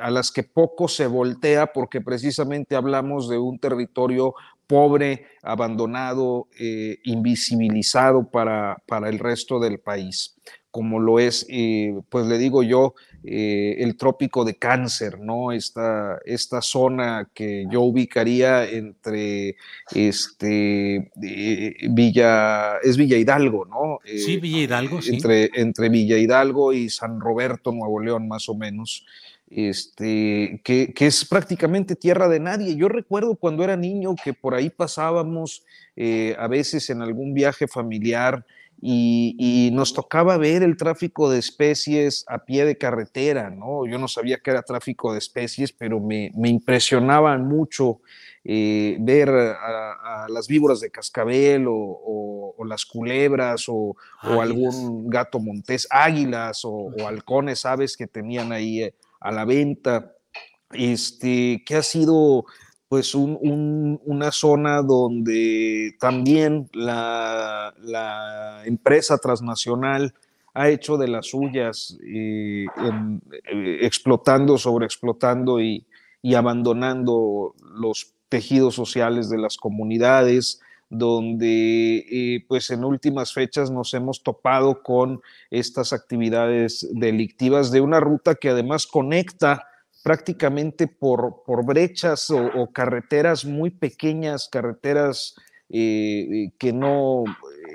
a las que poco se voltea porque precisamente hablamos de un territorio pobre, abandonado, eh, invisibilizado para, para, el resto del país, como lo es, eh, pues le digo yo, eh, el trópico de cáncer, ¿no? Esta, esta zona que yo ubicaría entre este, Villa, es Villa Hidalgo, ¿no? sí, Villa Hidalgo, sí. Entre, entre Villa Hidalgo y San Roberto, Nuevo León, más o menos este, que, es prácticamente tierra de nadie. Yo recuerdo cuando era niño que por ahí pasábamos eh, a veces en algún viaje familiar y, nos tocaba ver el tráfico de especies a pie de carretera, ¿no? Yo no sabía que era tráfico de especies, pero me, me impresionaban mucho eh, ver a, las víboras de cascabel o, las culebras o, algún gato montés, águilas o, halcones, aves que tenían ahí. Eh, a la venta, este, que ha sido pues una zona donde también la, empresa transnacional ha hecho de las suyas, eh, eh, explotando, sobreexplotando y, y abandonando los tejidos sociales de las comunidades, donde eh, pues en últimas fechas nos hemos topado con estas actividades delictivas de una ruta que además conecta prácticamente por, por brechas o, carreteras muy pequeñas, carreteras eh, que no,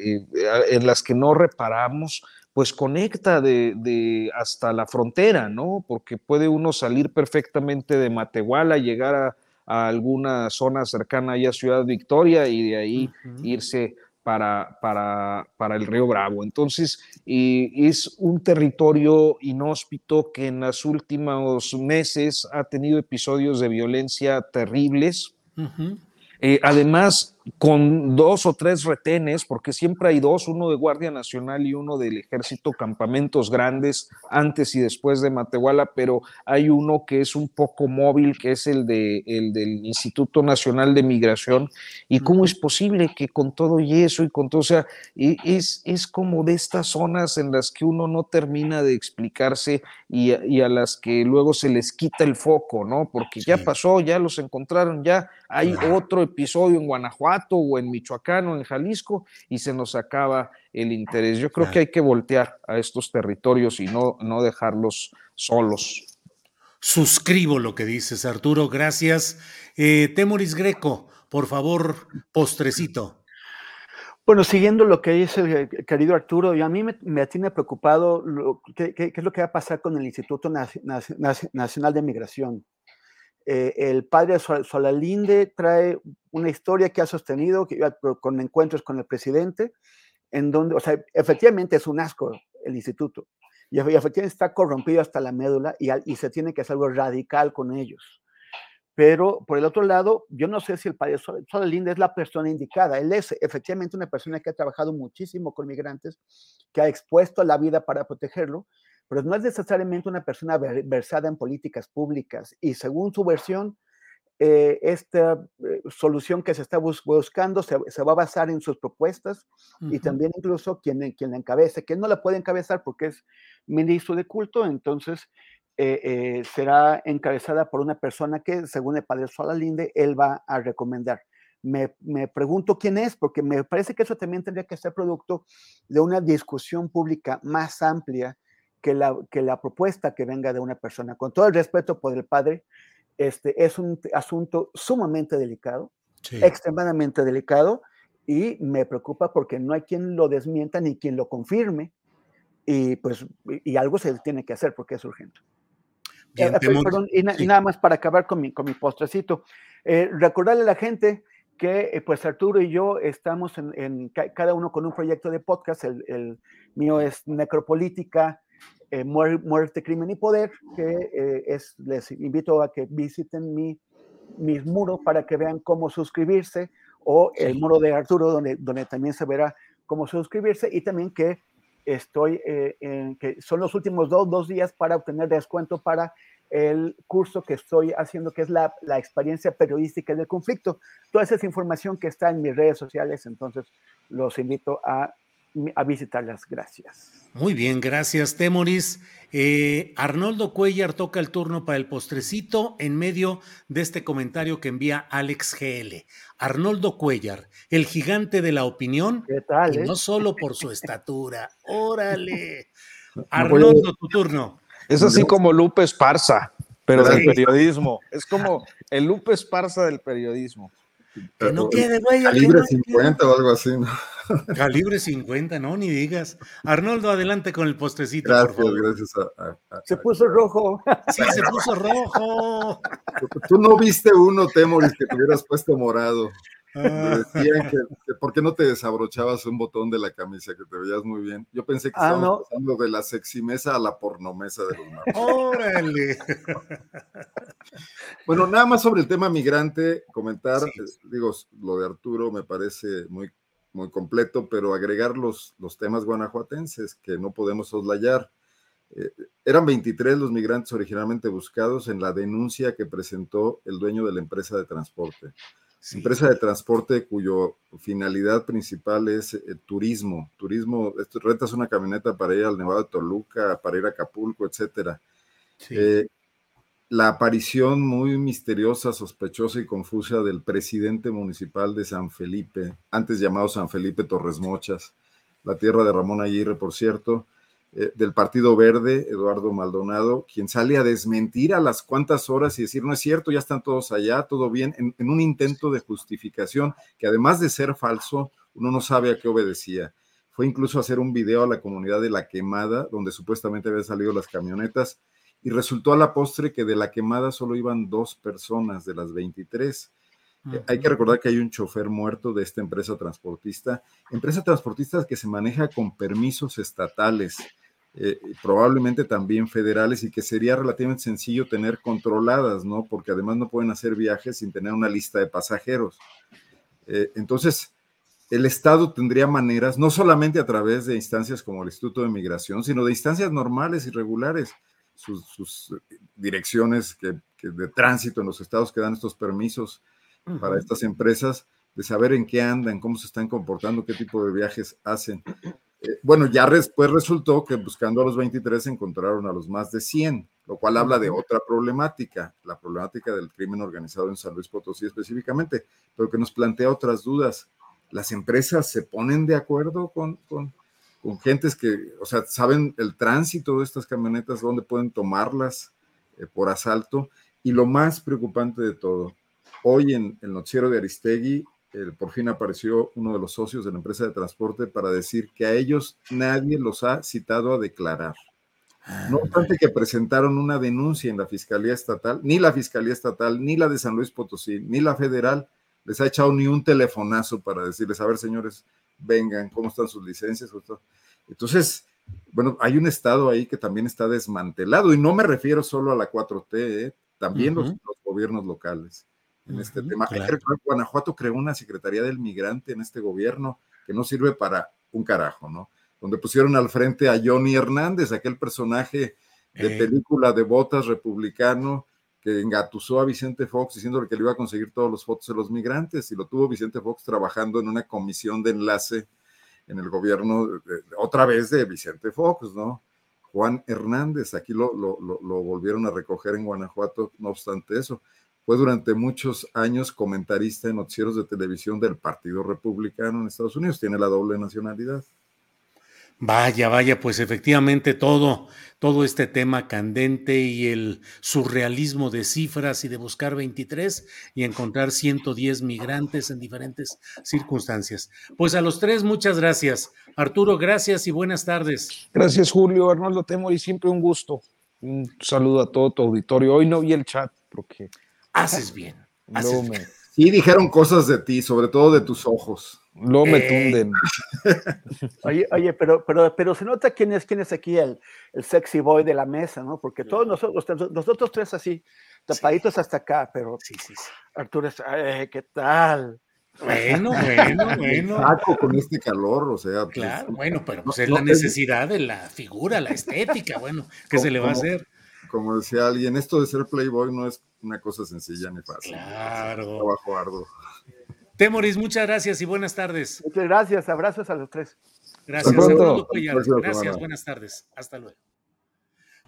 eh, en las que no reparamos, pues conecta de, de, hasta la frontera, ¿no? Porque puede uno salir perfectamente de Matehuala, llegar a, a alguna zona cercana a Ciudad Victoria y de ahí irse para, para, para, el río Bravo. Entonces, es un territorio inhóspito que en los últimos meses ha tenido episodios de violencia terribles. Eh, además, con dos o tres retenes, porque siempre hay dos, uno de Guardia Nacional y uno del Ejército, campamentos grandes antes y después de Matehuala, pero hay uno que es un poco móvil, que es el, de, el del Instituto Nacional de Migración. ¿Y cómo es posible que con todo y eso y con todo, o sea, es, es como de estas zonas en las que uno no termina de explicarse y, y a las que luego se les quita el foco, ¿no? Porque ya pasó, ya los encontraron, ya hay otro episodio en Guanajuato o en Michoacán o en Jalisco y se nos acaba el interés. Yo creo que hay que voltear a estos territorios y no, no dejarlos solos. Suscribo lo que dices, Arturo, gracias. Eh, Temoris Greco, por favor, postrecito. Bueno, siguiendo lo que dice el querido Arturo, y a mí me, tiene preocupado lo, qué, qué, es lo que va a pasar con el Instituto Nacional de Migración. Eh, el padre Solalinde trae una historia que ha sostenido que, con encuentros con el presidente, en donde, o sea, efectivamente es un asco el instituto, y efectivamente está corrompido hasta la médula y, y se tiene que hacer algo radical con ellos. Pero por el otro lado, yo no sé si el padre Solalinde es la persona indicada. Él es efectivamente una persona que ha trabajado muchísimo con migrantes, que ha expuesto la vida para protegerlo, pero no es necesariamente una persona versada en políticas públicas y según su versión, eh, esta eh, solución que se está buscando se, va a basar en sus propuestas y también incluso quien, quien la encabece, que no la puede encabezar porque es ministro de culto, entonces eh, será encabezada por una persona que, según el padre Solalinde, él va a recomendar. Me, me, pregunto quién es, porque me parece que eso también tendría que ser producto de una discusión pública más amplia que la, que la propuesta que venga de una persona. Con todo el respeto por el padre, este es un asunto sumamente delicado, extremadamente delicado, y me preocupa porque no hay quien lo desmienta ni quien lo confirme, y pues y algo se tiene que hacer porque es urgente. Eh, perdón, y, nada más para acabar con mi, con mi postrecito, eh, recordarle a la gente que eh, pues Arturo y yo estamos en, en, cada uno con un proyecto de podcast, el, el mío es Necropolítica, eh, muerte, Crimen y Poder, que eh, es, les invito a que visiten mi, mis muros para que vean cómo suscribirse, o el muro de Arturo, donde, donde también se verá cómo suscribirse, y también que estoy, eh, en, que son los últimos dos, dos días para obtener descuento para el curso que estoy haciendo, que es la, la, experiencia periodística del conflicto. Toda esa información que está en mis redes sociales, entonces los invito a a visitarlas. Gracias. Muy bien, gracias, Temoris. Eh, Arnoldo Cuellar toca el turno para el postrecito en medio de este comentario que envía Alex GL. Arnoldo Cuellar, el gigante de la opinión, ¿Qué tal, y eh? no solo por su estatura. Órale. Arnoldo, tu turno. Es así como Lupe Esparza, pero del periodismo. Es como el Lupe Esparza del periodismo. Que no quede, güey. Calibre no 50 o algo así, ¿no? Calibre 50, no, ni digas. Arnoldo, adelante con el postrecito, gracias, por favor. Gracias, a, a, a, Se puso rojo. Sí, se puso rojo. Tú no viste uno, Temoris, que te hubieras puesto morado. Ah. Decían que, que, ¿por qué no te desabrochabas un botón de la camisa? Que te veías muy bien. Yo pensé que Ah, estábamos no. pasando de la seximesa a la pornomesa de los mapas. Órale. Bueno, nada más sobre el tema migrante, comentar, eh, digo, lo de Arturo me parece muy, muy completo, pero agregar los, los temas guanajuatenses que no podemos soslayar. Eh, eran 23 los migrantes originalmente buscados en la denuncia que presentó el dueño de la empresa de transporte. Empresa de transporte cuyo finalidad principal es eh, turismo. Turismo, esto, rentas una camioneta para ir al Nevado de Toluca, para ir a Acapulco, etcétera. Eh, la aparición muy misteriosa, sospechosa y confusa del presidente municipal de San Felipe, antes llamado San Felipe Torres Mochas, la tierra de Ramón Aguirre, por cierto, eh, del Partido Verde, Eduardo Maldonado, quien sale a desmentir a las cuantas horas y decir, no es cierto, ya están todos allá, todo bien, en, en un intento de justificación que además de ser falso, uno no sabe a qué obedecía. Fue incluso hacer un video a la comunidad de La Quemada, donde supuestamente habían salido las camionetas, y resultó a la postre que de la quemada solo iban dos personas de las 23. Uh -huh. Hay que recordar que hay un chofer muerto de esta empresa transportista, empresa transportista que se maneja con permisos estatales, eh, probablemente también federales y que sería relativamente sencillo tener controladas, ¿no? Porque además no pueden hacer viajes sin tener una lista de pasajeros. Eh, entonces, el Estado tendría maneras, no solamente a través de instancias como el Instituto de Migración, sino de instancias normales y regulares, sus, direcciones que, de tránsito en los estados que dan estos permisos para estas empresas, de saber en qué andan, cómo se están comportando, qué tipo de viajes hacen. Eh, bueno, ya después resultó que buscando a los 23 encontraron a los más de 100, lo cual habla de otra problemática, la problemática del crimen organizado en San Luis Potosí específicamente, pero que nos plantea otras dudas. Las empresas se ponen de acuerdo con, con, con gentes que, o sea, saben el tránsito de estas camionetas, dónde pueden tomarlas eh, por asalto. Y lo más preocupante de todo, hoy en el noticiero de Aristegui por fin apareció uno de los socios de la empresa de transporte para decir que a ellos nadie los ha citado a declarar. No obstante que presentaron una denuncia en la Fiscalía Estatal, ni la Fiscalía Estatal, ni la de San Luis Potosí, ni la federal les ha echado ni un telefonazo para decirles, a ver señores, vengan, ¿cómo están sus licencias? Entonces, bueno, hay un estado ahí que también está desmantelado y no me refiero solo a la 4T, ¿eh? también los gobiernos locales en este tema. Guanajuato creó una Secretaría del Migrante en este gobierno que no sirve para un carajo, ¿no? Donde pusieron al frente a Johnny Hernández, aquel personaje de película de botas republicano que engatusó a Vicente Fox diciéndole que le iba a conseguir todos los fotos de los migrantes y lo tuvo Vicente Fox trabajando en una comisión de enlace en el gobierno, otra vez de Vicente Fox, ¿no? Juan Hernández, aquí lo, lo, lo volvieron a recoger en Guanajuato, no obstante eso. Fue durante muchos años comentarista en noticieros de televisión del Partido Republicano en Estados Unidos. Tiene la doble nacionalidad. Vaya, vaya, pues efectivamente todo, todo este tema candente y el surrealismo de cifras y de buscar 23 y encontrar 110 migrantes en diferentes circunstancias. Pues a los tres, muchas gracias. Arturo, gracias y buenas tardes. Gracias, Julio. Arnoldo y siempre un gusto. Un saludo a todo tu auditorio. Hoy no vi el chat porque Haces bien. Sí, dijeron cosas de ti, sobre todo de tus ojos. No me eh. tunden. Oye, oye, pero, pero, pero se nota quién es, quién es aquí el, el sexy boy de la mesa, ¿no? Porque todos nosotros, nosotros tres así, tapaditos hasta acá, pero sí, sí, Arturo es, ¿qué tal? Bueno, bueno, bueno. Saco con este calor, o sea. Pues, claro, bueno, pero pues es la necesidad de la figura, la estética, bueno, ¿qué se le va a hacer? Como decía alguien, esto de ser Playboy no es una cosa sencilla ni fácil. Claro. trabajo arduo. Temoris, muchas gracias y buenas tardes. Muchas gracias, abrazos a los tres. Gracias, gracias, buenas tardes. Hasta luego.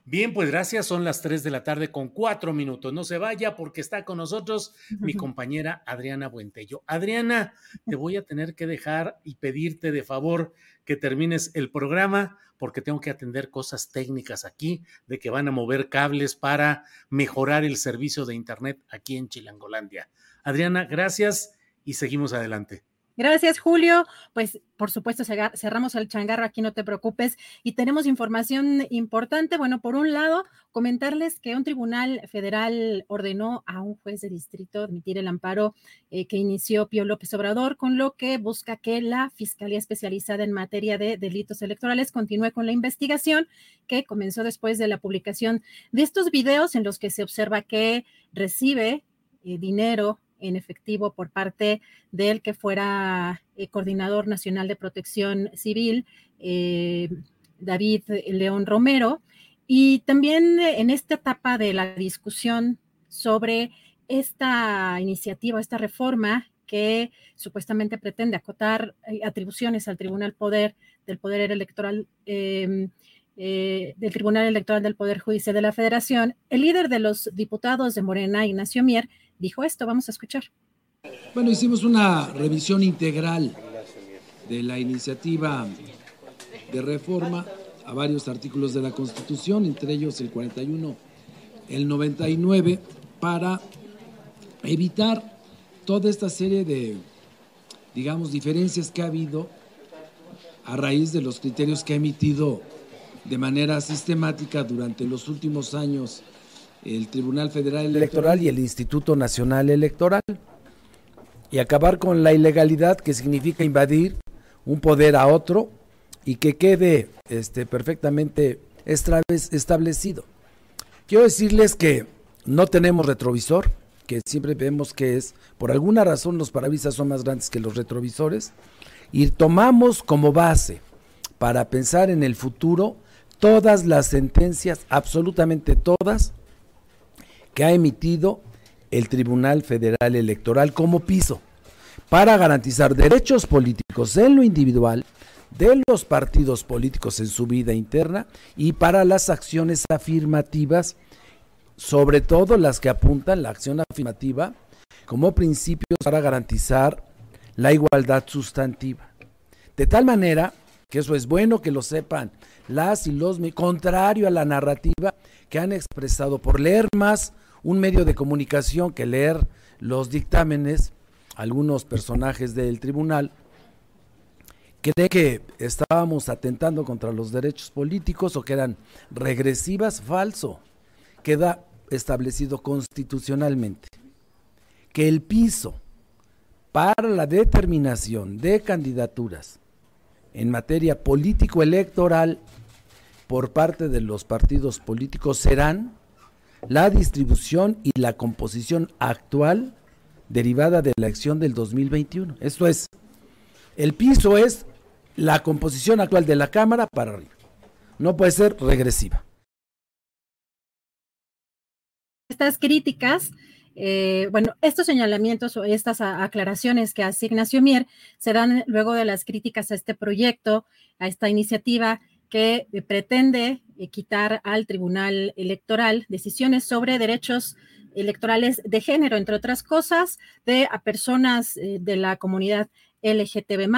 Bien, pues gracias. Son las 3 de la tarde con cuatro minutos. No se vaya porque está con nosotros mi compañera Adriana Buentello. Adriana, te voy a tener que dejar y pedirte de favor que termines el programa porque tengo que atender cosas técnicas aquí de que van a mover cables para mejorar el servicio de Internet aquí en Chilangolandia. Adriana, gracias y seguimos adelante. Gracias, Julio. Pues por supuesto cerramos el changarro, aquí no te preocupes. Y tenemos información importante. Bueno, por un lado, comentarles que un tribunal federal ordenó a un juez de distrito admitir el amparo eh, que inició Pío López Obrador, con lo que busca que la Fiscalía Especializada en materia de delitos electorales continúe con la investigación que comenzó después de la publicación de estos videos en los que se observa que recibe eh, dinero en efectivo por parte del que fuera eh, coordinador nacional de protección civil, eh, David León Romero. Y también en esta etapa de la discusión sobre esta iniciativa, esta reforma que supuestamente pretende acotar eh, atribuciones al Tribunal Poder del Poder Electoral em, del Tribunal Electoral del Poder Judicial de la Federación, el líder de los diputados de Morena, Ignacio Mier, dijo esto. Vamos a escuchar. Bueno, hicimos una revisión integral de la iniciativa de reforma a varios artículos de la Constitución, entre ellos el 41, el 99, para evitar toda esta serie de, digamos, diferencias que ha habido a raíz de los criterios que ha emitido de manera sistemática durante los últimos años el Tribunal Federal Electoral y el Instituto Nacional Electoral y acabar con la ilegalidad que significa invadir un poder a otro y que quede este, perfectamente establecido. Quiero decirles que no tenemos retrovisor, que siempre vemos que es, por alguna razón los parabrisas son más grandes que los retrovisores, y tomamos como base para pensar en el futuro todas las sentencias, absolutamente todas, que ha emitido el Tribunal Federal Electoral como piso para garantizar derechos políticos en lo individual de los partidos políticos en su vida interna y para las acciones afirmativas, sobre todo las que apuntan la acción afirmativa como principios para garantizar la igualdad sustantiva. De tal manera que eso es bueno que lo sepan las y los, contrario a la narrativa que han expresado por leer más un medio de comunicación que leer los dictámenes, algunos personajes del tribunal, cree que estábamos atentando contra los derechos políticos o que eran regresivas, falso. Queda establecido constitucionalmente que el piso para la determinación de candidaturas en materia político-electoral por parte de los partidos políticos serán la distribución y la composición actual derivada de la elección del 2021. Esto es, el piso es la composición actual de la Cámara para arriba. No puede ser regresiva. Estas críticas eh, bueno, estos señalamientos o estas aclaraciones que hace Ignacio Mier se dan luego de las críticas a este proyecto, a esta iniciativa que eh, pretende eh, quitar al Tribunal Electoral decisiones sobre derechos electorales de género, entre otras cosas, de a personas de la comunidad LGTB,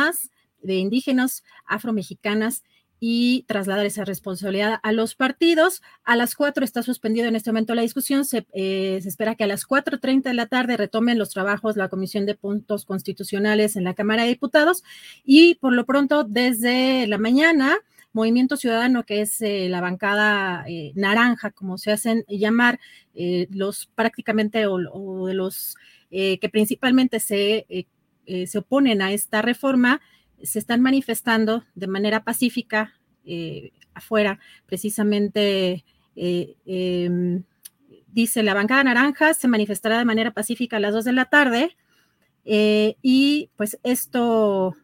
de indígenas, afromexicanas y trasladar esa responsabilidad a los partidos. A las cuatro está suspendido en este momento la discusión. Se, eh, se espera que a las 4.30 de la tarde retomen los trabajos la Comisión de Puntos Constitucionales en la Cámara de Diputados y por lo pronto desde la mañana. Movimiento Ciudadano, que es eh, la bancada eh, naranja, como se hacen llamar, los prácticamente o, de los que principalmente se, se oponen a esta reforma, se están manifestando de manera pacífica eh, afuera, precisamente eh, em, dice la bancada naranja se manifestará de manera pacífica a las 2 de la tarde eh, y pues esto,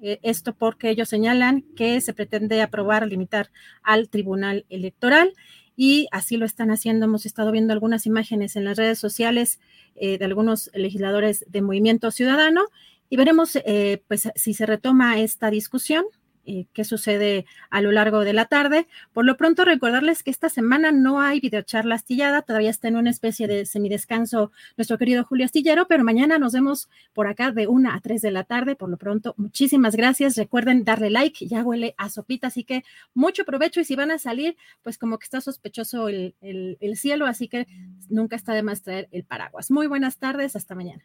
esto porque ellos señalan que se pretende aprobar, limitar al Tribunal Electoral y así lo están haciendo. Hemos estado viendo algunas imágenes en las redes sociales de algunos legisladores de Movimiento Ciudadano y veremos eh, pues, si se retoma esta discusión, eh, qué sucede a lo largo de la tarde. Por lo pronto, recordarles que esta semana no hay videocharla astillada, todavía está en una especie de semidescanso nuestro querido Julio Astillero, pero mañana nos vemos por acá de una a tres de la tarde. Por lo pronto, muchísimas gracias. Recuerden darle like, ya huele a sopita, así que mucho provecho y si van a salir, pues como que está sospechoso el, el cielo, así que nunca está de más traer el paraguas. Muy buenas tardes, hasta mañana.